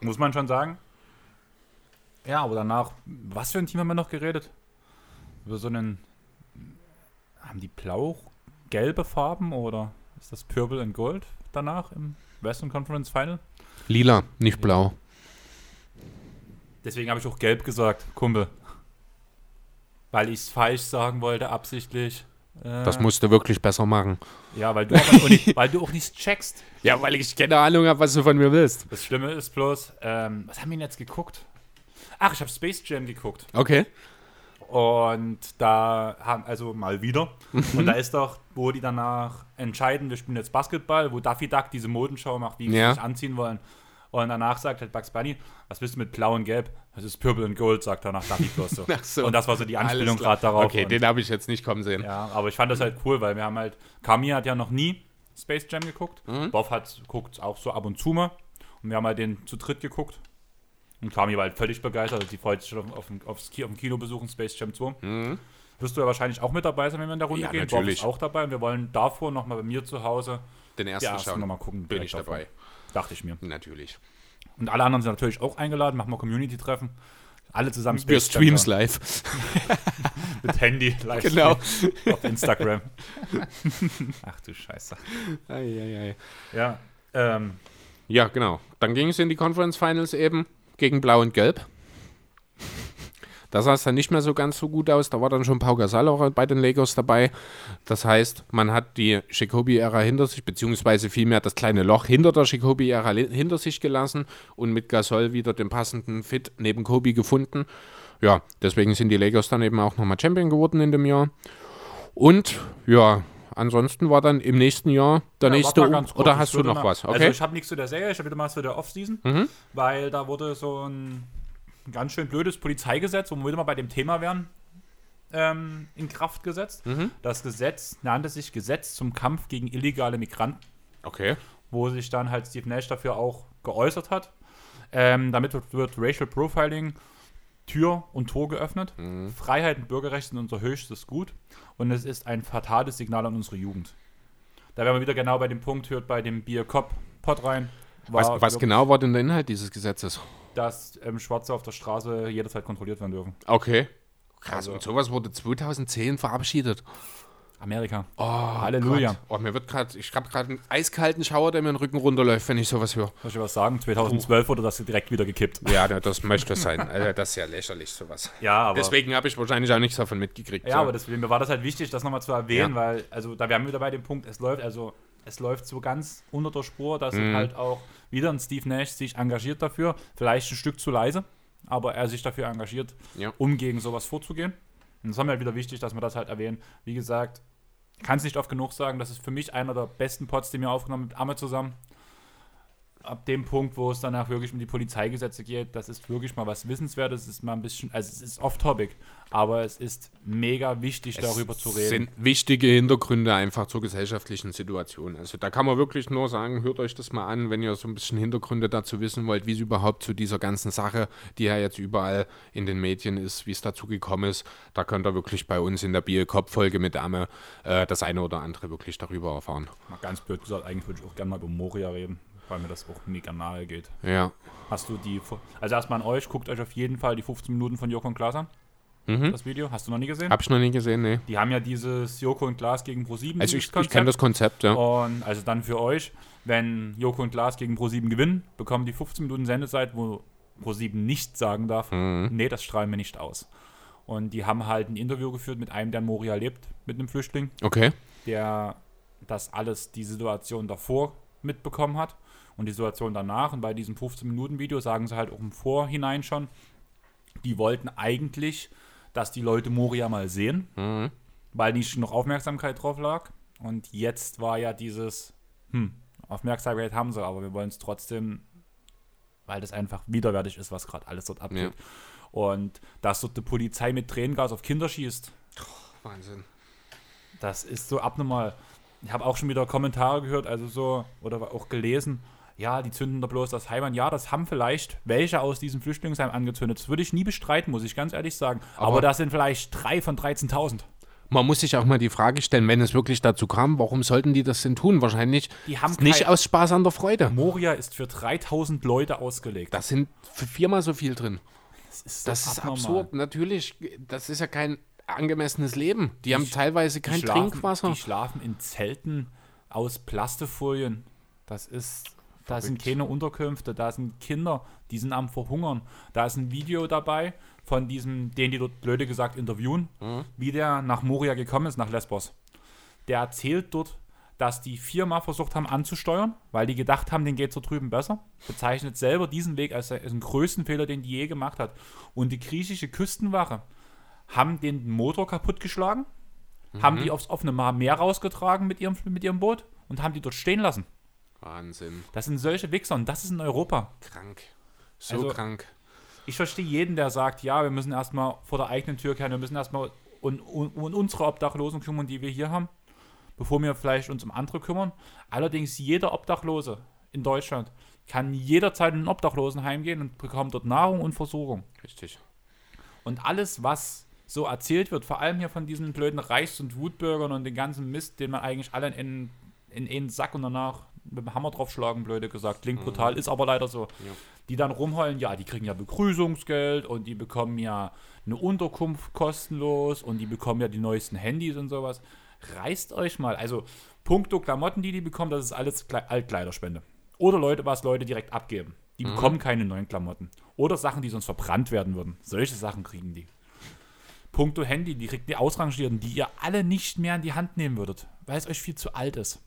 muss man schon sagen. Ja, aber danach, was für ein Team haben wir noch geredet? Über so einen. Haben die blau-gelbe Farben oder ist das Purple and Gold danach im Western Conference Final? Lila, nicht blau. Deswegen habe ich auch gelb gesagt, Kumpel. Weil ich es falsch sagen wollte, absichtlich. Äh, Das musst du wirklich besser machen. Ja, weil du, nicht, weil du auch nicht checkst. Ja, weil ich keine Ahnung habe, was du von mir willst. Das Schlimme ist bloß, ähm, was haben wir denn jetzt geguckt? Ach, ich habe Space Jam geguckt. Okay. Und da haben, also mal wieder. Und da ist doch, wo die danach entscheiden, wir spielen jetzt Basketball, wo Daffy Duck diese Modenschau macht, wie sie Ja. sich anziehen wollen. Und danach sagt halt Bugs Bunny, was bist du mit Blau und Gelb? Das ist Purple and Gold, sagt er nach Daffy bloß so. So. Und das war so die Anspielung gerade darauf. Okay, und, den habe ich jetzt nicht kommen sehen. ja, aber ich fand das halt cool, weil wir haben halt, Kami hat ja noch nie Space Jam geguckt. Mhm. Bob hat guckt auch so ab und zu mal. Und wir haben halt den zu dritt geguckt. Und Kami war halt völlig begeistert. Also die freut sich schon auf, auf, aufs Ki- auf den Kinobesuch in Space Jam 2. Wirst du ja wahrscheinlich auch mit dabei sein, wenn wir in der Runde Mhm. Ja, gehen. Bob natürlich. ist auch dabei. Und wir wollen davor nochmal bei mir zu Hause Den ersten ersten schauen. nochmal gucken. Bin ich dabei. davor. Dachte ich mir. Natürlich. Und alle anderen sind natürlich auch eingeladen. Machen wir Community-Treffen. Alle zusammen Wir Space Jam streams live. mit Handy live Genau. auf Instagram. Ach du Scheiße. Eieiei. Ja, ähm, Ja, genau. Dann ging es in die Conference Finals eben gegen Blau und Gelb. Da sah es dann nicht mehr so ganz so gut aus. Da war dann schon Pau Gasol auch bei den Lakers dabei. Das heißt, man hat die Jacoby-Ära hinter sich, beziehungsweise vielmehr das kleine Loch hinter der Jacoby-Ära li- hinter sich gelassen und mit Gasol wieder den passenden Fit neben Kobe gefunden. Ja, deswegen sind die Lakers dann eben auch nochmal Champion geworden in dem Jahr. Und ja, ansonsten war dann im nächsten Jahr der Ja, nächste. kurz, oder hast du noch mal- was? Okay. Also ich habe nichts zu der Serie, ich habe wieder mal was für der Offseason, Mhm. weil da wurde so ein ganz schön blödes Polizeigesetz, wo wir wieder mal bei dem Thema wären, ähm, in Kraft gesetzt. Mhm. Das Gesetz nannte sich Gesetz zum Kampf gegen illegale Migranten, okay. wo sich dann halt Steve Nash dafür auch geäußert hat. Ähm, damit wird, wird Racial Profiling Tür und Tor geöffnet. Mhm. Freiheit und Bürgerrechte sind unser höchstes Gut und es ist ein fatales Signal an unsere Jugend. Da werden wir wieder genau bei dem Punkt, hört bei dem Bier Cop Pot rein. Was, was genau war denn der Inhalt dieses Gesetzes? Dass ähm, Schwarze auf der Straße jederzeit kontrolliert werden dürfen. Okay. Krass, Also- und sowas wurde 2010 verabschiedet. Amerika. Oh, Halleluja. Gott. Oh, mir wird gerade, ich habe gerade einen eiskalten Schauer, der mir den Rücken runterläuft, wenn ich sowas höre. Soll ich was sagen? 2012 wurde das direkt wieder gekippt. Ja, das möchte sein. Also, das ist ja lächerlich, sowas. Ja, aber. Deswegen habe ich wahrscheinlich auch nichts davon mitgekriegt. ja, so. aber deswegen, mir war das halt wichtig, das nochmal zu erwähnen, Ja. weil, also da wir haben wieder bei dem Punkt, es läuft, also es läuft so ganz unter der Spur, dass Mhm. halt auch wieder ein Steve Nash sich engagiert dafür, vielleicht ein Stück zu leise, aber er sich dafür engagiert, Ja. um gegen sowas vorzugehen. Und das haben wir halt wieder wichtig, dass wir das halt erwähnen. Wie gesagt, kann es nicht oft genug sagen, das ist für mich einer der besten Pots, die wir aufgenommen haben mit Amme zusammen. Ab dem Punkt, wo es danach wirklich um die Polizeigesetze geht, das ist wirklich mal was Wissenswertes, es ist mal ein bisschen, also es ist off-topic, aber es ist mega wichtig, darüber zu reden. Es sind wichtige Hintergründe einfach zur gesellschaftlichen Situation. Also da kann man wirklich nur sagen, hört euch das mal an, wenn ihr so ein bisschen Hintergründe dazu wissen wollt, wie es überhaupt zu dieser ganzen Sache, die ja jetzt überall in den Medien ist, wie es dazu gekommen ist. Da könnt ihr wirklich bei uns in der Bier-Kopf-Folge mit Amme äh, das eine oder andere wirklich darüber erfahren. Mal ganz blöd gesagt, eigentlich würde ich auch gerne mal über Moria reden, weil mir das auch mega nahe geht. Ja. Hast du die, also erstmal an euch, guckt euch auf jeden Fall die 15 Minuten von Joko und Klaas an. Mhm. Das Video, hast du noch nie gesehen? Hab ich noch nie gesehen, nee. Die haben ja dieses Joko und Klaas gegen Pro7 Also ich, ich kenne das Konzept, ja. Und also dann für euch, wenn Joko und Klaas gegen Pro7 gewinnen, bekommen die 15 Minuten Sendezeit, wo Pro7 nicht sagen darf, Mhm. nee, das strahlen wir nicht aus. Und die haben halt ein Interview geführt mit einem, der in Moria lebt, mit einem Flüchtling, Okay. der das alles, die Situation davor mitbekommen hat und die Situation danach. Und bei diesem 15-Minuten-Video sagen sie halt auch im Vorhinein schon, die wollten eigentlich, dass die Leute Moria mal sehen, Mhm. weil nicht noch Aufmerksamkeit drauf lag. Und jetzt war ja dieses, hm, Aufmerksamkeit haben sie, aber wir wollen es trotzdem, weil das einfach widerwärtig ist, was gerade alles dort abgeht. Und dass dort die Polizei mit Tränengas auf Kinder schießt, Wahnsinn. das ist so abnormal. Ich habe auch schon wieder Kommentare gehört, also so, oder auch gelesen, ja, die zünden da bloß das Heim an. Ja, das haben vielleicht welche aus diesem Flüchtlingsheim angezündet. Das würde ich nie bestreiten, muss ich ganz ehrlich sagen. Aber, Aber- das sind vielleicht drei von 13.000. Man muss sich auch mal die Frage stellen, wenn es wirklich dazu kam, warum sollten die das denn tun? Wahrscheinlich Die haben nicht aus Spaß an der Freude. Moria ist für 3000 Leute ausgelegt. Da sind viermal so viel drin. Das ist, Das ist absurd. Natürlich, das ist ja kein angemessenes Leben. Die haben sch- teilweise kein die schlafen, Trinkwasser. Die schlafen in Zelten aus Plastefolien. Das ist, da sind keine Unterkünfte, da sind Kinder, die sind am Verhungern. Da ist ein Video dabei von diesem, den die dort blöde gesagt interviewen, Mhm. wie der nach Moria gekommen ist, nach Lesbos. Der erzählt dort, dass die viermal versucht haben anzusteuern, weil die gedacht haben, den geht so drüben besser. Bezeichnet selber diesen Weg als, als den größten Fehler, den die je gemacht hat. Und die griechische Küstenwache haben den Motor kaputtgeschlagen, haben die aufs offene Meer rausgetragen mit ihrem, mit ihrem Boot und haben die dort stehen lassen. Wahnsinn. Das sind solche Wichser und das ist in Europa. Krank. So Also- krank. Ich verstehe jeden, der sagt, ja, wir müssen erstmal vor der eigenen Tür kehren, wir müssen erstmal um, um, um unsere Obdachlosen kümmern, die wir hier haben, bevor wir vielleicht uns um andere kümmern. Allerdings jeder Obdachlose in Deutschland kann jederzeit in ein Obdachlosenheim gehen und bekommt dort Nahrung und Versorgung. Richtig. Und alles, was so erzählt wird, vor allem hier von diesen blöden Reichs- und Wutbürgern und den ganzen Mist, den man eigentlich alle in, in einen Sack und danach mit dem Hammer draufschlagen, blöde gesagt. Klingt brutal, ist aber leider so. Die dann rumheulen, ja, die kriegen ja Begrüßungsgeld und die bekommen ja eine Unterkunft kostenlos und die bekommen ja die neuesten Handys und sowas. Reißt euch mal. Also, puncto Klamotten, die die bekommen, das ist alles Kle Altkleiderspende. Oder Leute, was Leute direkt abgeben. Die bekommen keine neuen Klamotten. Oder Sachen, die sonst verbrannt werden würden. Solche Sachen kriegen die. Punkto Handy, die kriegt die Ausrangierten, die ihr alle nicht mehr in die Hand nehmen würdet, weil es euch viel zu alt ist.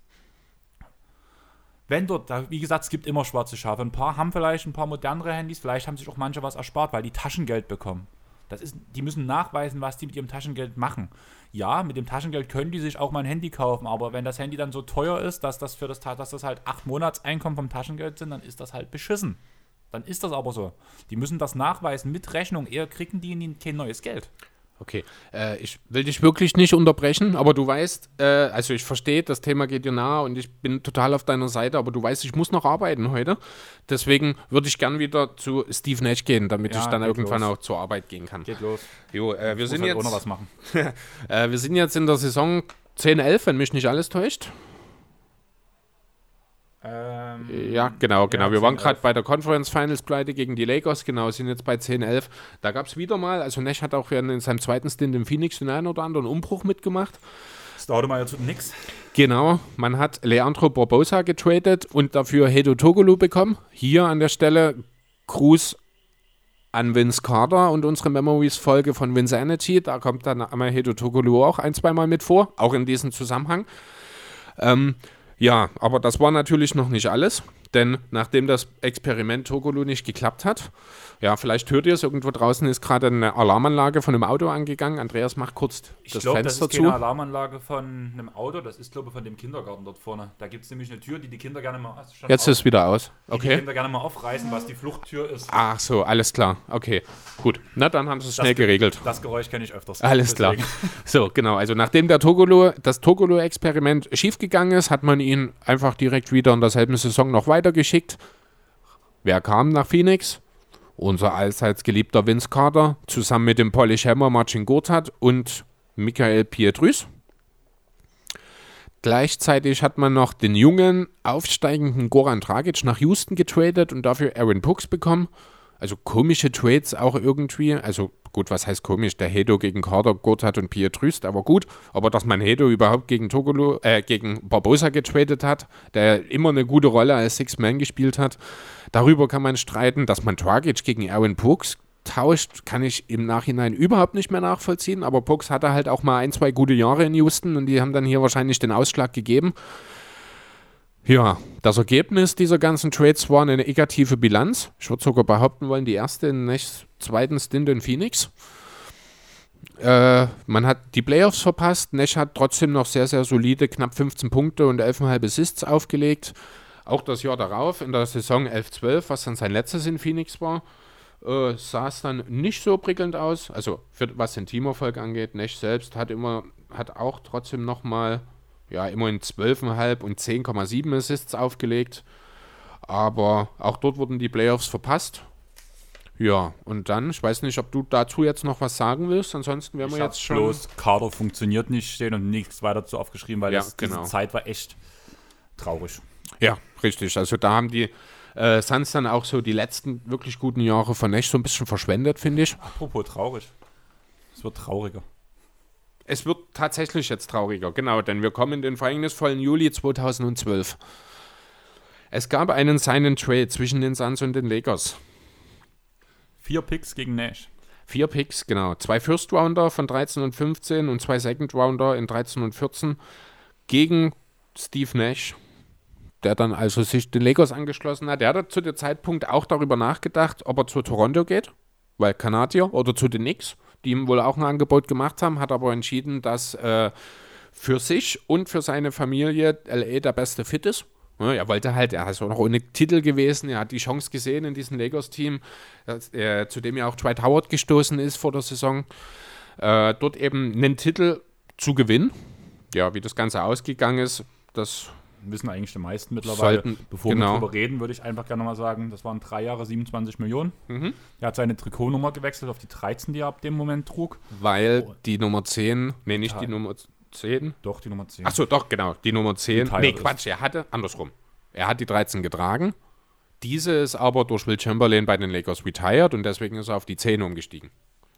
Wenn dort, wie gesagt, es gibt immer schwarze Schafe. Ein paar haben vielleicht ein paar modernere Handys, vielleicht haben sich auch manche was erspart, weil die Taschengeld bekommen. Das ist, die müssen nachweisen, was die mit ihrem Taschengeld machen. Ja, mit dem Taschengeld können die sich auch mal ein Handy kaufen, aber wenn das Handy dann so teuer ist, dass das für das, dass das halt acht Monatseinkommen vom Taschengeld sind, dann ist das halt beschissen. Dann ist das aber so. Die müssen das nachweisen mit Rechnung, eher kriegen die kein neues Geld. Okay, äh, ich will dich wirklich nicht unterbrechen, aber du weißt, äh, also ich verstehe, das Thema geht dir nahe und ich bin total auf deiner Seite, aber du weißt, ich muss noch arbeiten heute. Deswegen würde ich gern wieder zu Steve Nash gehen, damit Ja, ich dann irgendwann los. auch zur Arbeit gehen kann. Geht los. Jo, äh, wir, Muss sind halt jetzt, was machen. äh, wir sind jetzt in der Saison 10-11, wenn mich nicht alles täuscht. Ähm, Ja, genau, genau. Ja, wir waren 10-11. gerade bei der Conference Finals pleite gegen die Lakers, genau, sind jetzt bei 10-11. Da gab es wieder mal, also Nash hat auch in seinem zweiten Stint in Phoenix den einen oder anderen Umbruch mitgemacht. Mal jetzt nix. Genau, man hat Leandro Barbosa getradet und dafür Hedo Togolu bekommen. Hier an der Stelle Gruß an Vince Carter und unsere Memories-Folge von Vinsanity. Da kommt dann einmal Hedo Togolu auch ein, zweimal mit vor, auch in diesem Zusammenhang. Ähm, ja, aber das war natürlich noch nicht alles. Denn nachdem das Experiment Togolo nicht geklappt hat, ja, vielleicht hört ihr es, irgendwo draußen ist gerade eine Alarmanlage von einem Auto angegangen. Andreas macht kurz Ich das glaube, das Fenster ist keine zu. Alarmanlage von einem Auto, das ist, glaube ich, von dem Kindergarten dort vorne. Da gibt es nämlich eine Tür, die die Kinder gerne mal, Jetzt auf, ist es wieder aus. die die Okay. Kinder gerne mal aufreißen, was die Fluchttür ist. Ach so, alles klar. Okay, gut. Na, dann haben sie es schnell ge- geregelt. Das Geräusch kenne ich öfters. Alles klar. Deswegen. So, genau. Also nachdem der Togolo, das Togolo-Experiment schiefgegangen ist, hat man ihn einfach direkt wieder in derselben Saison noch weitergeschickt. Wer kam nach Phoenix? Unser allseits geliebter Vince Carter, zusammen mit dem Polish Hammer Marcin Gotthard und Michael Pietrus. Gleichzeitig hat man noch den jungen, aufsteigenden Goran Dragic nach Houston getradet und dafür Aaron Brooks bekommen. Also komische Trades auch irgendwie. Also gut, was heißt komisch? Der Hedo gegen Carter, Gotthard und Pietrüst, aber gut. Aber dass man Hedo überhaupt gegen Togolo, äh, gegen Barbosa getradet hat, der immer eine gute Rolle als Six-Man gespielt hat, darüber kann man streiten. Dass man Dragic gegen Aaron Brooks tauscht, kann ich im Nachhinein überhaupt nicht mehr nachvollziehen. Aber Brooks hatte halt auch mal ein, zwei gute Jahre in Houston und die haben dann hier wahrscheinlich den Ausschlag gegeben. Ja, das Ergebnis dieser ganzen Trades war eine negative Bilanz. Ich würde sogar behaupten wollen, die erste in Nechs zweiten Stint in Phoenix. Äh, man hat die Playoffs verpasst. Nash hat trotzdem noch sehr, sehr solide knapp 15 Punkte und 11,5 Assists aufgelegt. Auch das Jahr darauf, in der Saison 11-12, was dann sein letztes in Phoenix war, äh, sah es dann nicht so prickelnd aus. Also für, was den Teamerfolg angeht, Nash selbst hat immer, hat auch trotzdem nochmal, ja, immerhin 12,5 und 10,7 Assists aufgelegt. Aber auch dort wurden die Playoffs verpasst. Ja, und dann, ich weiß nicht, ob du dazu jetzt noch was sagen willst, ansonsten wären wir jetzt schon. bloß Kader funktioniert nicht stehen und nichts weiter zu aufgeschrieben, weil Ja, das, genau. diese Zeit war echt traurig. Ja, richtig. Also da haben die äh, Suns dann auch so die letzten wirklich guten Jahre von Nash so ein bisschen verschwendet, finde ich. Apropos traurig. Es wird trauriger. Es wird tatsächlich jetzt trauriger, genau, denn wir kommen in den verhängnisvollen Juli 2012. Es gab einen Sign Trade zwischen den Suns und den Lakers. Vier Picks gegen Nash. Vier Picks, genau. Zwei First Rounder von 13 und 15 und zwei Second Rounder in 13 und 14 gegen Steve Nash, der dann also sich den Lakers angeschlossen hat. Der hat zu dem Zeitpunkt auch darüber nachgedacht, ob er zu Toronto geht, weil Kanadier, oder zu den Knicks, die ihm wohl auch ein Angebot gemacht haben, hat aber entschieden, dass äh, für sich und für seine Familie LA der beste Fit ist. Ja, er wollte halt, er ist auch noch ohne Titel gewesen, er hat die Chance gesehen in diesem Lakers-Team, äh, zu dem ja auch Dwight Howard gestoßen ist vor der Saison, äh, dort eben einen Titel zu gewinnen. Ja, wie das Ganze ausgegangen ist, das Wissen eigentlich die meisten mittlerweile. Sollten- Bevor genau. wir drüber reden, würde ich einfach gerne mal sagen, das waren drei Jahre 27 Millionen. Er hat seine Trikotnummer gewechselt auf die 13, die er ab dem Moment trug. weil Oh. die Nummer 10, nee, nicht Ja. die Nummer 10. Doch, die Nummer 10. Achso, doch, genau, die Nummer 10. Retired Nee, ist. Quatsch, er hatte, andersrum. Er hat die 13 getragen. Diese ist aber durch Will Chamberlain bei den Lakers retired und deswegen ist er auf die 10 umgestiegen.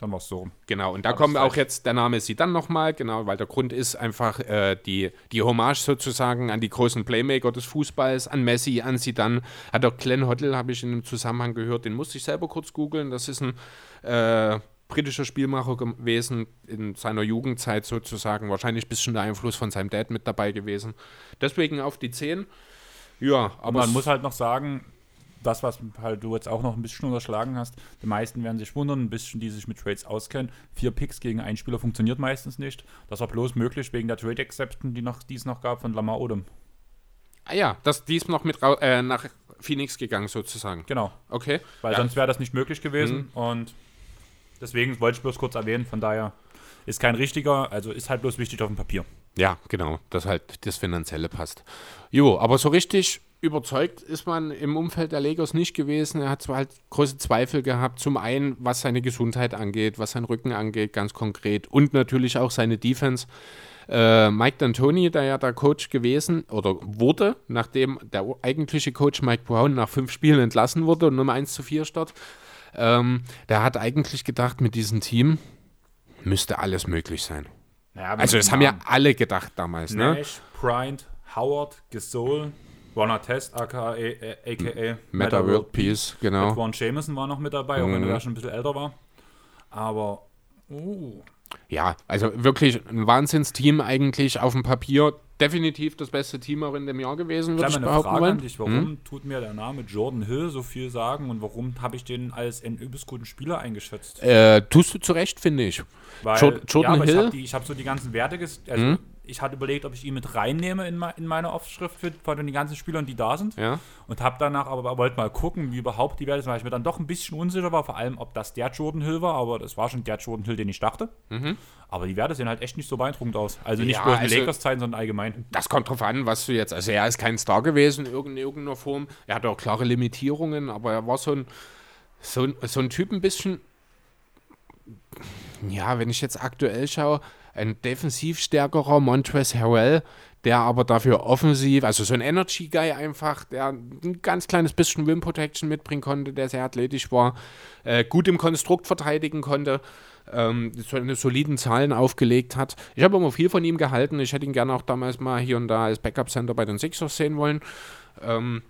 Dann war es so rum. Genau, und da ich's auch jetzt der Name sie dann nochmal, genau, weil der Grund ist einfach äh, die, die Hommage sozusagen an die großen Playmaker des Fußballs, an Messi, an Zidane. Hat auch Glenn Hoddle, habe ich in einem Zusammenhang gehört, den musste ich selber kurz googeln. Das ist ein äh, britischer Spielmacher gewesen, in seiner Jugendzeit sozusagen, wahrscheinlich ein bisschen der Einfluss von seinem Dad mit dabei gewesen. Deswegen auf die 10. Ja, Aber aber man muss halt noch sagen, das, was halt du jetzt auch noch ein bisschen unterschlagen hast, die meisten werden sich wundern, ein bisschen, die sich mit Trades auskennen. Vier Picks gegen einen Spieler funktioniert meistens nicht. Das war bloß möglich wegen der Trade Exception, die, noch, die es noch gab von Lamar Odom. ah ja, das, die ist noch mit äh, nach Phoenix gegangen sozusagen. Genau, Okay. weil Ja. sonst wäre das nicht möglich gewesen. Und deswegen wollte ich bloß kurz erwähnen, von daher ist kein richtiger, also ist halt bloß wichtig auf dem Papier. Ja, genau, dass halt das Finanzielle passt. Jo, aber so richtig überzeugt ist man im Umfeld der Lakers nicht gewesen. Er hat zwar halt große Zweifel gehabt, zum einen, was seine Gesundheit angeht, was sein Rücken angeht, ganz konkret, und natürlich auch seine Defense. Äh, Mike D'Antoni, der ja der Coach gewesen oder wurde, nachdem der eigentliche Coach Mike Brown nach fünf Spielen entlassen wurde und Nummer 1 zu 4 statt, ähm, der hat eigentlich gedacht, mit diesem Team müsste alles möglich sein. Naja, Also das haben ja alle gedacht damals, ne? Nash, Bryant, Howard, Gasol, Ron Test, aka, äh, aka Meta World Peace, genau. Edwin Jameson war noch mit dabei, auch wenn Mhm. er schon ein bisschen älter war. Aber, uh, Ja, also wirklich ein Wahnsinnsteam eigentlich auf dem Papier. Definitiv das beste Team auch in dem Jahr gewesen, würde ich eine behaupten Frage an wollen. dich. Warum tut mir der Name Jordan Hill so viel sagen und warum habe ich den als einen übelst guten Spieler eingeschätzt? Äh, tust du zurecht, finde ich. Weil, Jor- Jordan ja, aber Hill? Ich habe ich hab so die ganzen Werte, also Mhm. Ich hatte überlegt, ob ich ihn mit reinnehme in, in meine Aufschrift für, von den ganzen Spielern, die da sind. Ja. Und habe danach aber wollte mal gucken, wie überhaupt die Werte sind, weil ich mir dann doch ein bisschen unsicher war, vor allem, ob das der Jordan Hill war, aber das war schon der Jordan Hill, den ich dachte. Aber die Werte sehen halt echt nicht so beeindruckend aus. Also nicht Mhm. Ja, bloß in also- Lakers-Zeiten, sondern allgemein. Das kommt drauf an, was du jetzt. Also er ist kein Star gewesen in irgendeiner, irgendeiner Form. Er hatte auch klare Limitierungen, aber er war so ein, so ein, so ein Typ ein bisschen. Ja, wenn ich jetzt aktuell schaue, ein defensiv stärkerer Montrezl Harrell, der aber dafür offensiv, also so ein Energy Guy einfach, der ein ganz kleines bisschen Rim Protection mitbringen konnte, der sehr athletisch war, äh, gut im Konstrukt verteidigen konnte, ähm, so eine soliden Zahlen aufgelegt hat. Ich habe immer viel von ihm gehalten. Ich hätte ihn gerne auch damals mal hier und da als Backup-Center bei den Sixers sehen wollen. Ähm,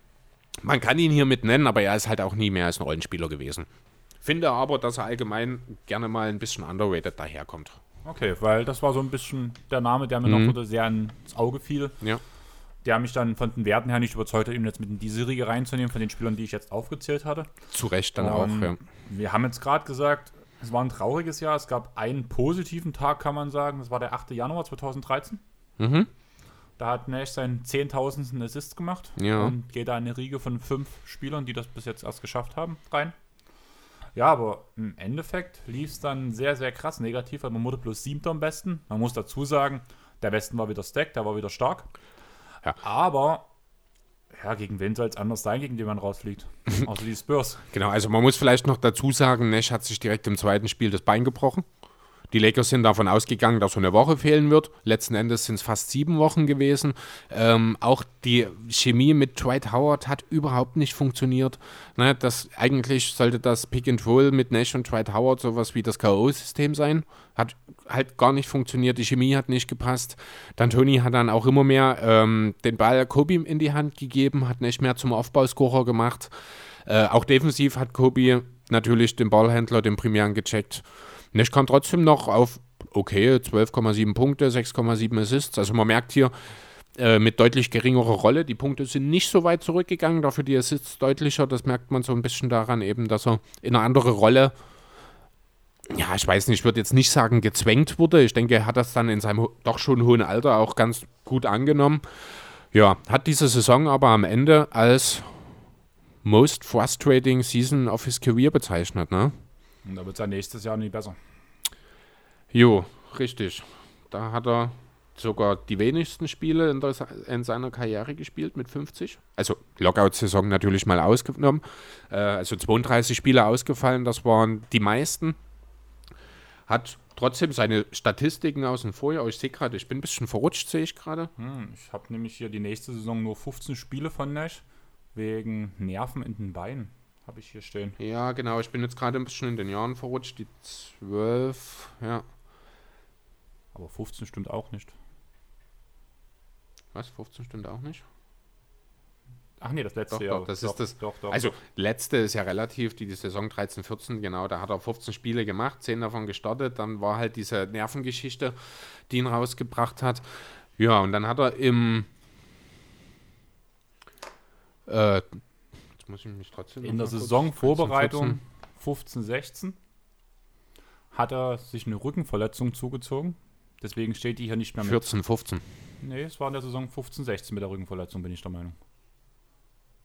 man kann ihn hier mit nennen, aber er ist halt auch nie mehr als ein Rollenspieler gewesen. Finde aber, dass er allgemein gerne mal ein bisschen underrated daherkommt. Okay, weil das war so ein bisschen der Name, der mir noch so sehr ins Auge fiel. Ja. Der mich dann von den Werten her nicht überzeugt hat, ihn jetzt mit in die Serie reinzunehmen, von den Spielern, die ich jetzt aufgezählt hatte. Zu Recht dann Ähm, auch. Ja. Wir haben jetzt gerade gesagt, es war ein trauriges Jahr. Es gab einen positiven Tag, kann man sagen. Das war der 8. Januar 2013. Mhm. Da hat Nash seinen 10.000. Assist gemacht Ja. und geht da in eine Riege von fünf Spielern, die das bis jetzt erst geschafft haben, rein. Ja, aber im Endeffekt lief es dann sehr, sehr krass negativ, man wurde bloß siebter am besten. Man muss dazu sagen, der Westen war wieder stacked, der war wieder stark. Ja. Aber, ja, gegen wen soll es anders sein, gegen den man rausfliegt? Außer die Spurs. Genau, also man muss vielleicht noch dazu sagen, Nash hat sich direkt im zweiten Spiel das Bein gebrochen. Die Lakers sind davon ausgegangen, dass so eine Woche fehlen wird. Letzten Endes sind es fast sieben Wochen gewesen. Ähm, auch die Chemie mit Dwight Howard hat überhaupt nicht funktioniert. Ne, das, eigentlich sollte das Pick and Roll mit Nash und Dwight Howard sowas wie das K.O.-System sein. Hat halt gar nicht funktioniert. Die Chemie hat nicht gepasst. Dann Tony hat dann auch immer mehr ähm, den Ball Kobe in die Hand gegeben, hat nicht mehr zum Aufbauscorer gemacht. Äh, auch defensiv hat Kobe natürlich den Ballhändler, den Primären gecheckt. Nash kam trotzdem noch auf okay, 12,7 Punkte, 6,7 Assists. Also man merkt hier äh, mit deutlich geringerer Rolle, die Punkte sind nicht so weit zurückgegangen, dafür die Assists deutlicher. Das merkt man so ein bisschen daran eben, dass er in eine andere Rolle, ja, ich weiß nicht, ich würde jetzt nicht sagen gezwängt wurde. Ich denke, er hat das dann in seinem doch schon hohen Alter auch ganz gut angenommen. Ja, hat diese Saison aber am Ende als most frustrating season of his career bezeichnet, ne? Und da wird es ja nächstes Jahr nie besser. Jo, richtig. Da hat er sogar die wenigsten Spiele in, der, in seiner Karriere gespielt mit 50. Also Lockout-Saison natürlich mal ausgenommen. Äh, also 32 Spiele ausgefallen, das waren die meisten. Hat trotzdem seine Statistiken aus dem Vorjahr. Ich sehe gerade, ich bin ein bisschen verrutscht, sehe ich gerade. Hm, ich habe nämlich hier die nächste Saison nur 15 Spiele von Nash wegen Nerven in den Beinen. Habe ich hier stehen. Ja, genau, ich bin jetzt gerade ein bisschen in den Jahren verrutscht. Die 12, ja. Aber 15 stimmt auch nicht. Was, 15 stimmt auch nicht? Ach nee, das letzte Doch, Jahr. doch, das ist das- Doch, doch. Also, letzte ist ja relativ, die, die Saison 13, 14, genau, da hat er 15 Spiele gemacht, 10 davon gestartet, dann war halt diese Nervengeschichte, die ihn rausgebracht hat. Ja, und dann hat er im. Äh, muss ich mich trotzdem. in der Saisonvorbereitung 13, 15, 16 hat er sich eine Rückenverletzung zugezogen. Deswegen steht die hier nicht mehr 14, mit. 14. 14. Nee, es war in der Saison 15, 16 mit der Rückenverletzung, bin ich der Meinung.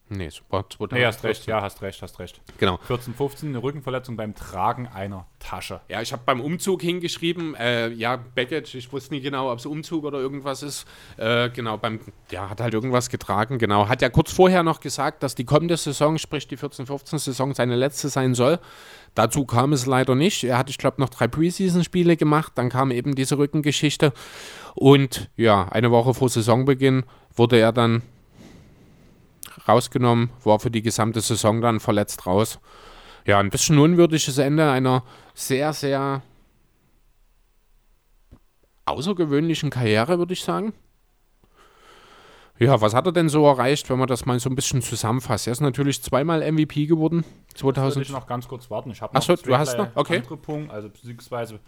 Nee, war 2014. Nee, hast recht, ja, hast recht, hast recht. Genau. 14, 15, eine Rückenverletzung beim Tragen einer Tasche. Ja, ich habe beim Umzug hingeschrieben, äh, ja, Baggage, ich wusste nie genau, ob es Umzug oder irgendwas ist. Äh, genau, beim, ja, hat halt irgendwas getragen, genau. Hat ja kurz vorher noch gesagt, dass die kommende Saison, sprich die 14-15-Saison, seine letzte sein soll. Dazu kam es leider nicht. Er hat, ich glaube, noch drei Preseason-Spiele gemacht, dann kam eben diese Rückengeschichte. Und ja, eine Woche vor Saisonbeginn wurde er dann rausgenommen, war für die gesamte Saison dann verletzt raus. Ja, ein bisschen unwürdiges Ende einer sehr, sehr außergewöhnlichen Karriere, würde ich sagen. Ja, was hat er denn so erreicht, wenn man das mal so ein bisschen zusammenfasst? Er ist natürlich zweimal MVP geworden, Würde 2000. ich noch ganz kurz warten. Ich habe noch du hast noch? Okay. andere Punkte, also beziehungsweise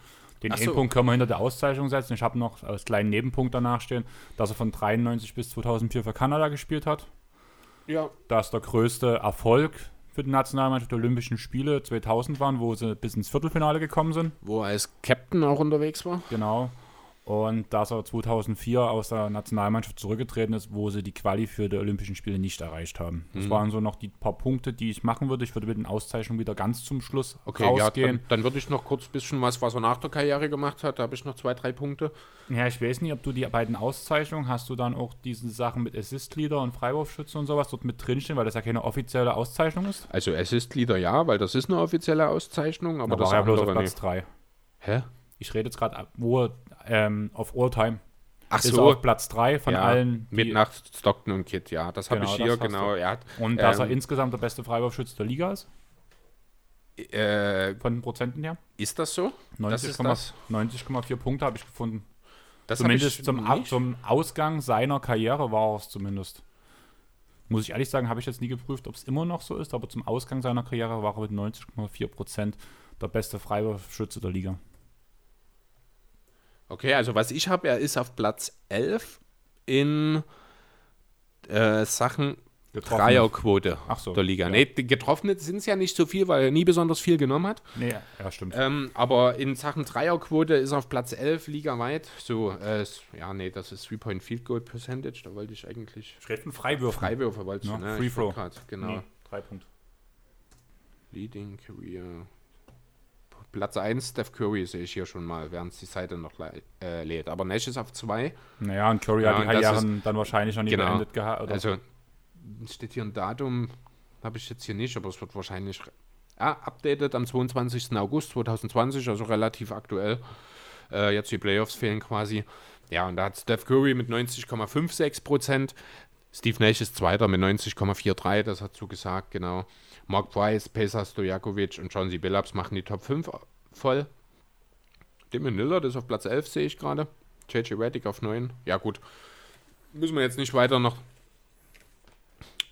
Den Ach so. Endpunkt können wir hinter der Auszeichnung setzen. Ich habe noch als kleinen Nebenpunkt danach stehen, dass er von 93 bis 2004 für Kanada gespielt hat. Ja. dass der größte Erfolg für die Nationalmannschaft der Olympischen Spiele 2000 waren, wo sie bis ins Viertelfinale gekommen sind. Wo er als Captain auch unterwegs war. Genau. Und dass er 2004 aus der Nationalmannschaft zurückgetreten ist, wo sie die Quali für die Olympischen Spiele nicht erreicht haben. Das Mhm. waren so noch die paar Punkte, die ich machen würde. Ich würde mit den Auszeichnungen wieder ganz zum Schluss Okay, ja, rausgehen. dann, dann würde ich noch kurz ein bisschen was, was er nach der Karriere gemacht hat. Da habe ich noch zwei, drei Punkte. Ja, ich weiß nicht, ob du die beiden Auszeichnungen hast du dann auch diese Sachen mit Assist-Leader und Freiwurfschütze und sowas dort mit drinstehen, weil das ja keine offizielle Auszeichnung ist. Also Assist-Leader ja, weil das ist eine offizielle Auszeichnung, aber Aber das war ja bloß auf Platz nicht. 3. Hä? Ich rede jetzt gerade wo er, ähm, auf All-Time Ach ist so, auf Platz 3 von ja, allen. mit nach Stockton und Kid, ja. Das habe Genau, ich das hier, genau. Er hat, Und dass er ähm, insgesamt der beste Freiwurfschütze der Liga ist, äh, von den Prozenten her. ist das so? Das ist 90,4 das? 90,4 Punkte habe ich gefunden. Das Zumindest ich zum, zum Ausgang seiner Karriere war es zumindest. Muss ich ehrlich sagen, habe ich jetzt nie geprüft, ob es immer noch so ist, aber zum Ausgang seiner Karriere war er mit 90,4 Prozent der beste Freiwurfschütze der Liga. Okay, also was ich habe, er ist auf Platz 11 in äh, Sachen Getroffen. Dreierquote Ach so, der Liga. ja. Nee, die Getroffene sind es ja nicht so viel, weil er nie besonders viel genommen hat. Nee, ja, stimmt. Ähm, aber in Sachen Dreierquote ist er auf Platz 11 ligaweit. So, äh, ja, nee, das ist 3-Point Field Goal Percentage. Da wollte ich eigentlich Ich rede von Freiwürfen. Freiwürfe, wollte ich, Ja, ne? Free Throw. grad, genau. Nee, drei Punkte. Leading Career. Platz 1, Steph Curry sehe ich hier schon mal, während die Seite noch äh, lädt. Aber Nash ist auf 2. Naja, und Curry Ja, hat die Karrieren dann wahrscheinlich noch nie Genau. beendet gehabt. Also, steht hier ein Datum, habe ich jetzt hier nicht, aber es wird wahrscheinlich ah, updated am 22. August 2020, also relativ aktuell. Äh, jetzt die Playoffs fehlen quasi. Ja, und da hat Steph Curry mit 90,56 Prozent. Steve Nash ist Zweiter mit 90,43, das hat zugesagt, genau. Mark Price, Pesa Stojakovic und John. Billups machen die Top 5 voll. Damon Lillard ist auf Platz 11, sehe ich gerade. JJ Redick auf 9. Ja, gut. Müssen wir jetzt nicht weiter noch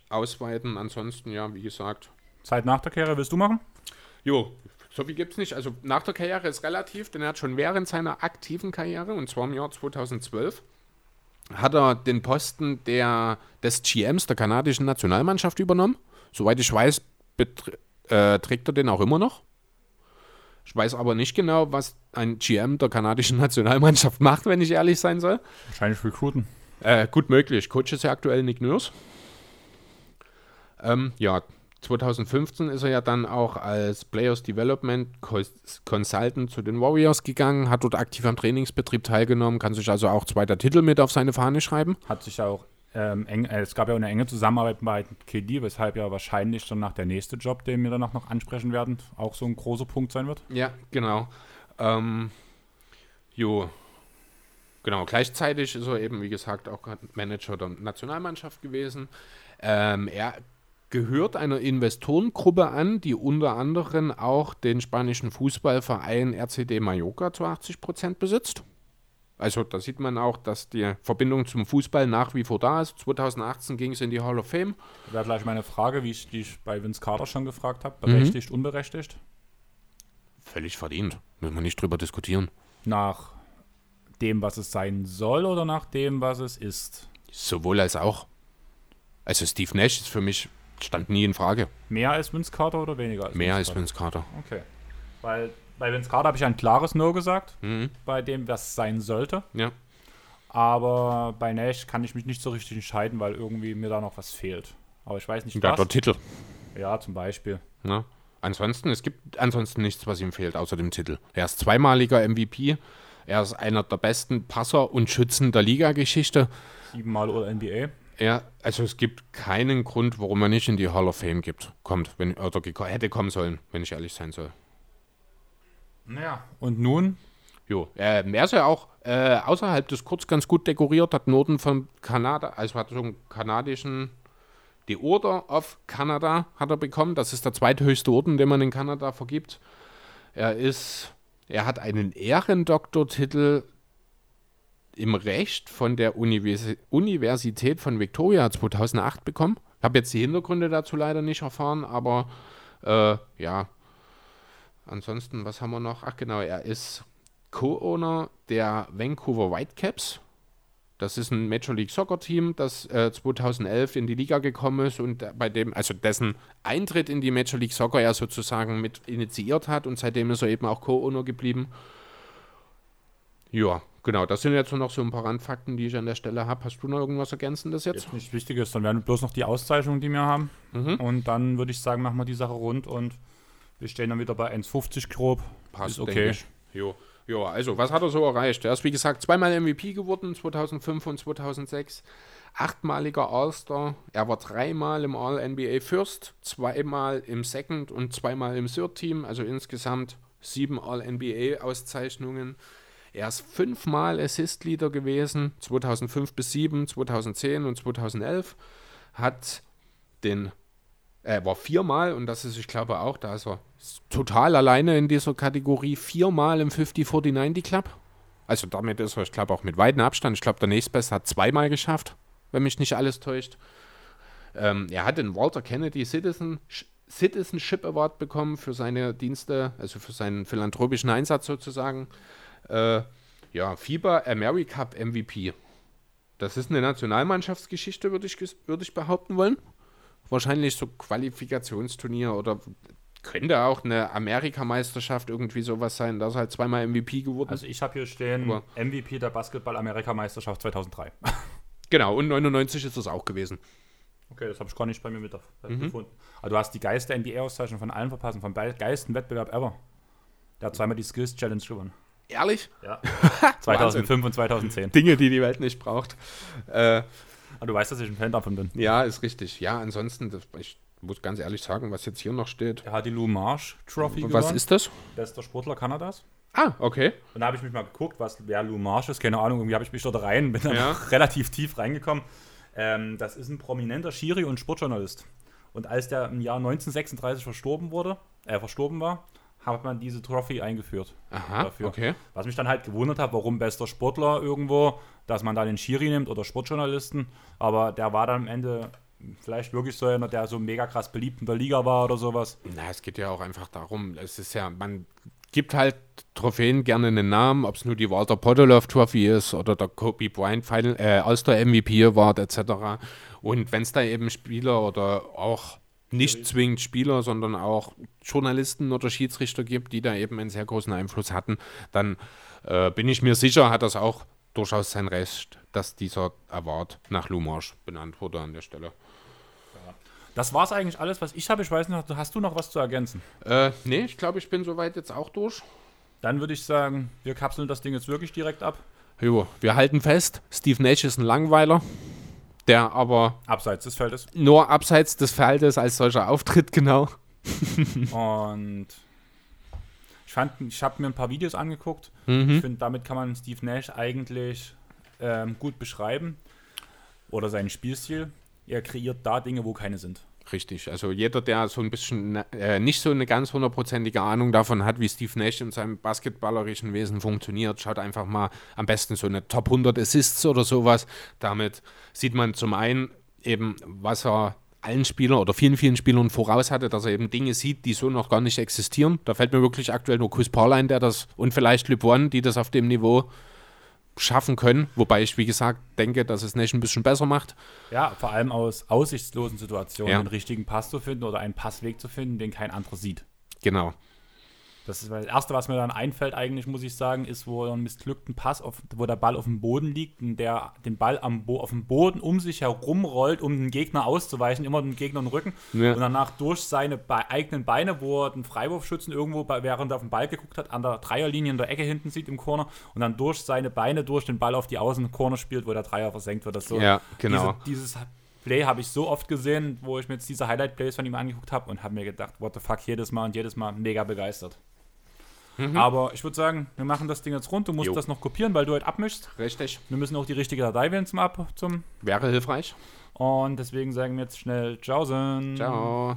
ausweiten. Ansonsten, ja, wie gesagt. Zeit nach der Karriere willst du machen? Jo, so viel gibt es nicht. Also nach der Karriere ist relativ, denn er hat schon während seiner aktiven Karriere, und zwar im Jahr 2012, hat er den Posten der, des GMs der kanadischen Nationalmannschaft übernommen. Soweit ich weiß, äh, trägt er den auch immer noch. Ich weiß aber nicht genau, was ein GM der kanadischen Nationalmannschaft macht, wenn ich ehrlich sein soll. Wahrscheinlich recruiten. Äh, gut möglich. Coach ist ja aktuell Nick Nurse. Ähm, ja, 2015 ist er ja dann auch als Players Development Cons- Consultant zu den Warriors gegangen, hat dort aktiv am Trainingsbetrieb teilgenommen, kann sich also auch zweiter Titel mit auf seine Fahne schreiben. Hat sich ja auch ähm, eng, äh, es gab ja eine enge Zusammenarbeit bei KD, weshalb ja wahrscheinlich danach der nächste Job, den wir danach noch ansprechen werden, auch so ein großer Punkt sein wird. Ja, genau. Ähm, jo. Genau, gleichzeitig ist er eben, wie gesagt, auch Manager der Nationalmannschaft gewesen. Ähm, er gehört einer Investorengruppe an, die unter anderem auch den spanischen Fußballverein RCD Mallorca zu 80 Prozent besitzt. Also da sieht man auch, dass die Verbindung zum Fußball nach wie vor da ist. 2018 ging es in die Hall of Fame. Das wäre gleich meine Frage, wie ich die ich bei Vince Carter schon gefragt habe, Mhm. berechtigt, unberechtigt. Völlig verdient. Müssen wir nicht drüber diskutieren. Nach dem, was es sein soll oder nach dem, was es ist? Sowohl als auch. Also Steve Nash ist für mich, stand nie in Frage. Mehr als Vince Carter oder weniger als Mehr als Vince Vince Carter. Carter? Okay. Weil bei Vince Carter habe ich ein klares No gesagt, Mhm. bei dem, was sein sollte. Ja. Aber bei Nash kann ich mich nicht so richtig entscheiden, weil irgendwie mir da noch was fehlt. Aber ich weiß nicht, Ja, was. der Titel. Ja, zum Beispiel. Ne? Ansonsten, es gibt ansonsten nichts, was ihm fehlt, außer dem Titel. Er ist zweimaliger MVP. Er ist einer der besten Passer und Schützen der Liga-Geschichte. Siebenmal All-NBA. Er, also es gibt keinen Grund, warum er nicht in die Hall of Fame gibt, kommt, wenn, oder hätte kommen sollen, wenn ich ehrlich sein soll. Naja. Und nun? Jo, äh, er ist ja auch äh, außerhalb des Kurz ganz gut dekoriert, hat Norden von Kanada, also hat so einen kanadischen, die Order of Canada hat er bekommen. Das ist der zweithöchste Orden, den man in Kanada vergibt. Er ist, er hat einen Ehrendoktortitel im Recht von der Universi Universität von Victoria 2008 bekommen. Ich habe jetzt die Hintergründe dazu leider nicht erfahren, aber äh, ja. Ansonsten, was haben wir noch? Ach genau, er ist Co-Owner der Vancouver Whitecaps. Das ist ein Major League Soccer Team, das äh, 2011 in die Liga gekommen ist und bei dem, also dessen Eintritt in die Major League Soccer er sozusagen mit initiiert hat und seitdem ist er eben auch Co-Owner geblieben. Ja, genau, das sind jetzt noch so ein paar Randfakten, die ich an der Stelle habe. Hast du noch irgendwas Ergänzendes jetzt? Jetzt nicht Wichtiges, dann werden bloß noch die Auszeichnungen, die wir haben. Mhm. Und dann würde ich sagen, machen wir die Sache rund und wir stehen dann wieder bei 1,50 grob. Passt, ist okay. Jo. Jo, also, was hat er so erreicht? Er ist, wie gesagt, zweimal MVP geworden, 2005 und 2006. Achtmaliger All-Star. Er war dreimal im All-NBA First, zweimal im Second und zweimal im Third Team. Also insgesamt sieben All-NBA-Auszeichnungen. Er ist fünfmal Assist-Leader gewesen, 2005 bis 7, 2010 und 2011. Hat den er war viermal, und das ist, ich glaube auch, da ist er total alleine in dieser Kategorie, viermal im 50-49 Club. Also damit ist er, ich glaube, auch mit weitem Abstand. Ich glaube, der nächstbeste hat zweimal geschafft, wenn mich nicht alles täuscht. Ähm, er hat den Walter Kennedy Citizen, Citizenship Award bekommen für seine Dienste, also für seinen philanthropischen Einsatz sozusagen. Äh, ja, FIBA Americup MVP. Das ist eine Nationalmannschaftsgeschichte, würde ich, würd ich behaupten wollen wahrscheinlich so Qualifikationsturnier oder könnte auch eine Amerikameisterschaft irgendwie sowas sein. Da ist halt zweimal MVP geworden. Also ich habe hier stehen Aber- MVP der Basketball-Amerikameisterschaft 2003. genau, und 99 ist es auch gewesen. Okay, das habe ich gar nicht bei mir mit auf- Mhm. gefunden. Aber du hast die geilste NBA-Auszeichnung von allen verpassen, vom geilsten Wettbewerb ever. Der hat zweimal die Skills Challenge gewonnen. Ehrlich? Ja. 2005 und 2010. Dinge, die die Welt nicht braucht. Äh, Aber du weißt, dass ich ein Fan davon bin. ja, ist richtig. Ja, ansonsten, das, ich muss ganz ehrlich sagen, was jetzt hier noch steht. Er hat die Lou Marsh Trophy Was gewonnen. ist das? Bester Sportler Kanadas. Ah, okay. Und da habe ich mich mal geguckt, was, wer Lou Marsh ist. Keine Ahnung, irgendwie habe ich mich dort rein, bin dann Ja. relativ tief reingekommen. Ähm, das ist ein prominenter Schiri und Sportjournalist. Und als der im Jahr 1936 verstorben wurde, äh, verstorben war, hat man diese Trophy eingeführt. Aha, dafür. okay. Was mich dann halt gewundert hat, warum bester Sportler irgendwo, dass man da den Schiri nimmt oder Sportjournalisten. Aber der war dann am Ende vielleicht wirklich so einer, der so mega krass beliebt in der Liga war oder sowas. Na, es geht ja auch einfach darum, es ist ja, man gibt halt Trophäen gerne einen Namen, ob es nur die Walter Podolov Trophy ist oder der Kobe Bryant Final, äh, All-Star MVP Award etc. Und wenn es da eben Spieler oder auch nicht zwingend Spieler, sondern auch Journalisten oder Schiedsrichter gibt, die da eben einen sehr großen Einfluss hatten, dann äh, bin ich mir sicher, hat das auch durchaus sein Recht, dass dieser Award nach Lumarsch benannt wurde an der Stelle. Das war es eigentlich alles, was ich habe. Ich weiß nicht, hast du noch was zu ergänzen? Äh, nee, ich glaube, ich bin soweit jetzt auch durch. Dann würde ich sagen, wir kapseln das Ding jetzt wirklich direkt ab. Jo, wir halten fest, Steve Nash ist ein Langweiler, der aber Abseits des Feldes. nur abseits des Feldes als solcher auftritt, genau. Und ich fand, ich habe mir ein paar Videos angeguckt. Mhm. Ich finde, damit kann man Steve Nash eigentlich ähm, gut beschreiben. Oder seinen Spielstil. Er kreiert da Dinge, wo keine sind. Richtig, also jeder, der so ein bisschen äh, nicht so eine ganz hundertprozentige Ahnung davon hat, wie Steve Nash in seinem basketballerischen Wesen funktioniert, schaut einfach mal am besten so eine Top 100 Assists oder sowas. Damit sieht man zum einen eben, was er allen Spielern oder vielen, vielen Spielern voraus hatte, dass er eben Dinge sieht, die so noch gar nicht existieren. Da fällt mir wirklich aktuell nur Chris Paul ein, der das und vielleicht One, die das auf dem Niveau schaffen können. Wobei ich, wie gesagt, denke, dass es Nash ein bisschen besser macht. Ja, vor allem aus aussichtslosen Situationen Ja. den richtigen Pass zu finden oder einen Passweg zu finden, den kein anderer sieht. Genau. Das ist das Erste, was mir dann einfällt, eigentlich, muss ich sagen, ist, wo er einen missglückten Pass, auf, wo der Ball auf dem Boden liegt und der den Ball am Bo auf dem Boden um sich herum rollt, um den Gegner auszuweichen, immer dem Gegner den Rücken. Ja. Und danach durch seine Be eigenen Beine, wo er den Freiwurfschützen irgendwo, bei, während er auf den Ball geguckt hat, an der Dreierlinie in der Ecke hinten sieht im Corner und dann durch seine Beine durch den Ball auf die Außencorner spielt, wo der Dreier versenkt wird. Das so. Ja, genau. Diese, dieses Play habe ich so oft gesehen, wo ich mir jetzt diese Highlight-Plays von ihm angeguckt habe und habe mir gedacht, what the fuck, jedes Mal und jedes Mal mega begeistert. Mhm. Aber ich würde sagen, wir machen das Ding jetzt rund. Du musst jo. das noch kopieren, weil du halt abmischst. Richtig. Wir müssen auch die richtige Datei wählen zum Ab. Zum Wäre hilfreich. Und deswegen sagen wir jetzt schnell Tschaußen. Ciao.